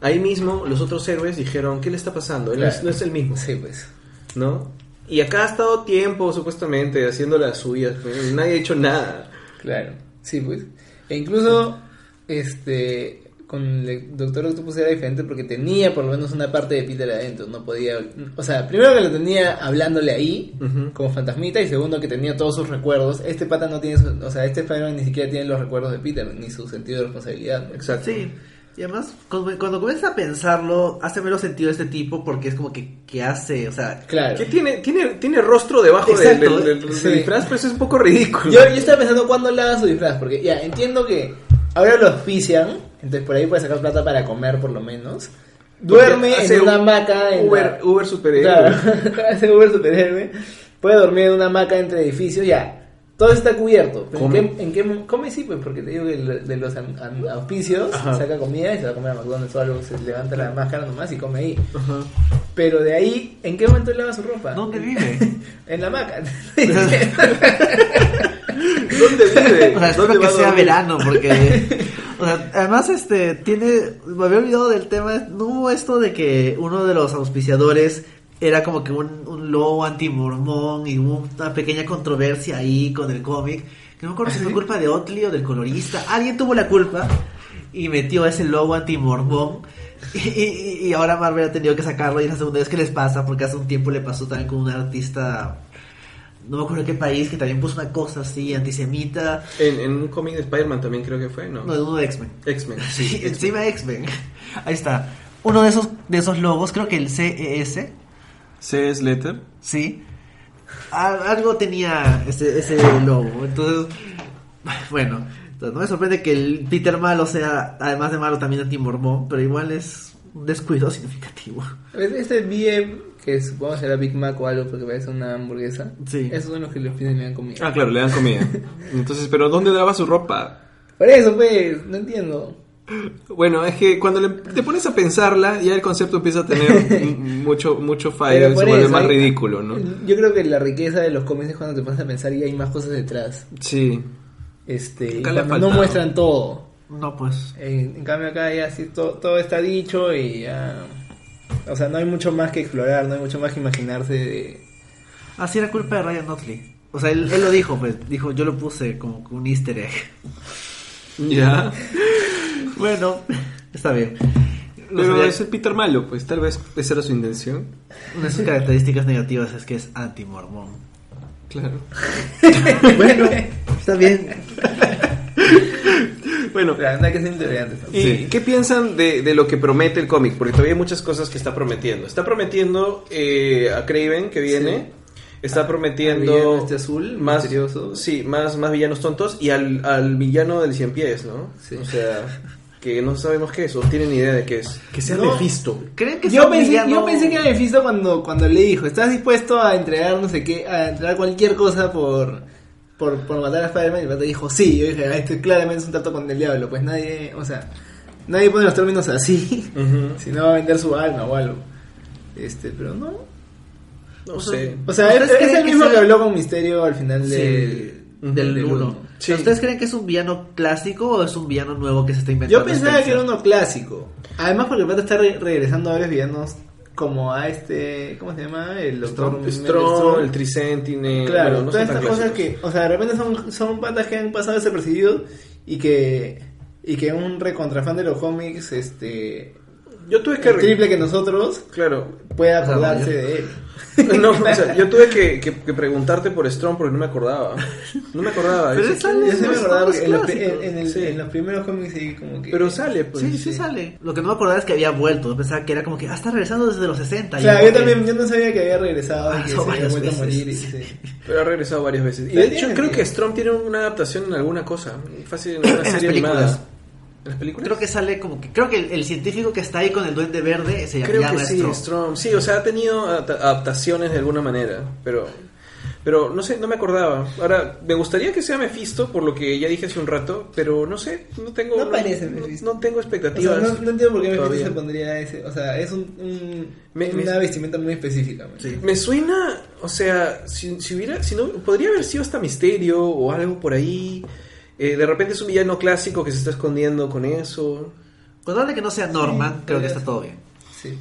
[SPEAKER 3] ahí mismo los otros héroes dijeron, ¿qué le está pasando? Él no es- no es el mismo,
[SPEAKER 2] Sí, pues.
[SPEAKER 3] ¿no? Y acá ha estado tiempo, supuestamente, haciendo las suyas, pero nadie ha hecho nada.
[SPEAKER 2] Claro, sí, pues. E incluso, este, con el Doctor Octopus era diferente porque tenía por lo menos una parte de Peter adentro. No podía, o sea, primero que lo tenía hablándole ahí, como fantasmita, y segundo que tenía todos sus recuerdos. Este pata no tiene, su- o sea, este Spider-Man ni siquiera tiene los recuerdos de Peter, ni su sentido de responsabilidad.
[SPEAKER 3] Exacto.
[SPEAKER 1] Sí, y además, cuando, cuando comienzas a pensarlo, hace menos sentido este tipo porque es como que, que hace, o sea,
[SPEAKER 2] Claro.
[SPEAKER 3] ¿Qué tiene, tiene, tiene rostro debajo del- del- del
[SPEAKER 2] sí.
[SPEAKER 3] disfraz, pero eso es un poco ridículo.
[SPEAKER 2] Yo, yo estaba pensando cuándo lava su disfraz, porque ya entiendo que ahora lo auspician, entonces por ahí puede sacar plata para comer por lo menos. Duerme
[SPEAKER 3] Hace
[SPEAKER 2] en una
[SPEAKER 3] un
[SPEAKER 2] hamaca en
[SPEAKER 3] Uber,
[SPEAKER 2] la-
[SPEAKER 3] Uber superhéroe.
[SPEAKER 2] Claro, (laughs) hace Uber superhéroe. Puede dormir en una hamaca entre edificios, ya. Todo está cubierto. Pero
[SPEAKER 3] Come.
[SPEAKER 2] ¿En qué, en qué come sí, pues porque te digo que el- de los an- an- auspicios
[SPEAKER 3] Ajá.
[SPEAKER 2] saca comida y se va a comer a McDonald's o algo, se levanta la máscara nomás y come ahí.
[SPEAKER 3] Ajá.
[SPEAKER 2] Pero de ahí, ¿en qué momento lava su ropa?
[SPEAKER 1] ¿dónde vive? (laughs)
[SPEAKER 2] En la hamaca. (laughs)
[SPEAKER 3] ¿Dónde vive?
[SPEAKER 1] O sea, espero
[SPEAKER 3] ¿Dónde
[SPEAKER 1] que sea verano, porque. O sea, además, este, tiene. Me había olvidado del tema. No hubo esto de que uno de los auspiciadores era como que un, un lobo anti-mormón y hubo una pequeña controversia ahí con el cómic. Que no me acuerdo si fue culpa de Otley o del colorista. Alguien tuvo la culpa y metió ese logo anti-mormón. Y, y- y ahora Marvel ha tenido que sacarlo y es la segunda vez que les pasa porque hace un tiempo le pasó también con un artista no me acuerdo qué país que también puso una cosa así antisemita
[SPEAKER 3] En, en un cómic de Spider-Man también creo que fue, ¿no?
[SPEAKER 1] no, de uno de X-Men.
[SPEAKER 3] X-Men, (laughs)
[SPEAKER 1] Sí,
[SPEAKER 3] sí.
[SPEAKER 1] encima de X-Men. Ahí está. Uno de esos, de esos logos, creo que el CES,
[SPEAKER 3] CS Letter.
[SPEAKER 1] sí. Al- Algo tenía ese, ese logo. Entonces, (laughs) bueno, entonces no me sorprende que el Peter malo sea, además de malo, también anti-mormón, pero igual es descuido (laughs) significativo.
[SPEAKER 2] Este BM, que supongo será Big Mac o algo porque parece una hamburguesa.
[SPEAKER 1] Sí.
[SPEAKER 2] Esos son los que los piden y me dan comida.
[SPEAKER 3] Ah, claro, le dan comida. (laughs) Entonces, pero ¿dónde lava su ropa?
[SPEAKER 2] Por eso, pues, no entiendo.
[SPEAKER 3] Bueno, es que cuando le- te pones a pensarla, ya el concepto empieza a tener (laughs) mucho mucho fallo, se vuelve más
[SPEAKER 2] hay-
[SPEAKER 3] ridículo, ¿no?
[SPEAKER 2] Yo creo que la riqueza de los cómics es cuando te pones a pensar y hay más cosas detrás.
[SPEAKER 3] Sí.
[SPEAKER 2] Este, y
[SPEAKER 3] le
[SPEAKER 2] cuando no muestran todo.
[SPEAKER 1] No, pues.
[SPEAKER 2] En, en cambio acá ya sí to- todo está dicho y ya... O sea, no hay mucho más que explorar, no hay mucho más que imaginarse de...
[SPEAKER 1] Así era culpa de Ryan Notley. O sea, él, él lo dijo, pues. Dijo, yo lo puse como un easter egg. (laughs)
[SPEAKER 3] Ya. (laughs)
[SPEAKER 1] Bueno, está bien. No
[SPEAKER 3] Pero
[SPEAKER 1] sabía-
[SPEAKER 3] es el Peter malo, pues tal vez esa era su intención.
[SPEAKER 1] Una de sus características negativas es que es anti-mormón.
[SPEAKER 3] Claro. (laughs)
[SPEAKER 1] bueno, está bien.
[SPEAKER 3] Bueno,
[SPEAKER 2] La verdad que es intolerante.
[SPEAKER 3] ¿Y
[SPEAKER 1] Sí.
[SPEAKER 3] qué piensan de, de lo que promete el cómic? Porque todavía hay muchas cosas que está prometiendo. Está prometiendo eh, a Craven que viene. Está
[SPEAKER 2] Al
[SPEAKER 3] prometiendo
[SPEAKER 2] villano este azul,
[SPEAKER 3] más
[SPEAKER 2] misterioso.
[SPEAKER 3] Sí, más, más villanos tontos y al, al villano del cien pies, ¿no?
[SPEAKER 2] Sí.
[SPEAKER 3] O sea, que no sabemos qué es o tienen idea de qué es. Que sea
[SPEAKER 2] No.
[SPEAKER 3] Mephisto.
[SPEAKER 1] ¿Creen que
[SPEAKER 2] Yo pensé,
[SPEAKER 1] villano-
[SPEAKER 2] yo pensé que era Mephisto cuando, cuando le dijo, ¿estás dispuesto a entregar no sé qué, a entregar cualquier cosa por, por, por matar a Spider-Man? Y el pata dijo, sí, yo dije, ah, esto claramente es un trato con el diablo, pues nadie, o sea, nadie pone los términos así, (laughs) si no va a vender su alma o algo. Este, pero no.
[SPEAKER 3] No sé.
[SPEAKER 2] O sea, es,
[SPEAKER 1] ¿Ustedes
[SPEAKER 2] es
[SPEAKER 1] creen
[SPEAKER 2] el
[SPEAKER 1] que
[SPEAKER 2] mismo
[SPEAKER 1] sea-
[SPEAKER 2] que habló con Misterio al final
[SPEAKER 1] Sí,
[SPEAKER 2] de,
[SPEAKER 1] del
[SPEAKER 2] del
[SPEAKER 1] 1.
[SPEAKER 2] uno.
[SPEAKER 3] Sí.
[SPEAKER 1] ¿Ustedes creen que es un villano clásico o es un villano nuevo que se está inventando?
[SPEAKER 2] Yo pensaba que era uno clásico. Además porque el pata está re- regresando a varios villanos como a este, ¿cómo se llama? El doctor
[SPEAKER 3] Strong, Strong, el Tricentinel.
[SPEAKER 2] Claro,
[SPEAKER 3] bueno, no
[SPEAKER 2] todas estas cosas que, o sea, de repente son, son patas que han pasado desapercibidos y que y que un recontrafan de los cómics este
[SPEAKER 3] Yo tuve que...
[SPEAKER 2] el triple que nosotros,
[SPEAKER 3] Claro.
[SPEAKER 2] puede
[SPEAKER 1] O sea,
[SPEAKER 2] acordarse
[SPEAKER 1] yo-
[SPEAKER 2] de él. (laughs)
[SPEAKER 3] No, o sea, yo tuve que, que- que preguntarte por Strong porque no me acordaba. No me acordaba.
[SPEAKER 1] Pero sale-
[SPEAKER 2] sí me acordaba en los,
[SPEAKER 1] clásicos.
[SPEAKER 2] en, en el-
[SPEAKER 3] Sí.
[SPEAKER 2] en los primeros cómics sí como que...
[SPEAKER 3] Pero sale, pues.
[SPEAKER 1] Sí, sí, sale. Lo que no me acordaba es que había vuelto. Pensaba que era como que, ah, está regresando desde los 60.
[SPEAKER 2] Claro, yo
[SPEAKER 1] que-
[SPEAKER 2] también, yo no sabía que había regresado
[SPEAKER 1] Ah,
[SPEAKER 2] y que
[SPEAKER 1] son
[SPEAKER 2] se había vuelto a
[SPEAKER 1] veces.
[SPEAKER 2] morir. y- sí.
[SPEAKER 3] Pero ha regresado varias veces. Y de hecho, creo que Strong tiene una adaptación en alguna cosa. Fácil (clears throat) en una
[SPEAKER 1] En las
[SPEAKER 3] serie animada. ¿En las películas?
[SPEAKER 1] Creo que sale como que. Creo que el, el científico que está ahí con el duende verde se llama,
[SPEAKER 3] Creo que sí.
[SPEAKER 1] Strong.
[SPEAKER 3] Sí, o sea, ha tenido adapta- adaptaciones de alguna manera, pero pero no sé, no me acordaba. Ahora, me gustaría que sea Mephisto, por lo que ya dije hace un rato, pero no sé, no tengo
[SPEAKER 2] No parece Mephisto.
[SPEAKER 3] No, tengo
[SPEAKER 2] O sea,
[SPEAKER 3] expectativas.
[SPEAKER 2] no, no entiendo por qué Mephisto se pondría ese. O sea, es un, un-
[SPEAKER 3] Me- me-
[SPEAKER 2] una vestimenta muy específica.
[SPEAKER 1] Sí.
[SPEAKER 3] Me suena, o sea, si, si hubiera, si no, podría haber sido hasta misterio o algo por ahí. Eh, de repente es un villano clásico que se está escondiendo con eso.
[SPEAKER 1] Con tal de que no sea Norman,
[SPEAKER 2] Sí,
[SPEAKER 1] creo que
[SPEAKER 2] podría
[SPEAKER 1] está todo bien.
[SPEAKER 2] Sí.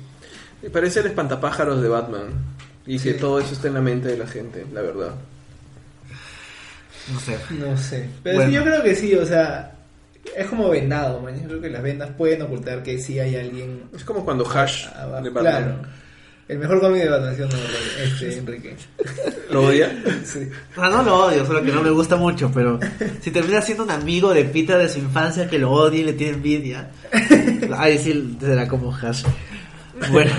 [SPEAKER 3] Me Parece el espantapájaros de Batman. Y que todo eso está en la mente de la gente, la verdad.
[SPEAKER 1] No sé.
[SPEAKER 2] No sé. Pero
[SPEAKER 1] Bueno.
[SPEAKER 2] sí, yo creo que sí, o sea, es como vendado, man. Yo creo que las vendas pueden ocultar que sí hay alguien
[SPEAKER 3] Es como cuando Hash
[SPEAKER 2] abajo.
[SPEAKER 3] de Batman
[SPEAKER 2] Claro. El mejor cómic de Batman, ¿sí o no, este, Enrique?
[SPEAKER 3] lo odia.
[SPEAKER 2] Sí.
[SPEAKER 1] O sea, no lo odio, solo que no me gusta mucho, pero si termina siendo un amigo de Peter de su infancia que lo odia y le tiene envidia, (laughs) ahí sí será como Hash. Bueno,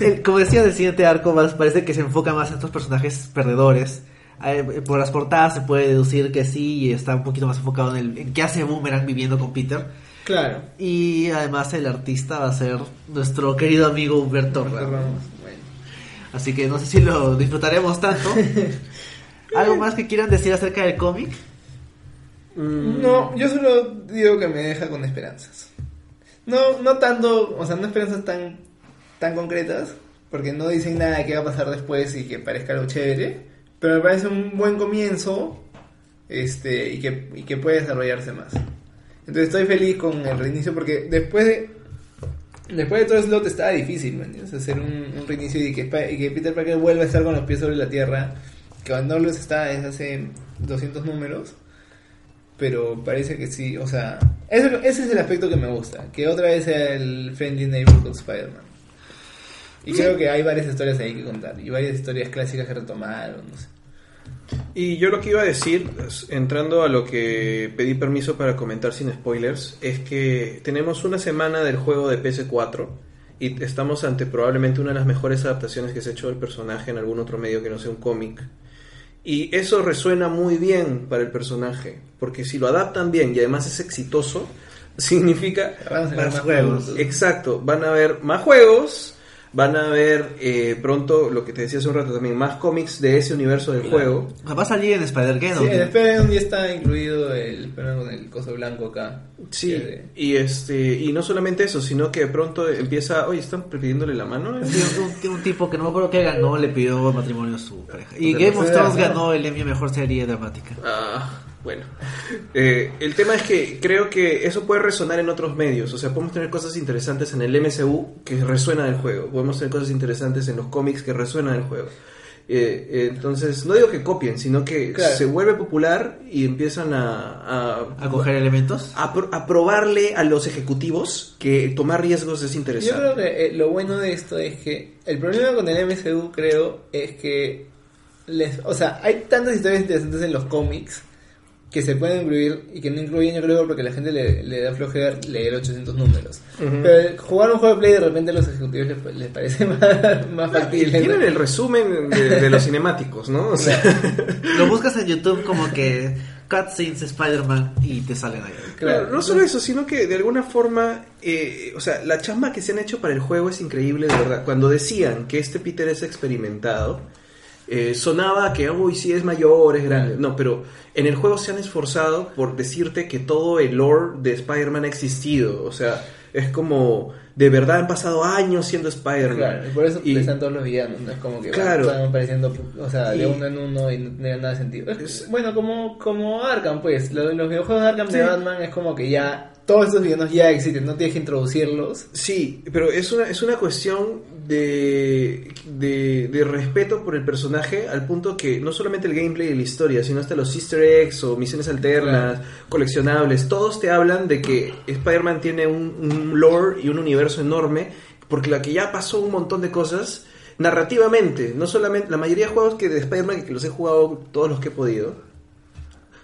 [SPEAKER 1] el- como decía, el siguiente arco más- parece que se enfoca más en estos personajes perdedores. Eh, Por las portadas se puede deducir que sí y está un poquito más enfocado en, el, en qué hace Boomerang viviendo con Peter.
[SPEAKER 2] Claro.
[SPEAKER 1] Y además el artista va a ser nuestro querido amigo Humberto Ramos.
[SPEAKER 2] Ramos, bueno.
[SPEAKER 1] Así que no sé si lo disfrutaremos tanto. (laughs) ¿Algo más que quieran decir acerca del cómic?
[SPEAKER 3] Mm,
[SPEAKER 2] No, yo solo digo que me deja con esperanzas. No, no tanto, o sea, no esperanzas tan, tan concretas, porque no dicen nada de qué va a pasar después y que parezca algo chévere, pero me parece un buen comienzo este y que, y que puede desarrollarse más. Entonces estoy feliz con el reinicio porque después de, después de todo slot estaba difícil, ¿me entiendes? Hacer un, un reinicio y que, y que Peter Parker vuelva a estar con los pies sobre la tierra, que cuando los está desde hace 200 números pero parece que sí, o sea, ese, ese es el aspecto que me gusta, que otra vez sea el Friendly Neighborhood Spider-Man. Y creo que hay varias historias ahí que contar, y varias historias clásicas que retomaron, no sé.
[SPEAKER 3] Y yo lo que iba a decir, es, entrando a lo que pedí permiso para comentar sin spoilers, es que tenemos una semana del juego de PS4 y estamos ante probablemente una de las mejores adaptaciones que se ha hecho del personaje en algún otro medio que no sea un cómic. Y eso resuena muy bien para el personaje, porque si lo adaptan bien y además es exitoso, (laughs) significa
[SPEAKER 2] Van a
[SPEAKER 1] Más juegos.
[SPEAKER 3] Exacto, van a haber más juegos, van a haber eh, pronto, lo que te decía hace un rato también, más cómics de ese universo del juego.
[SPEAKER 1] Sea, va a salir en Spider-Geddon.
[SPEAKER 2] Sí, en Spider-Man ya está incluido el Spider-Man con el coso blanco acá.
[SPEAKER 3] Sí, y este y no solamente eso, sino que de pronto empieza, oye, están pidiéndole la mano.
[SPEAKER 1] Sí, un, un tipo que no me acuerdo que ganó le pidió matrimonio a su pareja. Y Game of Thrones ganó el Emmy Mejor Serie Dramática.
[SPEAKER 3] Ah, bueno. Eh, el tema es que creo que eso puede resonar en otros medios. O sea, podemos tener cosas interesantes en el MCU que resuenan del juego. Podemos tener cosas interesantes en los cómics que resuenan del juego. Eh, eh, entonces, no digo que copien, sino que
[SPEAKER 2] Claro.
[SPEAKER 3] se vuelve popular y empiezan a, a,
[SPEAKER 1] A coger elementos.
[SPEAKER 3] a pro- a probarle a los ejecutivos que tomar riesgos es
[SPEAKER 2] Yo
[SPEAKER 3] interesante.
[SPEAKER 2] creo que eh, lo bueno de esto es que el problema con el MCU creo es que les, o sea, hay tantas historias interesantes en los cómics que se pueden incluir y que no incluyen yo creo porque la gente le, le da flojera leer 800 números.
[SPEAKER 3] Ujú.
[SPEAKER 2] Pero jugar un juego de play de repente a los ejecutivos les, les parece (laughs) más, más factible. ¿no?
[SPEAKER 3] Tienen el resumen de, de (laughs) los cinemáticos, ¿no? O sea,
[SPEAKER 1] Lo buscas en YouTube como que cutscenes Spider-Man y te salen ahí.
[SPEAKER 3] Claro, no solo eso, sino que de alguna forma, eh, o sea, la chamba que se han hecho para el juego es increíble, de verdad. Cuando decían que este Peter es experimentado, eh, sonaba que, uy, sí es mayor, es grande. No, pero en el juego se han esforzado por decirte que todo el lore de Spider-Man ha existido. O sea, es como, de verdad han pasado años siendo Spider-Man.
[SPEAKER 2] Claro, y por eso
[SPEAKER 3] Y-
[SPEAKER 2] están todos los villanos, no es como que
[SPEAKER 3] Claro.
[SPEAKER 2] van apareciendo, o sea,
[SPEAKER 3] Y-
[SPEAKER 2] de uno en uno y no tenía nada de sentido. Es- bueno, como, como Arkham, pues, lo- los videojuegos de Arkham
[SPEAKER 3] Sí.
[SPEAKER 2] de Batman es como que ya, todos estos villanos ya existen, no tienes que introducirlos.
[SPEAKER 3] Sí, pero es una, es una cuestión de, de, de respeto por el personaje al punto que no solamente el gameplay y la historia, sino hasta los easter eggs o misiones alternas, coleccionables, todos te hablan de que Spider-Man tiene un, un un lore y un universo enorme, porque la que ya pasó un montón de cosas narrativamente, no solamente la mayoría de juegos que de Spider-Man que los he jugado todos los que he podido.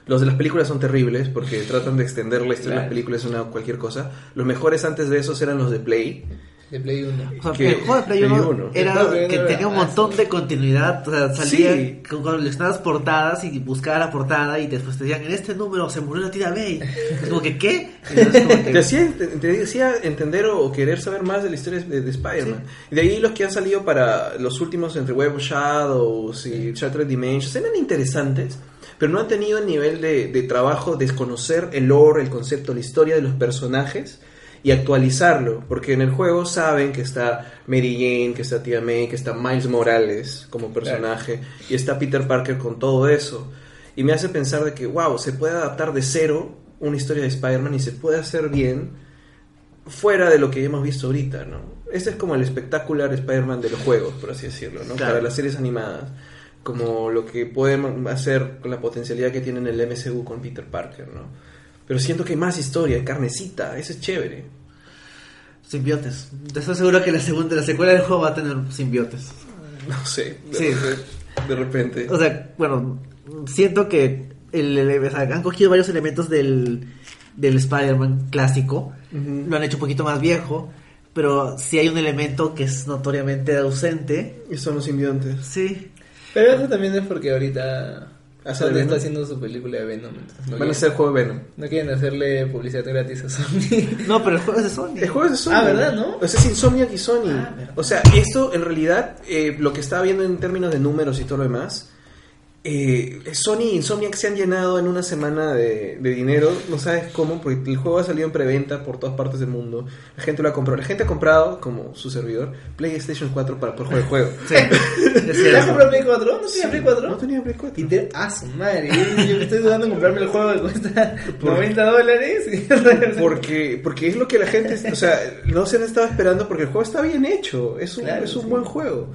[SPEAKER 3] Los de las películas son terribles porque tratan de extender la historia de las películas una cualquier cosa. Los mejores antes de esos eran los de Play.
[SPEAKER 2] De Play 1.
[SPEAKER 1] O sea,
[SPEAKER 3] que-
[SPEAKER 1] el juego de Play
[SPEAKER 3] Play
[SPEAKER 1] 1
[SPEAKER 3] uno.
[SPEAKER 1] era que tenía un montón de continuidad. O sea, salía
[SPEAKER 3] Sí.
[SPEAKER 1] con coleccionabas portadas y buscabas la portada y después te decían, en este número se murió la tía May. Es como que, ¿qué? Entonces, como que-
[SPEAKER 3] Te hacía, te, te hacía entender o, querer saber más de la historia de, de Spider-Man. Y de ahí los que han salido para los últimos entre Web of Shadows y Shattered Dimensions eran interesantes, pero no han tenido el nivel de, de trabajo de conocer el lore, el concepto, la historia de los personajes y actualizarlo, porque en el juego saben que está Mary Jane, que está Tía May, que está Miles Morales como personaje y está Peter Parker con todo eso. Y me hace pensar de que, wow, se puede adaptar de cero una historia de Spider-Man y se puede hacer bien fuera de lo que hemos visto ahorita, ¿no? Este es como el espectacular Spider-Man de los juegos, por así decirlo, ¿no?
[SPEAKER 1] Claro.
[SPEAKER 3] Para las series animadas. Como lo que pueden hacer con la potencialidad que tienen el MCU con Peter Parker, ¿no? Pero siento que hay más historia, carnecita, eso es chévere.
[SPEAKER 1] Simbiotes. Estoy seguro que la segunda, la secuela del juego va a tener simbiotes.
[SPEAKER 3] No sé, de,
[SPEAKER 1] Sí.
[SPEAKER 3] de repente.
[SPEAKER 1] O sea, bueno, siento que el, el- o sea, han cogido varios elementos del, del Spider-Man clásico, lo han hecho un poquito más viejo, pero si hay un elemento que es notoriamente ausente.
[SPEAKER 3] Y son los simbiontes.
[SPEAKER 1] Sí,
[SPEAKER 2] Pero eso también es porque ahorita
[SPEAKER 3] ¿Hace
[SPEAKER 2] Sony está haciendo su película de Venom. entonces no
[SPEAKER 3] Van a
[SPEAKER 2] quieren-
[SPEAKER 3] hacer juego de Venom.
[SPEAKER 2] No quieren hacerle publicidad gratis a Sony.
[SPEAKER 1] no, pero el juego es de Sony.
[SPEAKER 3] El juego es de Sony.
[SPEAKER 2] Ah, ¿verdad, no?
[SPEAKER 3] O sea, es Insomniac y Sony.
[SPEAKER 2] Ah, verdad.
[SPEAKER 3] o sea, esto en realidad, eh, lo que estaba viendo en términos de números y todo lo demás, eh, Sony e Insomniac se han llenado en una semana de, de dinero, no sabes cómo, porque el juego ha salido en preventa por todas partes del mundo. La gente lo ha comprado. La gente ha comprado, como su servidor, PlayStation 4 para poder jugar el juego.
[SPEAKER 1] Sí, es
[SPEAKER 2] ¿Ya
[SPEAKER 1] cierto.
[SPEAKER 2] compró Play 4? ¿No tenía Play 4?
[SPEAKER 3] No tenía Play 4.
[SPEAKER 2] Y te... Ah, su madre. Yo, yo estoy dudando en comprarme el juego que cuesta (laughs) 90 dólares. (laughs)
[SPEAKER 3] Porque, porque es lo que la gente, o sea, no se han estado esperando porque el juego está bien hecho, es un,
[SPEAKER 2] Claro,
[SPEAKER 3] es un
[SPEAKER 2] sí.
[SPEAKER 3] buen juego.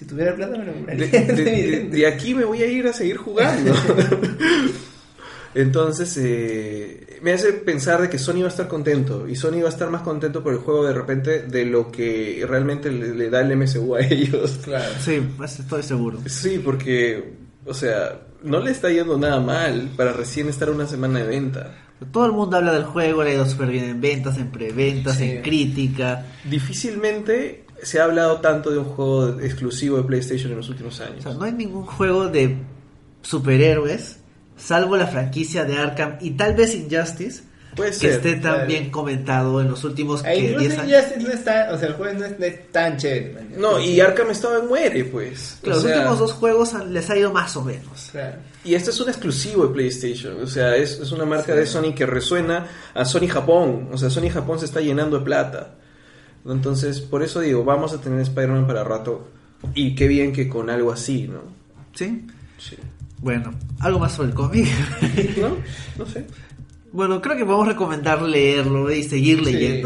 [SPEAKER 2] Si tuviera plata me lo
[SPEAKER 3] De,
[SPEAKER 2] compraría.
[SPEAKER 3] de- (laughs) de- de aquí me voy a ir a seguir jugando. (laughs) Entonces, eh, me hace pensar de que Sony va a estar contento. Y Sony va a estar más contento por el juego de repente de lo que realmente le, le da el MSU a ellos.
[SPEAKER 2] Claro.
[SPEAKER 1] Sí, pues, estoy seguro.
[SPEAKER 3] Sí, porque, o sea, no le está yendo nada mal para recién estar una semana de venta.
[SPEAKER 1] Todo el mundo habla del juego, le ha ido súper bien en ventas, en preventas,
[SPEAKER 2] Sí.
[SPEAKER 1] en crítica.
[SPEAKER 3] Difícilmente se ha hablado tanto de un juego exclusivo de PlayStation en los últimos años.
[SPEAKER 1] O sea, no hay ningún juego de superhéroes, salvo la franquicia de Arkham y tal vez Injustice,
[SPEAKER 3] Puede
[SPEAKER 1] que
[SPEAKER 3] ser.
[SPEAKER 1] esté tan
[SPEAKER 2] claro.
[SPEAKER 1] bien comentado en los últimos
[SPEAKER 2] Ahí
[SPEAKER 1] que, 10 años.
[SPEAKER 2] Injustice no está, o sea, el juego no es, no es tan chévere. man.
[SPEAKER 3] No, y Arkham estaba en muere, pues.
[SPEAKER 1] Claro, los
[SPEAKER 3] sea,
[SPEAKER 1] últimos dos juegos han- les ha ido más o menos.
[SPEAKER 2] Claro.
[SPEAKER 3] Y este es un exclusivo de PlayStation. O sea, es, es una marca de Sony que resuena a Sony Japón. O sea, Sony Japón se está llenando de plata. Entonces, por eso digo, vamos a tener Spider-Man para rato. Y qué bien que con algo así, ¿no?
[SPEAKER 1] ¿Sí?
[SPEAKER 3] Sí.
[SPEAKER 1] Bueno, algo más sobre el cómic. (laughs)
[SPEAKER 3] ¿No? No sé.
[SPEAKER 1] bueno, creo que podemos recomendar leerlo y seguir
[SPEAKER 2] Sí.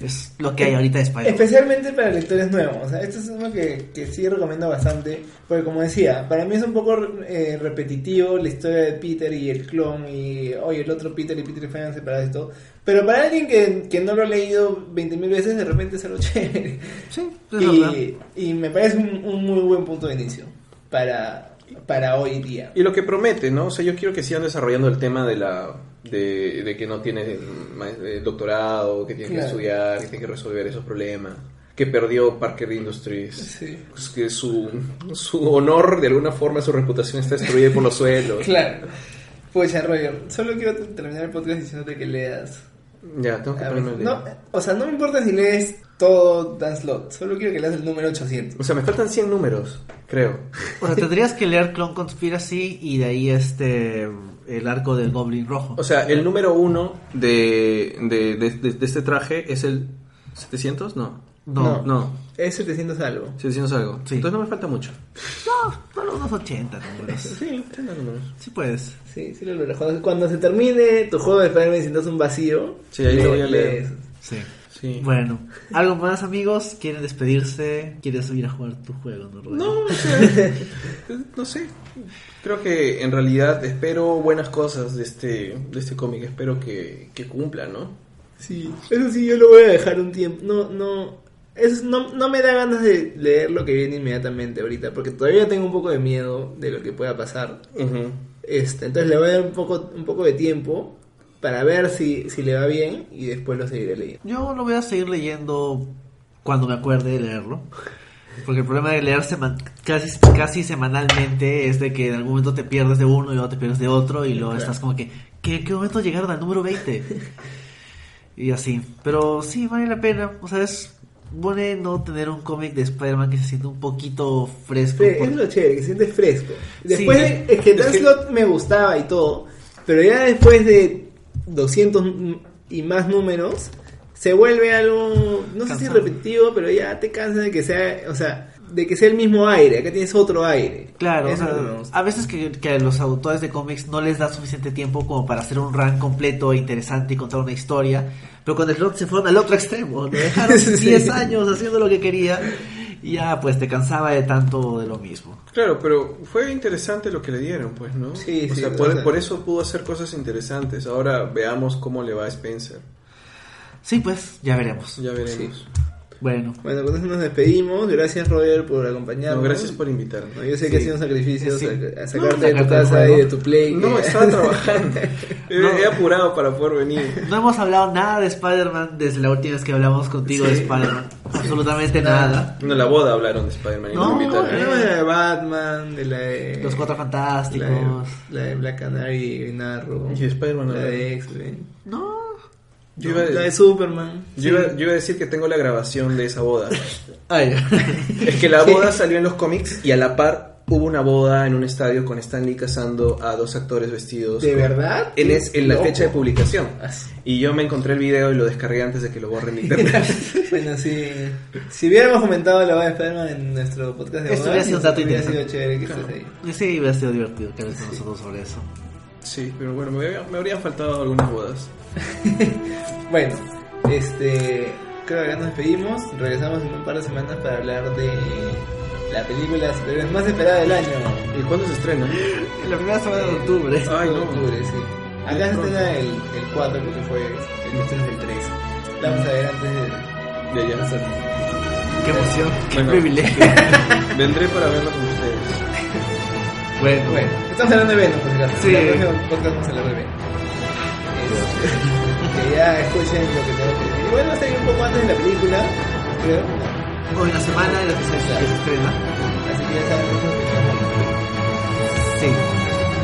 [SPEAKER 1] Es lo que hay ahorita de Spider-Man.
[SPEAKER 2] Especialmente para lectores nuevos. O sea, esto es uno que, que sí recomiendo bastante. Porque como decía, para mí es un poco eh, repetitivo la historia de Peter y el clon. Y oye, el otro Peter y Peter Fan separados y todo. Pero para alguien que, que no lo ha leído 20.000 veces, de repente es algo (laughs) chévere.
[SPEAKER 1] Sí, es verdad.
[SPEAKER 2] Y, y me parece un, un muy buen punto de inicio para, para hoy día.
[SPEAKER 3] Y lo que promete, ¿no? O sea, yo quiero que sigan desarrollando el tema de la de, de que no tiene ma- eh, doctorado, que tiene que
[SPEAKER 2] Claro.
[SPEAKER 3] estudiar, que tiene que resolver esos problemas, que perdió Parker Industries,
[SPEAKER 2] Sí.
[SPEAKER 3] pues que su, su honor, de alguna forma, su reputación está destruida por los suelos. (laughs)
[SPEAKER 2] Claro. Pues ya, Roger, solo quiero terminar el podcast diciéndote que leas.
[SPEAKER 3] Ya, tengo que
[SPEAKER 2] A ver,
[SPEAKER 3] ponerme al
[SPEAKER 2] no,
[SPEAKER 3] día.
[SPEAKER 2] o sea, no me importa si lees todo Dan Slot, solo quiero que leas el número 800.
[SPEAKER 3] O sea, me faltan 100 números, creo.
[SPEAKER 1] O sea, tendrías que leer Clone Conspiracy y de ahí este el arco del Goblin Rojo.
[SPEAKER 3] O sea, el número uno de, de, de- de- de este traje es el 700, no.
[SPEAKER 1] No, no,
[SPEAKER 3] No,
[SPEAKER 2] Es 700 algo.
[SPEAKER 3] 700 algo.
[SPEAKER 1] Sí.
[SPEAKER 3] Entonces no me falta mucho.
[SPEAKER 1] solo unos 80 números. (laughs)
[SPEAKER 3] Sí, 30 números.
[SPEAKER 1] Sí puedes.
[SPEAKER 2] Sí, sí lo logras. Cuando, cuando se termine tu juego de Spider-Man y sientas un vacío,
[SPEAKER 3] Sí, ahí lo voy a leer.
[SPEAKER 1] Sí.
[SPEAKER 3] Sí.
[SPEAKER 1] Bueno, ¿algo más amigos? ¿Quieren despedirse? ¿Quieres ir a jugar tu juego? No?
[SPEAKER 3] No, o sea, (laughs) no sé. Creo que en realidad espero buenas cosas de este, de este cómic. Espero que, que cumpla, ¿no?
[SPEAKER 2] Sí, eso sí, yo lo voy a dejar un tiempo. No, no, es, no, no me da ganas de leer lo que viene inmediatamente ahorita, porque todavía tengo un poco de miedo de lo que pueda pasar.
[SPEAKER 3] Ujú.
[SPEAKER 2] Este, entonces le voy a dar un poco, un poco de tiempo para ver si, si le va bien y después lo seguiré leyendo.
[SPEAKER 1] Yo lo voy a seguir leyendo cuando me acuerde de leerlo. Porque el problema de leer seman- casi, casi semanalmente es de que en algún momento te pierdes de uno y luego te pierdes de otro y luego
[SPEAKER 2] Claro.
[SPEAKER 1] estás como que, ¿qué, qué momento llegaron al número 20? (laughs) y así. Pero sí, vale la pena. O sea, es bueno tener un cómic de Spider-Man que se siente un poquito fresco.
[SPEAKER 2] Fre-
[SPEAKER 1] por-
[SPEAKER 2] Es lo chévere, que se siente fresco. Después
[SPEAKER 1] Sí.
[SPEAKER 2] de, es que Dan
[SPEAKER 3] que-
[SPEAKER 2] me gustaba y todo, pero ya después de 200 y más números, se vuelve algo, no sé si repetitivo, pero ya te cansa de que sea, o sea, de que sea el mismo aire, acá tienes otro aire.
[SPEAKER 1] Claro, o sea, a veces que, que a los autores de cómics no les da suficiente tiempo como para hacer un run completo, e interesante y contar una historia. Pero con Slot se fueron al otro extremo, lo dejaron (laughs)
[SPEAKER 2] Sí.
[SPEAKER 1] 10 años haciendo lo que quería y ya pues te cansaba de tanto de lo mismo.
[SPEAKER 3] Claro, pero fue interesante lo que le dieron, pues, ¿no?
[SPEAKER 2] Sí,
[SPEAKER 3] o
[SPEAKER 2] sí,
[SPEAKER 3] sea,
[SPEAKER 2] o
[SPEAKER 3] por,
[SPEAKER 2] sea-
[SPEAKER 3] por eso pudo hacer cosas interesantes. Ahora veamos cómo le va a Spencer.
[SPEAKER 1] Sí, pues ya veremos.
[SPEAKER 3] Ya veremos.
[SPEAKER 1] Bueno,
[SPEAKER 2] Bueno, con eso nos despedimos. Gracias, Roger, por acompañarnos.
[SPEAKER 3] No, gracias por invitarme.
[SPEAKER 2] No, yo sé
[SPEAKER 1] Sí.
[SPEAKER 2] que ha sido un sacrificio
[SPEAKER 1] Sí. No,
[SPEAKER 2] sacarte de tu casa y de tu play.
[SPEAKER 3] No, estaba (laughs) trabajando. He,
[SPEAKER 1] No.
[SPEAKER 3] he apurado para poder venir.
[SPEAKER 1] no hemos hablado nada de Spider-Man desde la última vez que hablamos contigo de
[SPEAKER 2] Sí.
[SPEAKER 1] Spider-Man. Absolutamente nada.
[SPEAKER 3] En la boda hablaron de Spider-Man y no,
[SPEAKER 1] No,
[SPEAKER 3] me invitaron.
[SPEAKER 2] Hablamos de la de Batman, de la de...
[SPEAKER 1] Los Cuatro Fantásticos.
[SPEAKER 2] La de, la de Black Canary y Green Arrow.
[SPEAKER 3] Y de Spider-Man,
[SPEAKER 2] La
[SPEAKER 3] ¿no?
[SPEAKER 2] de X-Men.
[SPEAKER 1] No.
[SPEAKER 3] Yo iba,
[SPEAKER 2] La de Superman.
[SPEAKER 3] yo iba- yo iba a decir que tengo la grabación de esa boda. (laughs)
[SPEAKER 1] Ay, (laughs)
[SPEAKER 3] Es que la boda salió en los cómics y a la par hubo una boda en un estadio con Stan Lee casando a dos actores vestidos.
[SPEAKER 2] ¿De
[SPEAKER 3] con-
[SPEAKER 2] verdad?
[SPEAKER 3] En, es, en la fecha de publicación.
[SPEAKER 2] Ah, sí.
[SPEAKER 3] Y yo me encontré el video y lo descargué antes de que lo borren (laughs) de internet.
[SPEAKER 2] bueno, sí. Si hubiéramos comentado la boda de Spider-Man en nuestro podcast de
[SPEAKER 1] Esto
[SPEAKER 2] bodas,
[SPEAKER 1] hubiera sido
[SPEAKER 2] sido chévere que estés ahí.
[SPEAKER 1] sí, hubiera sido divertido que con nosotros sobre eso.
[SPEAKER 3] Sí, pero bueno, me, había- me habrían faltado algunas bodas. (laughs)
[SPEAKER 2] Bueno, este. Creo que ya nos despedimos. Regresamos en un par de semanas para hablar de la película más esperada del año.
[SPEAKER 3] ¿Y cuándo se estrena?
[SPEAKER 1] En la primera semana de octubre.
[SPEAKER 3] Ay, no.
[SPEAKER 2] octubre, sí. Acá se estrena el, el 4, porque fue el estreno del 3. La vamos a ver antes de.
[SPEAKER 3] De allá.
[SPEAKER 1] Qué emoción, qué
[SPEAKER 3] Bueno.
[SPEAKER 1] privilegio. (laughs)
[SPEAKER 3] Vendré para verlo con ustedes. (laughs)
[SPEAKER 1] bueno,
[SPEAKER 2] Bueno, estamos hablando de Venom, por si.
[SPEAKER 1] Sí.
[SPEAKER 2] En el próximo podcast vamos a hablar de Venom. Este, (laughs) que ya escuchen lo que tengo que decir. Igual va a salir un poco antes de la película, creo.
[SPEAKER 1] hoy la semana en la que se, que se estrena.
[SPEAKER 2] Así que ya saben
[SPEAKER 1] Sí,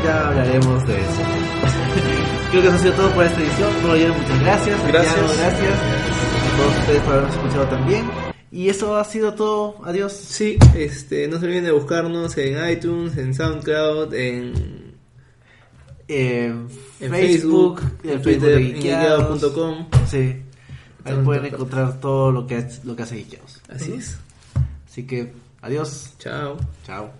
[SPEAKER 1] ya hablaremos de eso. (laughs) Creo que eso ha sido todo por esta edición. Roger, muchas gracias.
[SPEAKER 3] Gracias.
[SPEAKER 1] Santiago, gracias. A todos ustedes por habernos escuchado también. Y eso ha sido todo. Adiós.
[SPEAKER 2] Sí, este, no se olviden de buscarnos en iTunes, en SoundCloud, en,
[SPEAKER 1] En,
[SPEAKER 2] en
[SPEAKER 1] Facebook,
[SPEAKER 2] en Twitter, en.
[SPEAKER 1] Sí. Ahí pueden encontrar todo lo que, lo que hace Geekeados.
[SPEAKER 2] Así es.
[SPEAKER 1] Así que, adiós.
[SPEAKER 2] Chao.
[SPEAKER 1] Chao.